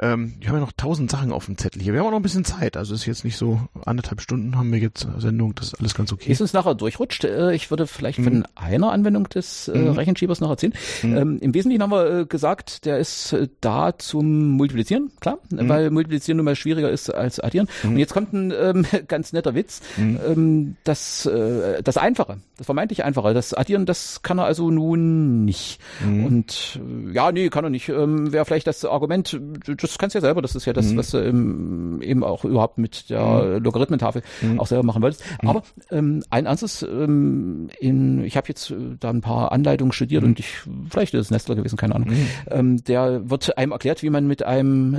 Ähm, wir haben ja noch tausend Sachen auf dem Zettel hier. Wir haben auch noch ein bisschen Zeit. Also ist jetzt nicht so anderthalb Stunden haben wir jetzt Sendung. Das ist alles ganz okay.
Ist uns nachher durchrutscht. Äh, Ich würde vielleicht
Mhm.
von einer Anwendung des äh,
Mhm.
Rechenschiebers noch erzählen.
Mhm.
Ähm, Im Wesentlichen haben wir äh, gesagt, der ist äh, da zum Multiplizieren, klar,
Mhm.
weil Multiplizieren nun mal schwieriger ist als Addieren. Und jetzt kommt ein ähm, ganz netter Witz.
Mhm.
Ähm, das, äh, das Einfache, das vermeintlich Einfache, das Addieren, das kann er also nun nicht.
Mhm.
Und äh, ja, nee, kann er nicht. Ähm, Wäre vielleicht das Argument, das kannst du ja selber, das ist ja das,
Mhm.
was du ähm, eben auch überhaupt mit der Logarithmentafel
Mhm.
auch selber machen wolltest. Aber ähm, ein ernstes, ähm, in, ich habe jetzt äh, da ein paar Anleitungen studiert und ich, vielleicht ist es Nestler gewesen, keine Ahnung.
Mhm.
Ähm, der wird einem erklärt, wie man mit einem äh,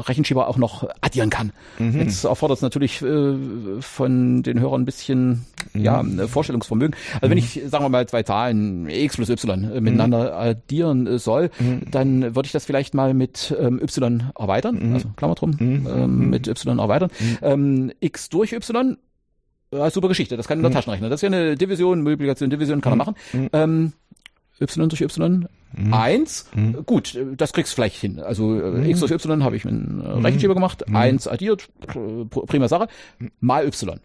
Rechenschieber auch noch addieren kann.
Mhm.
Jetzt erfordert es natürlich äh, von den Hörern ein bisschen ja,
Mhm.
äh, Vorstellungsvermögen. Also wenn ich, sagen wir mal, zwei Zahlen x plus y äh, miteinander addieren äh, soll,
Mhm.
dann würde ich das vielleicht mal mit ähm, y erweitern,
Mhm.
also Klammer drum,
Mhm.
ähm, mit y erweitern. Ähm, x durch y, ja, super Geschichte, das kann in der
Mhm.
Taschenrechner. Das ist ja eine Division, Multiplikation, Division kann er machen.
Mhm.
Ähm, y durch y,
Mhm.
eins,
Mhm.
gut, äh, das kriegst du vielleicht hin. Also äh,
Mhm.
x durch y habe ich mit einem äh, Rechenschieber gemacht,
Mhm.
eins addiert, pr- pr- prima Sache, mal y.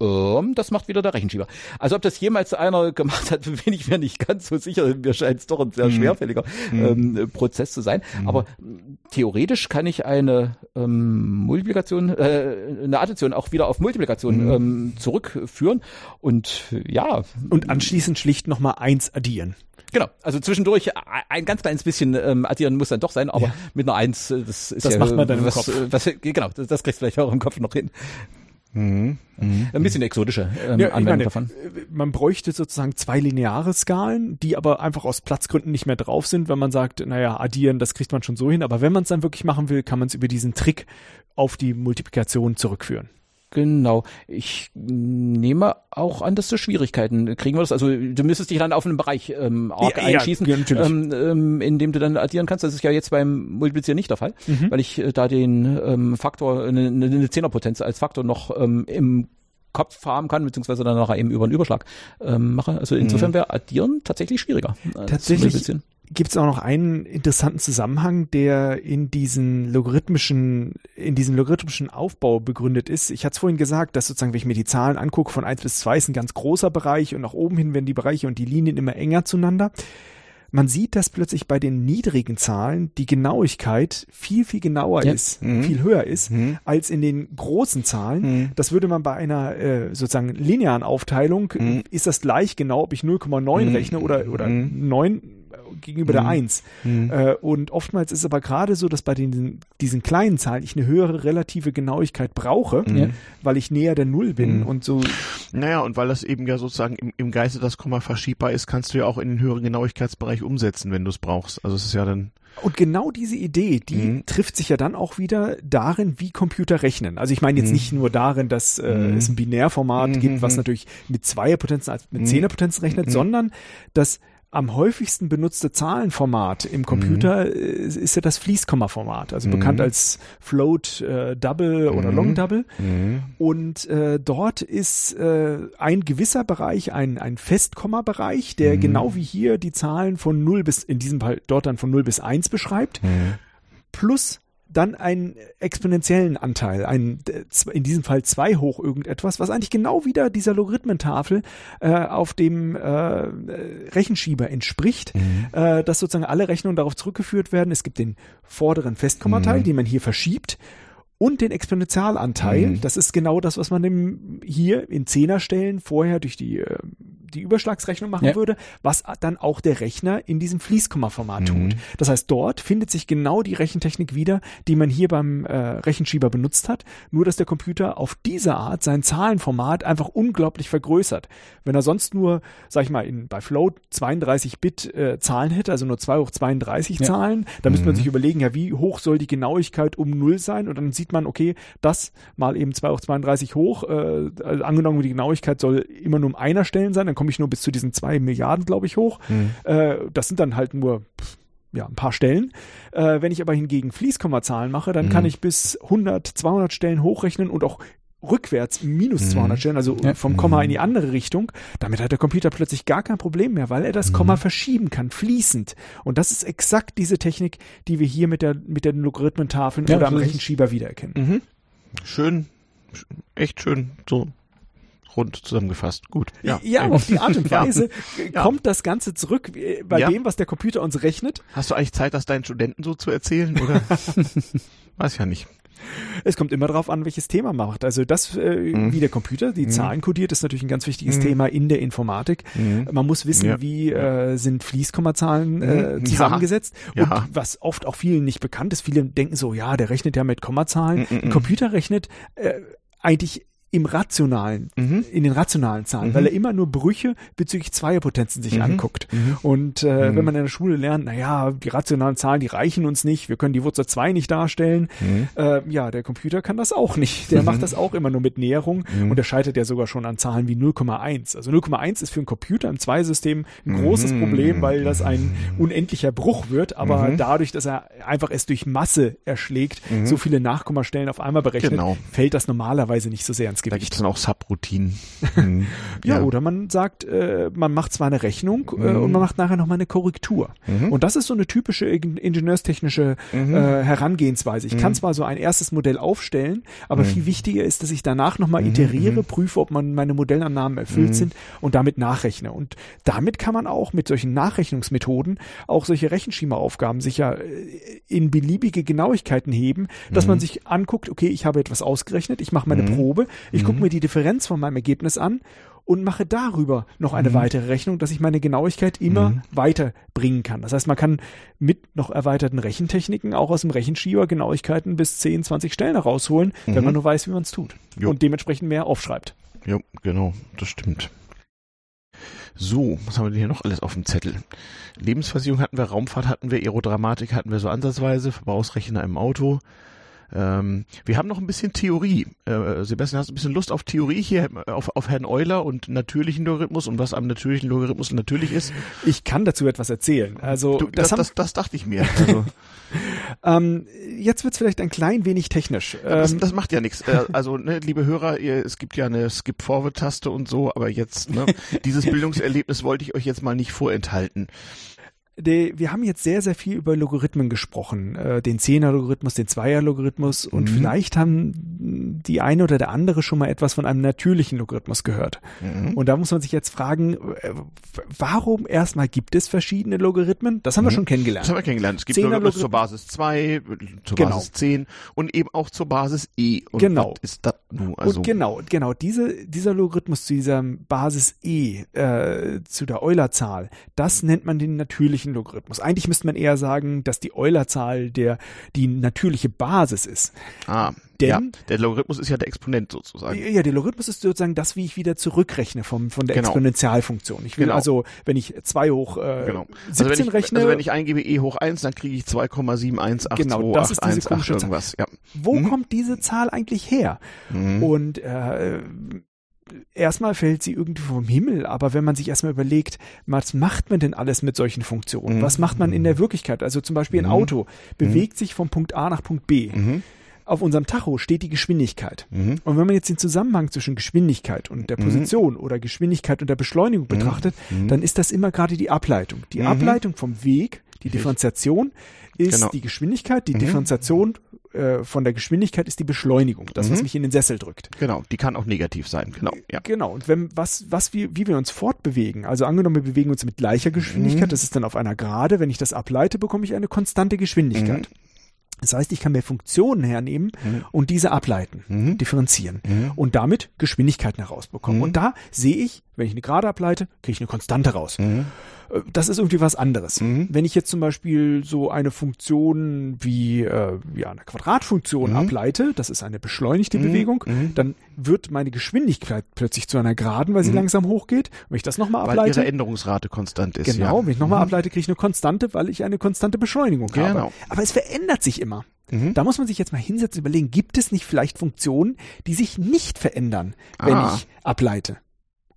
Ähm, das macht wieder der Rechenschieber. Also ob das jemals einer gemacht hat, bin ich mir nicht ganz so sicher. Mir scheint es doch ein sehr
Mhm.
schwerfälliger
Mhm.
ähm, Prozess zu sein. Aber mh, theoretisch kann ich eine ähm, Multiplikation, äh, eine Addition auch wieder auf Multiplikation
Mhm.
ähm, zurückführen. Und äh, ja,
Und anschließend schlicht nochmal eins addieren.
Genau, also zwischendurch ein ganz kleines bisschen ähm, addieren muss dann doch sein, aber
Ja.
mit einer Eins, äh, das ist
Das
ja
macht man dann im
was,
Kopf.
äh, Was, genau, das, das kriegst du vielleicht auch im Kopf noch hin.
Mhm. Mhm.
Ein bisschen exotische ähm,
Ja,
Anwendung
meine,
davon.
äh, man bräuchte sozusagen zwei lineare Skalen, die aber einfach aus Platzgründen nicht mehr drauf sind, wenn man sagt, naja, addieren, das kriegt man schon so hin. Aber wenn man es dann wirklich machen will, kann man es über diesen Trick auf die Multiplikation zurückführen.
Genau. Ich nehme auch an, dass du Schwierigkeiten kriegen würdest. Also du müsstest dich dann auf einen Bereich ähm, arg
Ja,
einschießen,
ja,
ähm, ähm, in dem du dann addieren kannst. Das ist ja jetzt beim Multiplizieren nicht der Fall,
Mhm.
weil ich äh, da den ähm, Faktor, eine, eine Zehnerpotenz als Faktor noch ähm, im Kopf haben kann, beziehungsweise dann nachher eben über einen Überschlag ähm, mache. Also insofern wäre Addieren tatsächlich schwieriger. als
Tatsächlich. Gibt es auch noch einen interessanten Zusammenhang, der in diesen logarithmischen, in diesem logarithmischen Aufbau begründet ist. Ich hatte es vorhin gesagt, dass sozusagen, wenn ich mir die Zahlen angucke, von 1 bis 2 ist ein ganz großer Bereich und nach oben hin werden die Bereiche und die Linien immer enger zueinander. man sieht, dass plötzlich bei den niedrigen Zahlen die Genauigkeit viel, viel genauer
Ja.
ist,
Mhm.
viel höher ist,
Mhm.
als in den großen Zahlen.
Mhm.
Das würde man bei einer äh, sozusagen linearen Aufteilung,
Mhm.
ist das gleich genau, ob ich 0,9
Mhm.
rechne oder, oder
Mhm.
9 gegenüber der
Mhm.
1.
Mhm.
Äh, und oftmals ist es aber gerade so, dass bei den, diesen kleinen Zahlen ich eine höhere relative Genauigkeit brauche,
Ja.
weil ich näher der Null bin
Mhm.
und so.
Naja, und weil das eben ja sozusagen im, im Geiste das Komma verschiebbar ist, kannst du ja auch in den höheren Genauigkeitsbereich umsetzen, wenn du es brauchst. Also es ist ja dann.
Und genau diese Idee, die
Mhm.
trifft sich ja dann auch wieder darin, wie Computer rechnen. Also ich meine jetzt
Mhm.
nicht nur darin, dass äh,
Mhm.
es ein Binärformat
Mhm.
gibt, was natürlich mit Zweierpotenzen als mit
Mhm.
Zehnerpotenzen rechnet,
Mhm.
sondern dass am häufigsten benutzte Zahlenformat im Computer äh, ist ja das Fließkommaformat, also
Mhm.
bekannt als Float äh, Double oder
Mhm.
Long Double.
Mhm.
Und äh, dort ist äh, ein gewisser Bereich, ein, ein Festkommabereich, der
Mhm.
genau wie hier die Zahlen von 0 bis, in diesem Fall dort dann von 0 bis 1 beschreibt,
Mhm.
plus dann einen exponentiellen Anteil, ein, z- in diesem Fall 2 hoch irgendetwas, was eigentlich genau wieder dieser Logarithmentafel äh, auf dem äh, Rechenschieber entspricht,
Mhm.
äh, dass sozusagen alle Rechnungen darauf zurückgeführt werden. Es gibt den vorderen Festkommateil,
Mhm.
den man hier verschiebt und den Exponentialanteil.
Mhm.
Das ist genau das, was man im, hier in Zehnerstellen vorher durch die, äh, die Überschlagsrechnung machen
Ja.
würde, was dann auch der Rechner in diesem Fließkommaformat
Mhm.
tut. Das heißt, dort findet sich genau die Rechentechnik wieder, die man hier beim äh, Rechenschieber benutzt hat, nur dass der Computer auf diese Art sein Zahlenformat einfach unglaublich vergrößert. Wenn er sonst nur, sag ich mal, in, bei Float 32-Bit äh, Zahlen hätte, also nur 2 hoch 32
Ja.
Zahlen, dann müsste man
Mhm.
sich überlegen, ja, wie hoch soll die Genauigkeit um Null sein? Und dann sieht man, okay, das mal eben 2 hoch 32 hoch, äh, also angenommen, die Genauigkeit soll immer nur um einer Stellen sein, dann komme ich nur bis zu diesen 2 Milliarden, glaube ich, hoch.
Mhm.
Äh, das sind dann halt nur ja, ein paar Stellen. Äh, wenn ich aber hingegen Fließkommazahlen mache, dann
Mhm.
kann ich bis 100, 200 Stellen hochrechnen und auch rückwärts minus
Mhm.
200 Stellen, also
Ja.
vom Komma
Mhm.
in die andere Richtung. Damit hat der Computer plötzlich gar kein Problem mehr, weil er das
Mhm.
Komma verschieben kann, fließend. Und das ist exakt diese Technik, die wir hier mit, der, mit den Logarithmentafeln
Ja,
oder am. Rechenschieber wiedererkennen.
Mhm. Schön, sch- echt schön, so rund zusammengefasst. Gut. Ja,
Ja, auf die Art und. Weise
Ja.
kommt das Ganze zurück äh, bei
Ja.
dem, was der Computer uns rechnet.
Hast du eigentlich Zeit, das deinen Studenten so zu erzählen, oder? Weiß ja nicht.
Es kommt immer darauf an, welches Thema man macht. Also das, äh,
Mhm.
wie der Computer die
Mhm.
Zahlen kodiert, ist natürlich ein ganz wichtiges
Mhm.
Thema in der Informatik.
Mhm.
Man muss wissen,
Ja.
wie äh, sind Fließkommazahlen äh,
Mhm.
zusammengesetzt.
Ja.
Und was oft auch vielen nicht bekannt ist, viele denken so, ja, der rechnet ja mit Kommazahlen.
Mhm.
Ein Computer rechnet äh, eigentlich im rationalen,
Mhm.
in den rationalen Zahlen,
Mhm.
weil er immer nur Brüche bezüglich Zweierpotenzen sich
Mhm.
anguckt.
Mhm.
Und äh,
Mhm.
wenn man in der Schule lernt, naja, die rationalen Zahlen, die reichen uns nicht, wir können die Wurzel 2 nicht darstellen,
Mhm.
äh, ja, der Computer kann das auch nicht. Der macht das auch immer nur mit Näherung und der scheitert ja sogar schon an Zahlen wie 0,1. Also 0,1 ist für einen Computer im Zweisystem ein großes. Problem, weil das ein unendlicher Bruch wird, aber dadurch, dass er einfach es durch Masse erschlägt, so viele Nachkommastellen auf einmal berechnet,
Genau.
fällt das normalerweise nicht so sehr ins
Da
Gewicht.
gibt es dann auch Subroutinen. Mhm.
Ja, oder man sagt, äh, man macht zwar eine Rechnung äh,
Mhm.
und man macht nachher nochmal eine Korrektur.
Mhm.
Und das ist so eine typische ing- ingenieurstechnische
Mhm.
äh, Herangehensweise. Ich kann
Mhm.
zwar so ein erstes Modell aufstellen, aber
Mhm.
viel wichtiger ist, dass ich danach nochmal iteriere, prüfe, ob man meine Modellannahmen erfüllt sind und damit nachrechne. Und damit kann man auch mit solchen Nachrechnungsmethoden auch solche Rechenschema-Aufgaben sicher äh, in beliebige Genauigkeiten heben, dass man sich anguckt, okay, ich habe etwas ausgerechnet, ich mache meine. Probe, ich gucke
Mhm.
mir die Differenz von meinem Ergebnis an und mache darüber noch eine
Mhm.
weitere Rechnung, dass ich meine Genauigkeit immer
Mhm.
weiterbringen kann. Das heißt, man kann mit noch erweiterten Rechentechniken auch aus dem Rechenschieber Genauigkeiten bis 10, 20 Stellen herausholen, wenn
Mhm.
man nur weiß, wie man es tut.
Jo.
Und dementsprechend mehr aufschreibt.
Ja, genau, das stimmt. So, was haben wir denn hier noch alles auf dem Zettel? Lebensversicherung hatten wir, Raumfahrt hatten wir, Aerodramatik hatten wir so ansatzweise, Verbrauchsrechner im Auto. Ähm, wir haben noch ein bisschen Theorie. Äh, Sebastian, hast du ein bisschen Lust auf Theorie hier, auf, auf Herrn Euler und natürlichen Logarithmus und was am natürlichen Logarithmus natürlich ist?
Ich kann dazu etwas erzählen. Also
Du,
das,
das, das, das dachte ich mir. Also,
ähm, jetzt wird es vielleicht ein klein wenig technisch.
das,
Ähm,
das macht ja nichts. Äh, also, ne, liebe Hörer, ihr, es gibt ja eine Skip-Forward-Taste und so, aber jetzt, ne, dieses Bildungserlebnis wollte ich euch jetzt mal nicht vorenthalten.
Die, wir haben jetzt sehr, sehr viel über Logarithmen gesprochen. Äh, den Zehner-Logarithmus, den Zweier-Logarithmus und
Mhm.
vielleicht haben die eine oder der andere schon mal etwas von einem natürlichen Logarithmus gehört.
Mhm.
Und da muss man sich jetzt fragen, äh, warum erstmal gibt es verschiedene Logarithmen? Das haben wir
Mhm.
schon
Das
kennengelernt.
haben wir kennengelernt. Es gibt
Zehner
Logarithmus zur. Basis 2, zur
Genau.
Basis 10 und eben auch zur Basis E. Und
Genau.
ist das nun? Also,
und genau, genau, diese, dieser Logarithmus zu dieser Basis e, äh, zu der Eulerzahl, das nennt man den natürlichen Logarithmus. Eigentlich müsste man eher sagen, dass die Eulerzahl der, die natürliche Basis ist.
ah,
Denn-
ja, der Logarithmus ist ja der Exponent sozusagen.
Ja, der Logarithmus ist sozusagen das, wie ich wieder zurückrechne vom, von der
Genau.
Exponentialfunktion. Ich will
Genau.
also, wenn ich 2 hoch äh,
Genau.
17
also ich,
rechne,
Also wenn ich eingebe e hoch 1, dann kriege ich 2,7182881
Genau, das ist diese
irgendwas. Ja.
wo
Mhm.
kommt diese Zahl eigentlich her?
Mhm.
Und äh, erstmal fällt sie irgendwie vom Himmel, aber wenn man sich erstmal überlegt, was macht man denn alles mit solchen Funktionen?
Mhm.
Was macht man in der Wirklichkeit? Also zum Beispiel ein
Mhm.
Auto bewegt sich von Punkt A nach Punkt B.
Mhm.
Auf unserem Tacho steht die Geschwindigkeit.
Mhm.
Und wenn man jetzt den Zusammenhang zwischen Geschwindigkeit und der
Mhm.
Position oder Geschwindigkeit und der Beschleunigung betrachtet,
Mhm.
dann ist das immer gerade die Ableitung. Die
Mhm.
Ableitung vom Weg, die. Differenziation ist
Genau.
die Geschwindigkeit, die
Mhm.
Differenziation äh, von der Geschwindigkeit ist die Beschleunigung, das, was
Mhm.
mich in den Sessel drückt.
Genau, die kann auch negativ sein. Genau, ja.
Genau. Und wenn, was, was wir, wie wir uns fortbewegen, also angenommen, wir bewegen uns mit gleicher Geschwindigkeit,
Mhm.
das ist dann auf einer Gerade, wenn ich das ableite, bekomme ich eine konstante Geschwindigkeit. Das heißt, ich kann mir Funktionen hernehmen
Mhm.
und diese ableiten,
Mhm.
differenzieren
Mhm.
und damit Geschwindigkeiten herausbekommen.
Mhm.
Und da sehe ich, wenn ich eine Gerade ableite, kriege ich eine Konstante raus.
Mhm.
Äh, Das ist irgendwie was anderes.
Mhm.
Wenn ich jetzt zum Beispiel so eine Funktion wie äh, ja, eine Quadratfunktion
Mhm.
ableite, das ist eine beschleunigte
Mhm.
Bewegung,
Mhm.
dann wird meine Geschwindigkeit plötzlich zu einer Geraden, weil sie
Mhm.
langsam hochgeht. Wenn ich das nochmal
Weil ihre
ableite,
Änderungsrate konstant ist.
genau,
ja.
wenn ich nochmal ableite, kriege ich eine Konstante, weil ich eine konstante Beschleunigung habe.
Genau.
Aber es verändert sich immer.
Mhm.
Da muss man sich jetzt mal hinsetzen und überlegen, gibt es nicht vielleicht Funktionen, die sich nicht verändern, wenn
Ah.
ich ableite?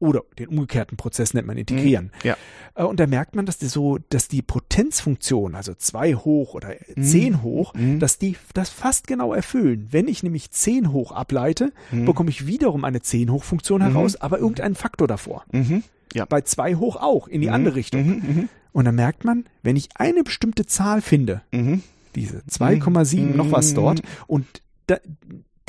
Oder den umgekehrten Prozess nennt man integrieren.
Ja.
Äh, Und da merkt man, dass die so, dass die Potenzfunktion, also 2 hoch oder
Mhm.
10 hoch,
Mhm.
dass die das fast genau erfüllen. Wenn ich nämlich 10 hoch ableite,
Mhm.
bekomme ich wiederum eine 10 hoch Funktion
Mhm.
heraus, aber irgendeinen Faktor davor.
Mhm. Ja.
Bei 2 hoch auch, in die
Mhm.
andere Richtung.
Mhm.
Und dann merkt man, wenn ich eine bestimmte Zahl finde,
Mhm. Mhm.
diese 2,7
Mhm.
noch was dort und da,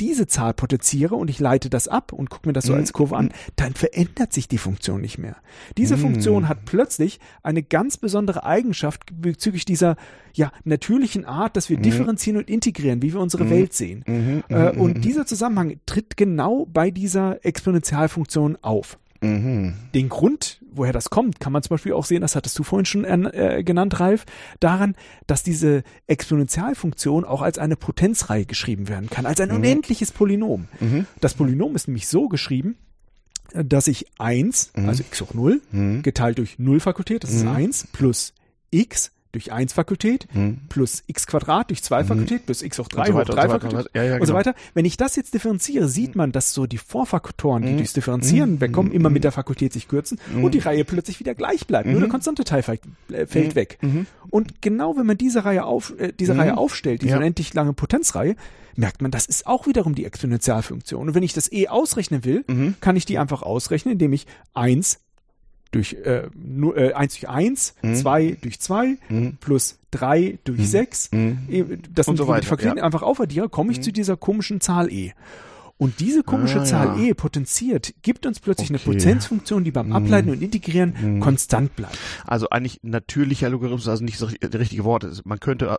diese Zahl potenziere und ich leite das ab und gucke mir das so
Mhm.
als Kurve an, dann verändert sich die Funktion nicht mehr. Diese
Mhm.
Funktion hat plötzlich eine ganz besondere Eigenschaft bezüglich dieser ja, natürlichen Art, dass wir
Mhm.
differenzieren und integrieren, wie wir unsere. Welt sehen. Äh, und dieser Zusammenhang tritt genau bei dieser Exponentialfunktion auf.
Mhm.
Den Grund, woher das kommt, kann man zum Beispiel auch sehen, das hattest du vorhin schon äh, genannt, Ralf, daran, dass diese Exponentialfunktion auch als eine Potenzreihe geschrieben werden kann, als ein
Mhm.
unendliches Polynom.
Mhm.
Das Polynom ist nämlich so geschrieben, dass ich 1,
Mhm.
also x hoch 0,
Mhm.
geteilt durch 0 Fakultät, das ist
Mhm.
1, plus x durch 1 Fakultät,
Mhm.
plus x Quadrat durch 2
Mhm.
Fakultät, plus x hoch 3
Und so
hoch
weiter,
3
und so weiter,
Fakultät
Ja, ja,
und so
genau.
weiter. Wenn ich das jetzt differenziere, sieht man, dass so die Vorfaktoren, die
Mhm.
durchs Differenzieren
Mhm.
wegkommen, immer mit der Fakultät sich kürzen
Mhm.
und die Reihe plötzlich wieder gleich bleibt. Nur
Mhm.
der konstante Teil fällt, äh, fällt
Mhm.
weg.
Mhm.
Und genau wenn man diese Reihe auf, äh, diese
Mhm.
Reihe aufstellt, diese
Ja.
unendlich lange Potenzreihe, merkt man, das ist auch wiederum die Exponentialfunktion. Und wenn ich das eh ausrechnen will,
Mhm.
kann ich die einfach ausrechnen, indem ich 1 durch äh, nur, äh, 1 durch 1,
Mhm.
2 durch 2
Mhm.
plus 3 durch
Mhm.
6
Mhm.
Das
Und
sind
so
die
weiter,
Fakultäten
ja.
einfach aufaddiere, komme ich
Mhm.
zu dieser komischen Zahl e. Und diese komische
Ah,
Zahl
ja.
e potenziert, gibt uns plötzlich
Okay.
eine Potenzfunktion, die beim
Mhm.
Ableiten und Integrieren
Mhm.
konstant bleibt.
Also eigentlich natürlicher Logarithmus, also nicht das richtige Wort. ist. Man könnte,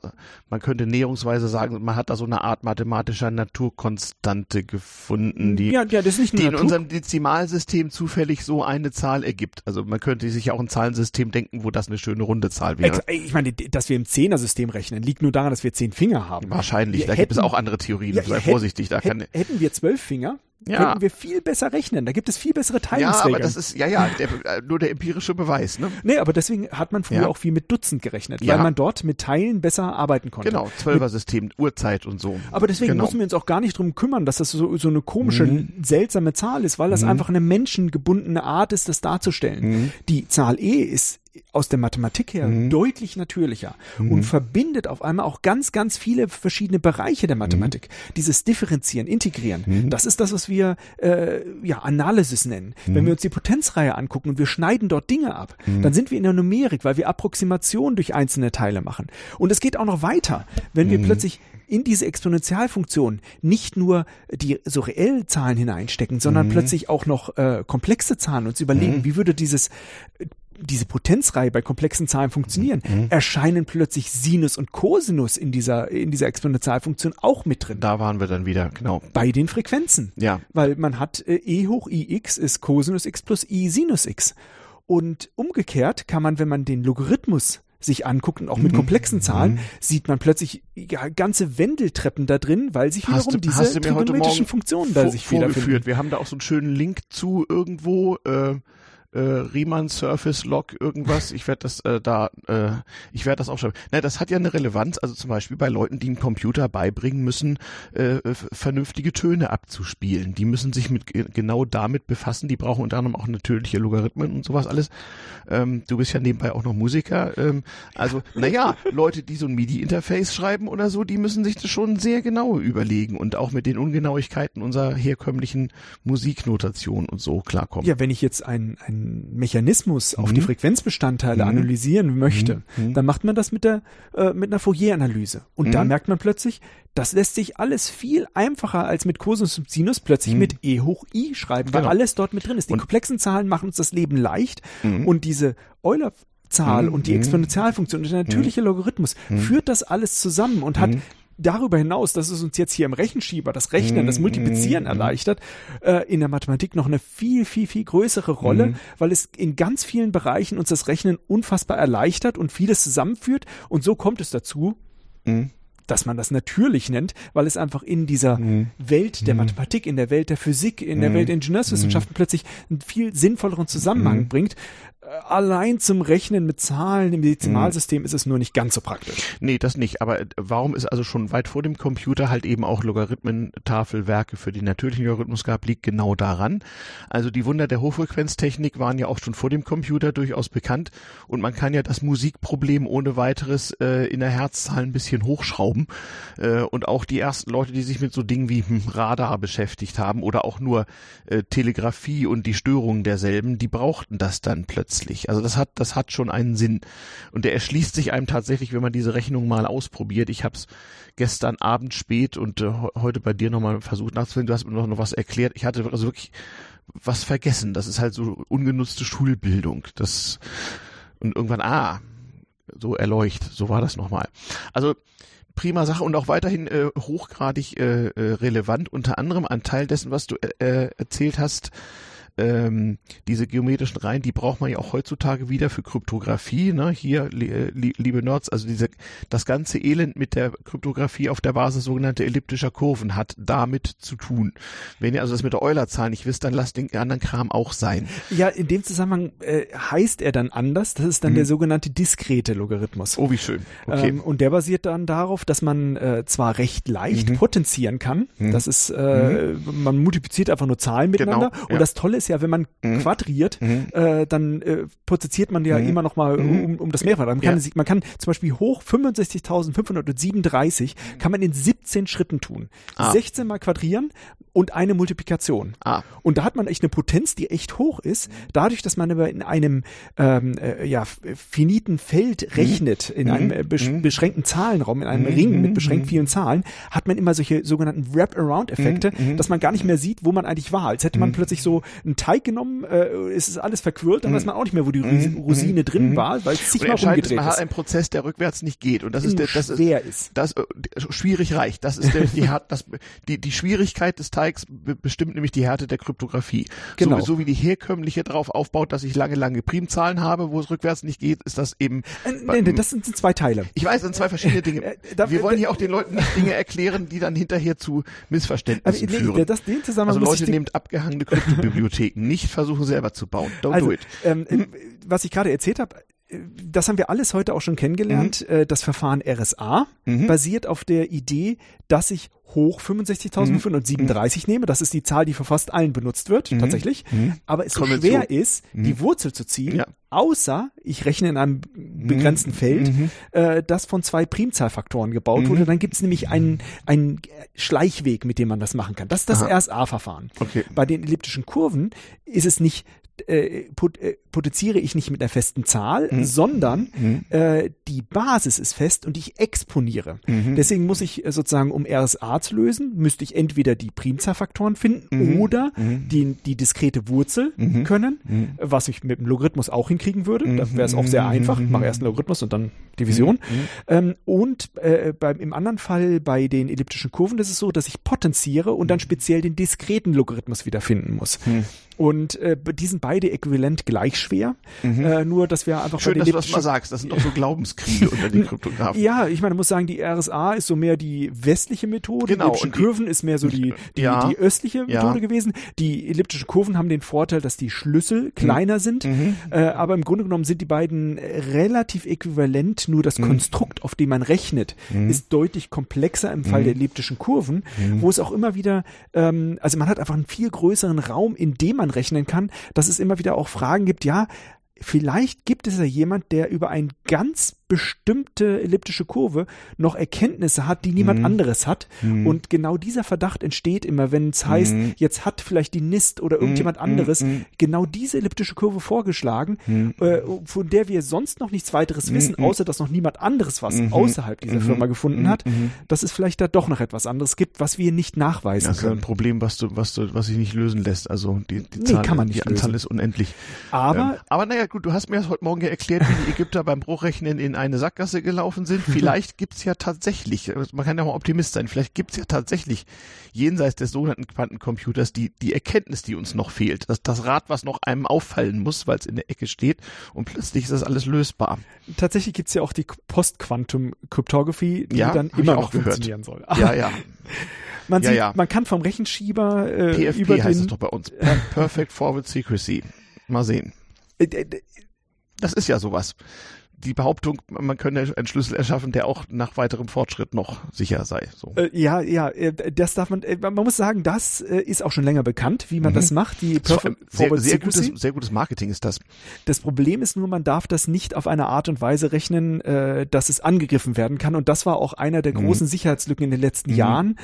man könnte näherungsweise sagen, man hat da so eine Art mathematischer Naturkonstante gefunden, die,
ja, ja, das ist nicht
die in unserem Dezimalsystem zufällig so eine Zahl ergibt. Also man könnte sich ja auch ein Zahlensystem denken, wo das eine schöne runde Zahl wäre.
Ich meine, dass wir im Zehner-System rechnen, liegt nur daran, dass wir zehn Finger haben.
Wahrscheinlich,
Wir
da gibt es
hätten-
auch andere Theorien.
Ja,
Sei
hätten-
vorsichtig, da kann
Hätten, hätten wir zwölf Finger,
Ja.
könnten wir viel besser rechnen. Da gibt es viel bessere
ja,
Teilungsregeln.
aber das ist ja ja der, äh, nur der empirische Beweis, ne?
nee, aber deswegen hat man früher
Ja.
auch viel mit Dutzend gerechnet,
Ja.
weil man dort mit Teilen besser arbeiten konnte.
Genau, Zwölfer-System, Uhrzeit und so.
Aber deswegen
genau.
müssen wir uns auch gar nicht drum kümmern, dass das so, so eine komische,
Mhm.
seltsame Zahl ist, weil das
Mhm.
einfach eine menschengebundene Art ist, das darzustellen.
Mhm.
Die Zahl e ist aus der Mathematik her
Mhm.
deutlich natürlicher und verbindet auf einmal auch ganz, ganz viele verschiedene Bereiche der Mathematik. Dieses Differenzieren, Integrieren, das ist das, was wir äh, ja Analysis nennen. Wenn wir uns die Potenzreihe angucken und wir schneiden dort Dinge ab, dann sind wir in der Numerik, weil wir Approximationen durch einzelne Teile machen. Und es geht auch noch weiter, wenn wir plötzlich in diese Exponentialfunktion nicht nur die so reellen Zahlen hineinstecken, sondern plötzlich auch noch äh, komplexe Zahlen uns überlegen, wie würde dieses äh, diese Potenzreihe bei komplexen Zahlen funktionieren, erscheinen plötzlich Sinus und Cosinus in dieser in dieser Exponentialfunktion auch mit drin
Da waren wir dann wieder, genau.
bei den Frequenzen.
Ja.
Weil man hat äh, e hoch ix ist Cosinus x plus i Sinus x. Und umgekehrt kann man, wenn man den Logarithmus sich anguckt und auch
Mhm.
mit komplexen Zahlen, sieht man plötzlich ja, ganze Wendeltreppen da drin, weil sich wiederum
Hast du,
diese
hast du heute
trigonometrischen Funktionen da sich
vorgeführt. Wir haben da auch so einen schönen Link zu irgendwo, äh, äh, Riemann Surface Log irgendwas. Ich werde das äh, da, äh, ich werde das aufschreiben. Na, das hat ja eine Relevanz. Also zum Beispiel bei Leuten, die einen Computer beibringen müssen, äh, vernünftige Töne abzuspielen. Die müssen sich mit ge- genau damit befassen. Die brauchen unter anderem auch natürliche Logarithmen und sowas alles. Ähm, du bist ja nebenbei auch noch Musiker. Ähm, also, naja, Leute, die so ein MIDI-Interface schreiben oder so, die müssen sich das schon sehr genau überlegen und auch mit den Ungenauigkeiten unserer herkömmlichen Musiknotation und so klarkommen.
Ja, wenn ich jetzt einen, einen Mechanismus auf die
Mhm.
Frequenzbestandteile
Mhm.
analysieren möchte,
Mhm.
dann macht man das mit der äh, mit einer Fourier-Analyse. Und da
Mhm.
merkt man plötzlich, das lässt sich alles viel einfacher als mit Cosinus und Sinus plötzlich
Mhm.
mit e hoch i schreiben, weil
Genau.
alles dort mit drin ist. Die
Und-
komplexen Zahlen machen uns das Leben leicht
Mhm.
und diese Euler Zahl
Mhm.
und die
Mhm.
Exponentialfunktion und der natürliche Logarithmus
Mhm.
führt das alles zusammen und hat
Mhm.
Darüber hinaus, dass es uns jetzt hier im Rechenschieber das Rechnen, das
Mhm.
Multiplizieren
Mhm.
erleichtert, äh, in der Mathematik noch eine viel, viel, viel größere Rolle,
Mhm.
weil es in ganz vielen Bereichen uns das Rechnen unfassbar erleichtert und vieles zusammenführt. Und so kommt es dazu,
Mhm.
dass man das natürlich nennt, weil es einfach in dieser
Mhm.
Welt der Mathematik, in der Welt der Physik, in der
Mhm.
Welt der Ingenieurswissenschaften plötzlich einen viel sinnvolleren Zusammenhang
Mhm.
bringt. Allein zum Rechnen mit Zahlen im Dezimalsystem ist es nur nicht ganz so praktisch.
Nee, das nicht. Aber äh, warum es also schon weit vor dem Computer halt eben auch Logarithmentafelwerke für den natürlichen Logarithmus gab, liegt genau daran. Also die Wunder der Hochfrequenztechnik waren ja auch schon vor dem Computer durchaus bekannt und man kann ja das Musikproblem ohne weiteres äh, in der Herzzahl ein bisschen hochschrauben. Äh, und auch die ersten Leute, die sich mit so Dingen wie hm, Radar beschäftigt haben oder auch nur äh, Telegrafie und die Störungen derselben, die brauchten das dann plötzlich. Also das hat, das hat schon einen Sinn. Und der erschließt sich einem tatsächlich, wenn man diese Rechnung mal ausprobiert. Ich habe es gestern Abend spät und äh, he- heute bei dir nochmal versucht nachzufinden. Du hast mir noch, noch was erklärt. Ich hatte also wirklich was vergessen. Das ist halt so ungenutzte Schulbildung. Das und irgendwann, ah, so erleucht. So war das nochmal. Also prima Sache und auch weiterhin äh, hochgradig äh, äh, relevant. Unter anderem ein Teil dessen, was du äh, erzählt hast, ähm, diese geometrischen Reihen, die braucht man ja auch heutzutage wieder für Kryptographie. Ne? Hier, li, äh, li, liebe Nerds, also diese, das ganze Elend mit der Kryptographie auf der Basis sogenannter elliptischer Kurven hat damit zu tun. Wenn ihr also das mit der Eulerzahl nicht wisst, dann lasst den anderen Kram auch sein.
Ja, in dem Zusammenhang äh, heißt er dann anders. Das ist dann
Mhm.
der sogenannte diskrete Logarithmus.
Oh, wie schön. Okay.
Ähm, und der basiert dann darauf, dass man äh, zwar recht leicht
Mhm.
potenzieren kann.
Mhm.
Das ist, äh, man multipliziert einfach nur Zahlen miteinander.
Genau,
Und
ja.
das Tolle ist ja, wenn man
Mhm.
quadriert,
Mhm.
äh, dann äh, potenziert man ja
Mhm.
immer noch mal
Mhm.
um, um das Mehrfache. Man kann,
Ja.
man kann zum Beispiel hoch 65.537 kann man in 17 Schritten tun.
Ah.
16 mal quadrieren und eine Multiplikation.
Ah.
Und da hat man echt eine Potenz, die echt hoch ist, dadurch, dass man aber in einem ähm, äh, ja, finiten Feld rechnet, in
Mhm.
einem äh, besch
Mhm.
beschränkten Zahlenraum, in einem
Mhm.
Ring mit beschränkt
Mhm.
vielen Zahlen, hat man immer solche sogenannten Wrap-Around-Effekte,
Mhm. Mhm.
dass man gar nicht mehr sieht, wo man eigentlich war. Als hätte man
Mhm.
plötzlich so Teig genommen, äh, es ist alles verquirlt, dann
Mhm.
weiß man auch nicht mehr, wo die
Mhm.
Rosine, Rosine drin
Mhm.
war, weil es sich
Und
mal
entscheidend ist,
rumgedreht
man hat einen Prozess, der rückwärts nicht geht. Und das ist der, das ist,
schwer ist.
das äh, schwierig reicht. Das ist der, die, Härte- das, die, die Schwierigkeit des Teigs be- bestimmt nämlich die Härte der Kryptographie.
Genau.
So, so wie die herkömmliche darauf aufbaut, dass ich lange, lange Primzahlen habe, wo es rückwärts nicht geht, ist das eben.
Äh, nee, nee, das sind, zwei Teile.
Ich weiß, das sind zwei verschiedene Dinge.
Äh, da-
Wir wollen hier auch den Leuten nicht Dinge erklären, die dann hinterher zu Missverständnissen
nee,
führen.
das, den Zusammenhang
Also Leute, nehmt abgehangene Kryptobibliotheken, nicht versuchen selber zu bauen. Don't
also,
do it.
ähm, äh, was ich gerade erzählt habe, äh, das haben wir alles heute auch schon kennengelernt. Äh, Das Verfahren RSA
Mhm.
basiert auf der Idee, dass ich hoch 65.537 nehme, das ist die Zahl, die für fast allen benutzt wird, tatsächlich, aber es so schwer ist, die Wurzel zu ziehen,
Ja.
außer ich rechne in einem begrenzten Feld, äh, das von zwei Primzahlfaktoren gebaut wurde, dann gibt es nämlich einen, einen Schleichweg, mit dem man das machen kann. Das ist das. RSA-Verfahren.
Okay.
Bei den elliptischen Kurven ist es nicht äh, äh, potenziere ich nicht mit einer festen Zahl,
Mhm.
sondern äh, die Basis ist fest und ich exponiere.
Mhm.
Deswegen muss ich äh, sozusagen, um RSA zu lösen, müsste ich entweder die Primzahlfaktoren finden
Mhm.
oder die, die diskrete Wurzel können,
Mhm.
was ich mit dem Logarithmus auch hinkriegen würde. Da wäre es auch sehr einfach. Ich mache erst einen Logarithmus und dann Division.
Mhm.
Ähm, und äh, beim, im anderen Fall bei den elliptischen Kurven ist es so, dass ich potenziere und
Mhm.
dann speziell den diskreten Logarithmus wieder finden muss. Und äh, die sind beide äquivalent gleich schwer. Äh, nur, dass wir einfach
Mhm. Schön, dass du das mal sagst. Das sind doch so Glaubenskriege unter den Kryptografen.
ja, ich meine, man muss sagen, die RSA ist so mehr die westliche Methode.
Genau,
Die Kurven ist mehr so die, die,
Ja.
die östliche
Ja.
Methode gewesen. Die elliptischen Kurven haben den Vorteil, dass die Schlüssel kleiner sind.
Mhm.
Äh, aber im Grunde genommen sind die beiden relativ äquivalent. Nur
Mhm.
das Konstrukt, auf dem man rechnet, ist deutlich komplexer im Fall der
Mhm.
elliptischen Kurven, wo es auch immer wieder, ähm, also man hat einfach einen viel größeren Raum, in dem man rechnen kann, dass es immer wieder auch Fragen gibt, ja, vielleicht gibt es ja jemand, der über eine ganz bestimmte elliptische Kurve noch Erkenntnisse hat, die niemand anderes hat. Und genau dieser Verdacht entsteht immer, wenn es heißt, jetzt hat vielleicht die NIST oder irgendjemand anderes genau diese elliptische Kurve vorgeschlagen, äh, von der wir sonst noch nichts weiteres wissen, außer dass noch niemand anderes was außerhalb dieser Firma gefunden hat, dass es vielleicht da doch noch etwas anderes gibt, was wir nicht nachweisen
Das ist ein
können.
Problem, was du, was du, was sich nicht lösen lässt. Also die, die
Nee,
Zahl,
kann man
die Anzahl
lösen.
ist unendlich.
Aber
ähm, aber naja, gut, du hast mir das heute Morgen ja erklärt, wie die Ägypter beim Bruchrechnen in eine Sackgasse gelaufen sind. Vielleicht gibt's ja tatsächlich, also man kann ja mal Optimist sein, vielleicht gibt's ja tatsächlich jenseits des sogenannten Quantencomputers die, die Erkenntnis, die uns noch fehlt. Das, das Rad, was noch einem auffallen muss, weil es in der Ecke steht und plötzlich ist das alles lösbar.
tatsächlich gibt's ja auch die Post-Quantum-Cryptography, die
Ja,
dann immer
auch
noch funktionieren soll.
Ja, ja.
Man
Ja,
sieht,
ja.
man kann vom Rechenschieber äh,
PFP
über
heißt es
den
doch bei uns. Per Perfect Forward Secrecy. Mal sehen.
Äh, äh,
Das ist ja sowas. Die Behauptung, man könne einen Schlüssel erschaffen, der auch nach weiterem Fortschritt noch sicher sei. So.
äh, ja, ja, äh, das darf man, äh, man muss sagen, das ist auch schon länger bekannt, wie man das macht. Die Perfect
sehr,
Forward
sehr, gutes, sehr gutes Marketing ist das.
Das Problem ist nur, man darf das nicht auf eine Art und Weise rechnen, dass es angegriffen werden kann. Und das war auch einer der großen Sicherheitslücken in den letzten Jahren,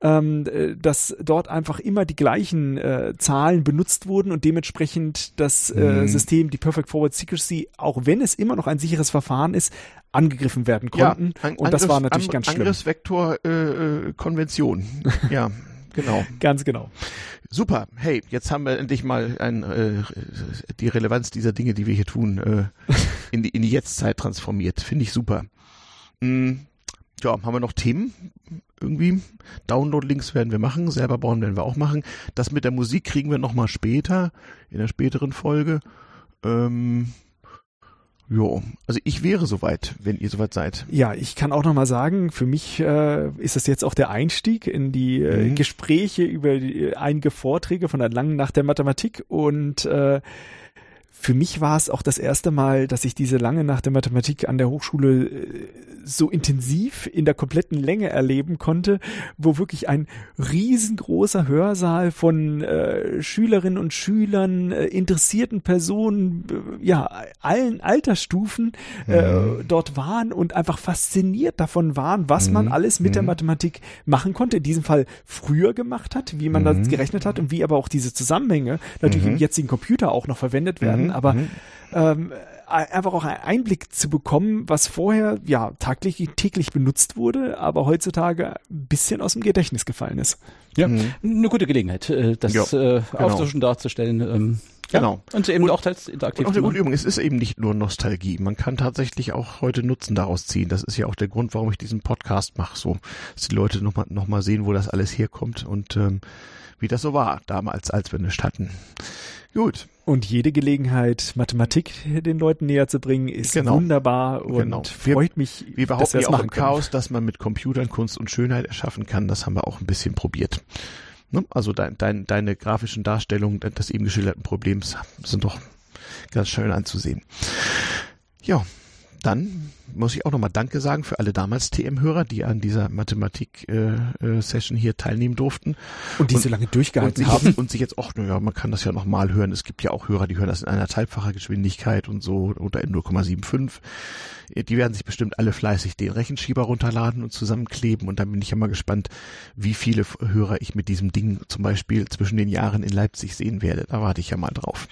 ähm, äh, dass dort einfach immer die gleichen Zahlen benutzt wurden und dementsprechend das äh, System, die Perfect Forward Secrecy, auch wenn es immer noch ein sicheres Verfahren ist, angegriffen werden konnten.
An-
und das war
Angriffs-
natürlich
An-
ganz schlimm.
Angriffsvektor äh, äh, Konvention. ja, genau.
Ganz genau.
Super. Hey, jetzt haben wir endlich mal ein, äh, die Relevanz dieser Dinge, die wir hier tun, äh, in, die, in die Jetztzeit transformiert. Finde ich super. Mm, ja, haben wir noch Themen? Irgendwie. Download-Links werden wir machen, selber bauen werden wir auch machen. Das mit der Musik kriegen wir nochmal später, in der späteren Folge. Ähm, jo, also ich wäre soweit, wenn ihr soweit seid.
Ja, ich kann auch noch mal sagen, für mich äh, ist das jetzt auch der Einstieg in die äh,
Mhm.
Gespräche über die, einige Vorträge von der langen Nacht der Mathematik und äh, für mich war es auch das erste Mal, dass ich diese lange Nacht der Mathematik an der Hochschule äh, so intensiv in der kompletten Länge erleben konnte, wo wirklich ein riesengroßer Hörsaal von äh, Schülerinnen und Schülern, äh, interessierten Personen, äh, ja, allen Altersstufen äh, dort waren und einfach fasziniert davon waren, was man alles mit der Mathematik machen konnte. In diesem Fall früher gemacht hat, wie man das gerechnet hat und wie aber auch diese Zusammenhänge natürlich im jetzigen Computer auch noch verwendet werden. Aber ähm, einfach auch einen Einblick zu bekommen, was vorher ja täglich, täglich benutzt wurde, aber heutzutage ein bisschen aus dem Gedächtnis gefallen ist.
Ja, eine gute Gelegenheit, äh, das
Ja,
äh,
genau.
aufzustellen, darzustellen. Ähm,
Genau.
Ja. Und eben
Und-
auch teils interaktiv
Und auch eine gute. Übung. Es ist eben nicht nur Nostalgie. Man kann tatsächlich auch heute Nutzen daraus ziehen. Das ist ja auch der Grund, warum ich diesen Podcast mache. So, dass die Leute nochmal noch mal sehen, wo das alles herkommt und ähm, wie das so war damals, als wir nichts hatten. Gut.
Und jede Gelegenheit, Mathematik den Leuten näher zu bringen, ist
Genau.
wunderbar und
Genau. Wir-
freut mich,
Wir
dass
behaupten
wir
ja auch im. Chaos, dass man mit Computern Kunst und Schönheit erschaffen kann. Das haben wir auch ein bisschen probiert. Ne? Also dein, dein, deine grafischen Darstellungen des eben geschilderten Problems sind doch ganz schön anzusehen. Ja, dann muss ich auch nochmal Danke sagen für alle damals TM-Hörer, die an dieser Mathematik-Session äh, hier teilnehmen durften.
Und die so lange durchgehalten
und
haben.
Und sich jetzt auch, naja, man kann das ja nochmal hören. Es gibt ja auch Hörer, die hören das in einer Teilfacher Geschwindigkeit und so oder in 0,75. Die werden sich bestimmt alle fleißig den Rechenschieber runterladen und zusammenkleben. Und dann bin ich ja mal gespannt, wie viele Hörer ich mit diesem Ding zum Beispiel zwischen den Jahren in Leipzig sehen werde. Da warte ich ja mal drauf.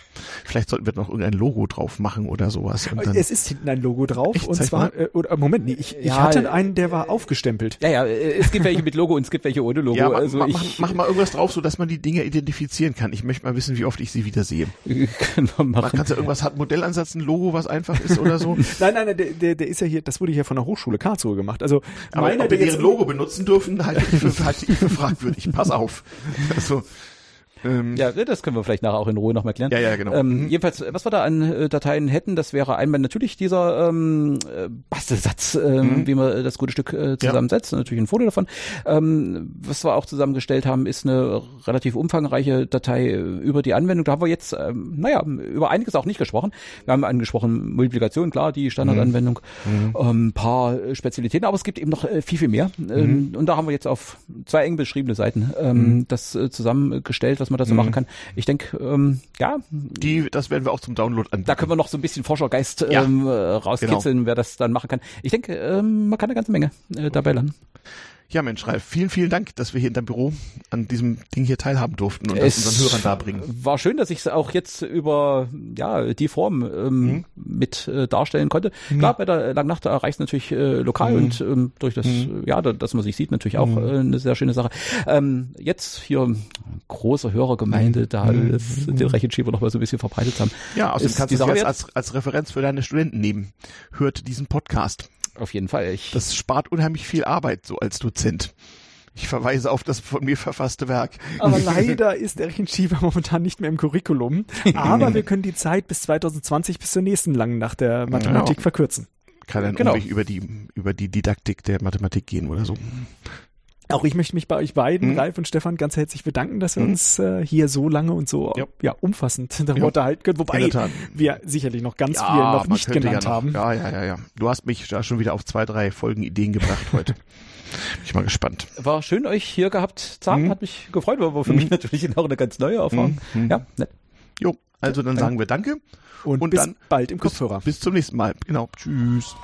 Vielleicht sollten wir noch irgendein Logo drauf machen oder sowas. Und
es ist hinten ein Logo drauf.
Echt?
Und zwar, äh, oder, Moment, nee, ich, ich
Ja,
hatte
äh,
einen, der war aufgestempelt.
Ja, ja, äh, es gibt welche mit Logo und es gibt welche ohne Logo.
ja, ma,
also
ma,
ich
mach, mach mal irgendwas drauf, so dass man die Dinge identifizieren kann. Ich möchte mal wissen, wie oft ich sie wieder sehe.
können wir
Man
machen.
kann ja irgendwas hat Modellansatz, ein Logo, was einfach ist oder so.
Nein, nein, nein, der, der, der ist ja hier, das wurde hier von der Hochschule Karlsruhe gemacht. Also
Aber
meiner,
ob wir deren Logo benutzen dürfen, halte ich für, halte ich für fragwürdig. Pass auf. Also, ähm,
Ja, das können wir vielleicht nachher auch in Ruhe noch mal klären.
Ja, ja, genau.
Ähm,
Mhm.
Jedenfalls, was wir da an äh, Dateien hätten, das wäre einmal natürlich dieser ähm, äh, Bastelsatz, ähm,
Mhm.
wie man äh, das gute Stück äh, zusammensetzt. Natürlich ein Foto davon. Ähm, was wir auch zusammengestellt haben, ist eine relativ umfangreiche Datei äh, über die Anwendung. Da haben wir jetzt, ähm, naja, über einiges auch nicht gesprochen. Wir haben angesprochen Multiplikation, klar, die Standardanwendung,
Mhm.
ähm, ein paar äh, Spezialitäten, aber es gibt eben noch äh, viel, viel mehr.
Mhm.
Ähm, und da haben wir jetzt auf zwei eng beschriebene Seiten ähm, das äh, zusammengestellt, was man da so machen kann. Ich denke, ähm, ja,
die, das werden wir auch zum Download anbieten.
da können wir noch so ein bisschen Forschergeist
Ja.
ähm, äh, rauskitzeln, wer das dann machen kann. Ich denke, ähm, man kann eine ganze Menge äh, dabei lernen.
Ja, Mensch, Ralf, vielen, vielen Dank, dass wir hier in deinem Büro an diesem Ding hier teilhaben durften und das
Es
unseren Hörern darbringen.
War schön, dass ich es auch jetzt über ja die Form ähm,
Mhm.
mit äh, darstellen konnte. Klar, bei der Langnacht erreicht es natürlich äh, lokal
Mhm.
und ähm, durch das, äh, ja, da- dass man sich sieht, natürlich auch äh, eine sehr schöne Sache. Ähm, jetzt hier große Hörergemeinde, da alles, den Rechenschieber noch mal so ein bisschen verbreitet haben.
Mhm. Ja, außerdem
ist
kannst du das jetzt als, als Referenz für deine Studenten nehmen. Hört diesen Podcast.
Auf jeden Fall. Ich,
Das spart unheimlich viel Arbeit, so als Dozent. Ich verweise auf das von mir verfasste Werk.
Aber leider ist der Rechenschieber momentan nicht mehr im Curriculum. Aber wir können die Zeit bis 2020 bis zur nächsten langen Nacht der Mathematik
Ja.
verkürzen.
Kann dann
Genau.
Über die, über die Didaktik der Mathematik gehen oder so.
Auch ich möchte mich bei euch beiden,
Mhm.
Ralf und Stefan, ganz herzlich bedanken, dass wir
Mhm.
uns äh, hier so lange und so
Ja.
ja. umfassend darüber
Ja.
unterhalten können. Wobei wir sicherlich noch ganz viel noch nicht genannt
ja noch,
haben.
Ja, ja, ja, ja. Du hast mich da schon wieder auf zwei, drei Folgen Ideen gebracht heute. Bin ich mal gespannt.
war schön, euch hier gehabt zu haben.
Mhm.
Hat mich gefreut, war für mich natürlich auch eine ganz neue Erfahrung.
Mhm.
Ja, nett.
Jo, also dann sagen wir Danke
Und,
Und
bis
dann
bald im
bis,
Kopfhörer.
bis zum nächsten Mal. Genau. Tschüss.